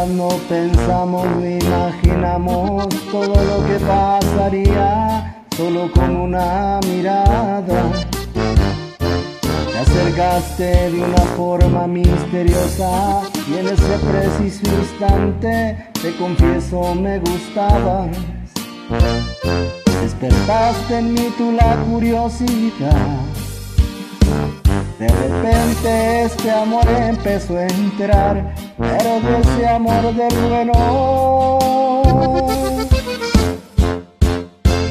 no pensamos ni imaginamos todo lo que pasaría solo con una mirada. Te acercaste de una forma misteriosa y en ese preciso instante te confieso me gustabas. Despertaste en mí tú la curiosidad. De repente este amor empezó a entrar, pero de ese amor del bueno.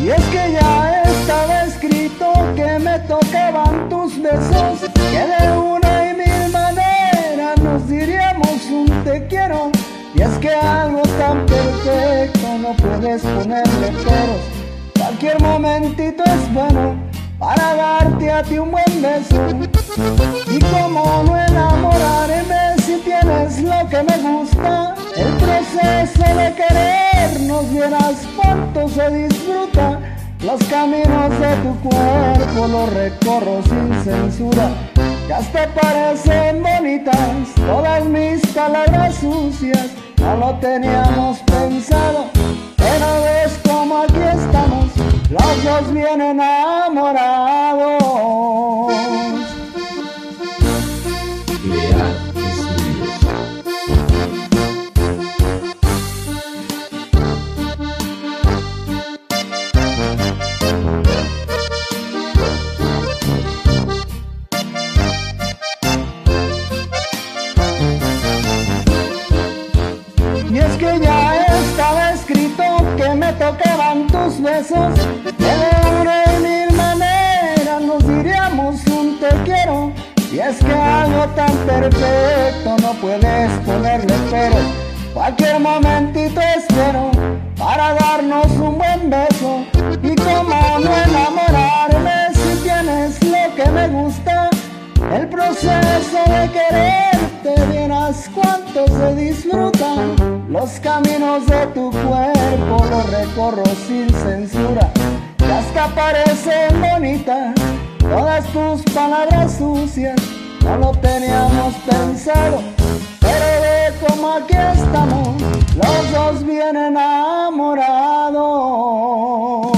Y es que ya estaba escrito que me tocaban tus besos, que de una y mil maneras nos diríamos un te quiero. Y es que algo tan perfecto no puedes ponerle peros. Cualquier momentito es bueno para darte a ti un buen beso. Y como no enamorarme si tienes lo que me gusta, el proceso de querernos vieras cuánto se disfruta. Los caminos de tu cuerpo los recorro sin censura. Y hasta parecen bonitas todas mis palabras sucias. No lo teníamos pensado, pero ves como aquí estamos, los dos bien enamorados. con tus besos, de mil maneras nos diríamos un te quiero. Y es que algo tan perfecto no puedes ponerle pero Cualquier momentito espero para darnos un buen beso. Y cómo no enamorarme si tienes lo que me gusta, el proceso de querer quererte vieras cuánto se disfruta. Los caminos de tu cuerpo los recorro sin censura. Y hasta parecen bonitas todas tus palabras sucias. No lo teníamos pensado, pero ve como aquí estamos, los dos bien enamorados.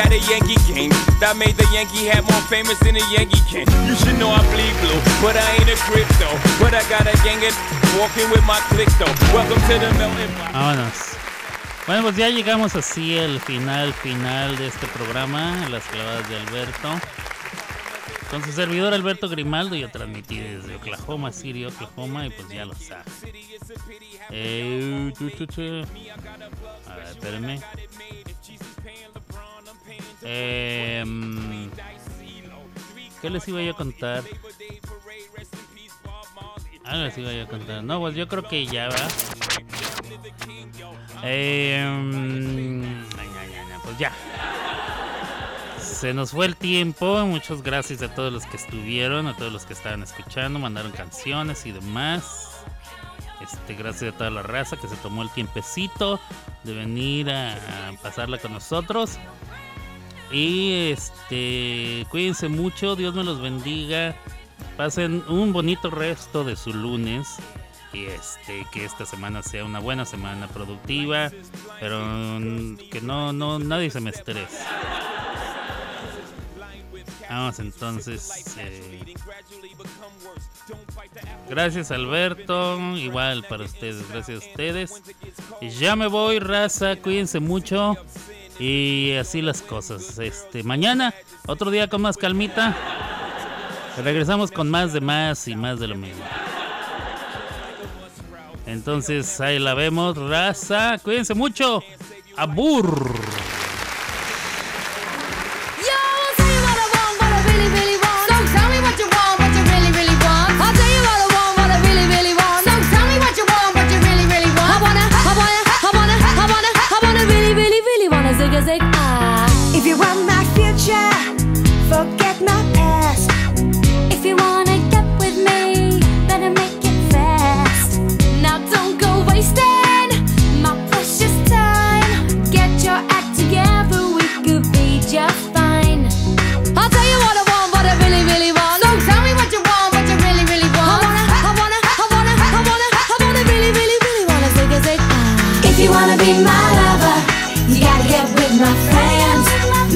At a Yankee game. That made the Yankee hat more famous than a Yankee can. You should know I bleed blue, but I ain't a crypto. But I got gang of walking with my click though. Welcome to the melting. Bueno, pues ya llegamos así al final, final de este programa, Las clavadas de Alberto. Con su servidor Alberto Grimaldo, yo transmití desde Oklahoma City, Oklahoma, y pues ya lo saben. Eh. A ver, espérenme. Eh, ¿Qué les iba yo a contar? Ah, les iba yo a contar. No, pues yo creo que ya va. Ay, pues ya. Se nos fue el tiempo. Muchas gracias a todos los que estuvieron, a todos los que estaban escuchando, mandaron canciones y demás. Este, gracias a toda la raza que se tomó el tiempecito de venir a pasarla con nosotros. Y este, cuídense mucho, Dios me los bendiga. Pasen un bonito resto de su lunes. Y este, que esta semana sea una buena semana productiva. Pero que no, no, nadie se me estrese. Vamos entonces. eh, gracias Alberto. Igual para ustedes, gracias a ustedes. Ya me voy, raza. Cuídense mucho. Y así las cosas. Este, mañana, otro día con más calmita. Regresamos con más de más y más de lo mismo. Entonces ahí la vemos, raza. Cuídense mucho. Abur.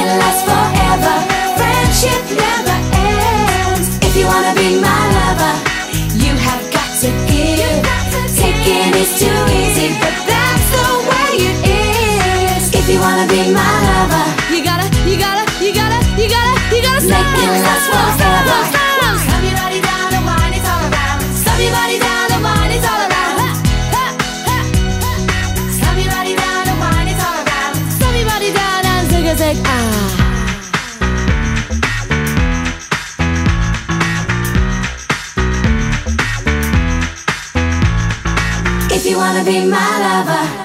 It last forever. Friendship never ends. If you wanna be my lover, you have got to give. Taking is too easy, but that's the way it is. If you wanna be my lover, You gotta, you gotta, you gotta, you gotta, you gotta Make it last forever. If you wanna be my lover.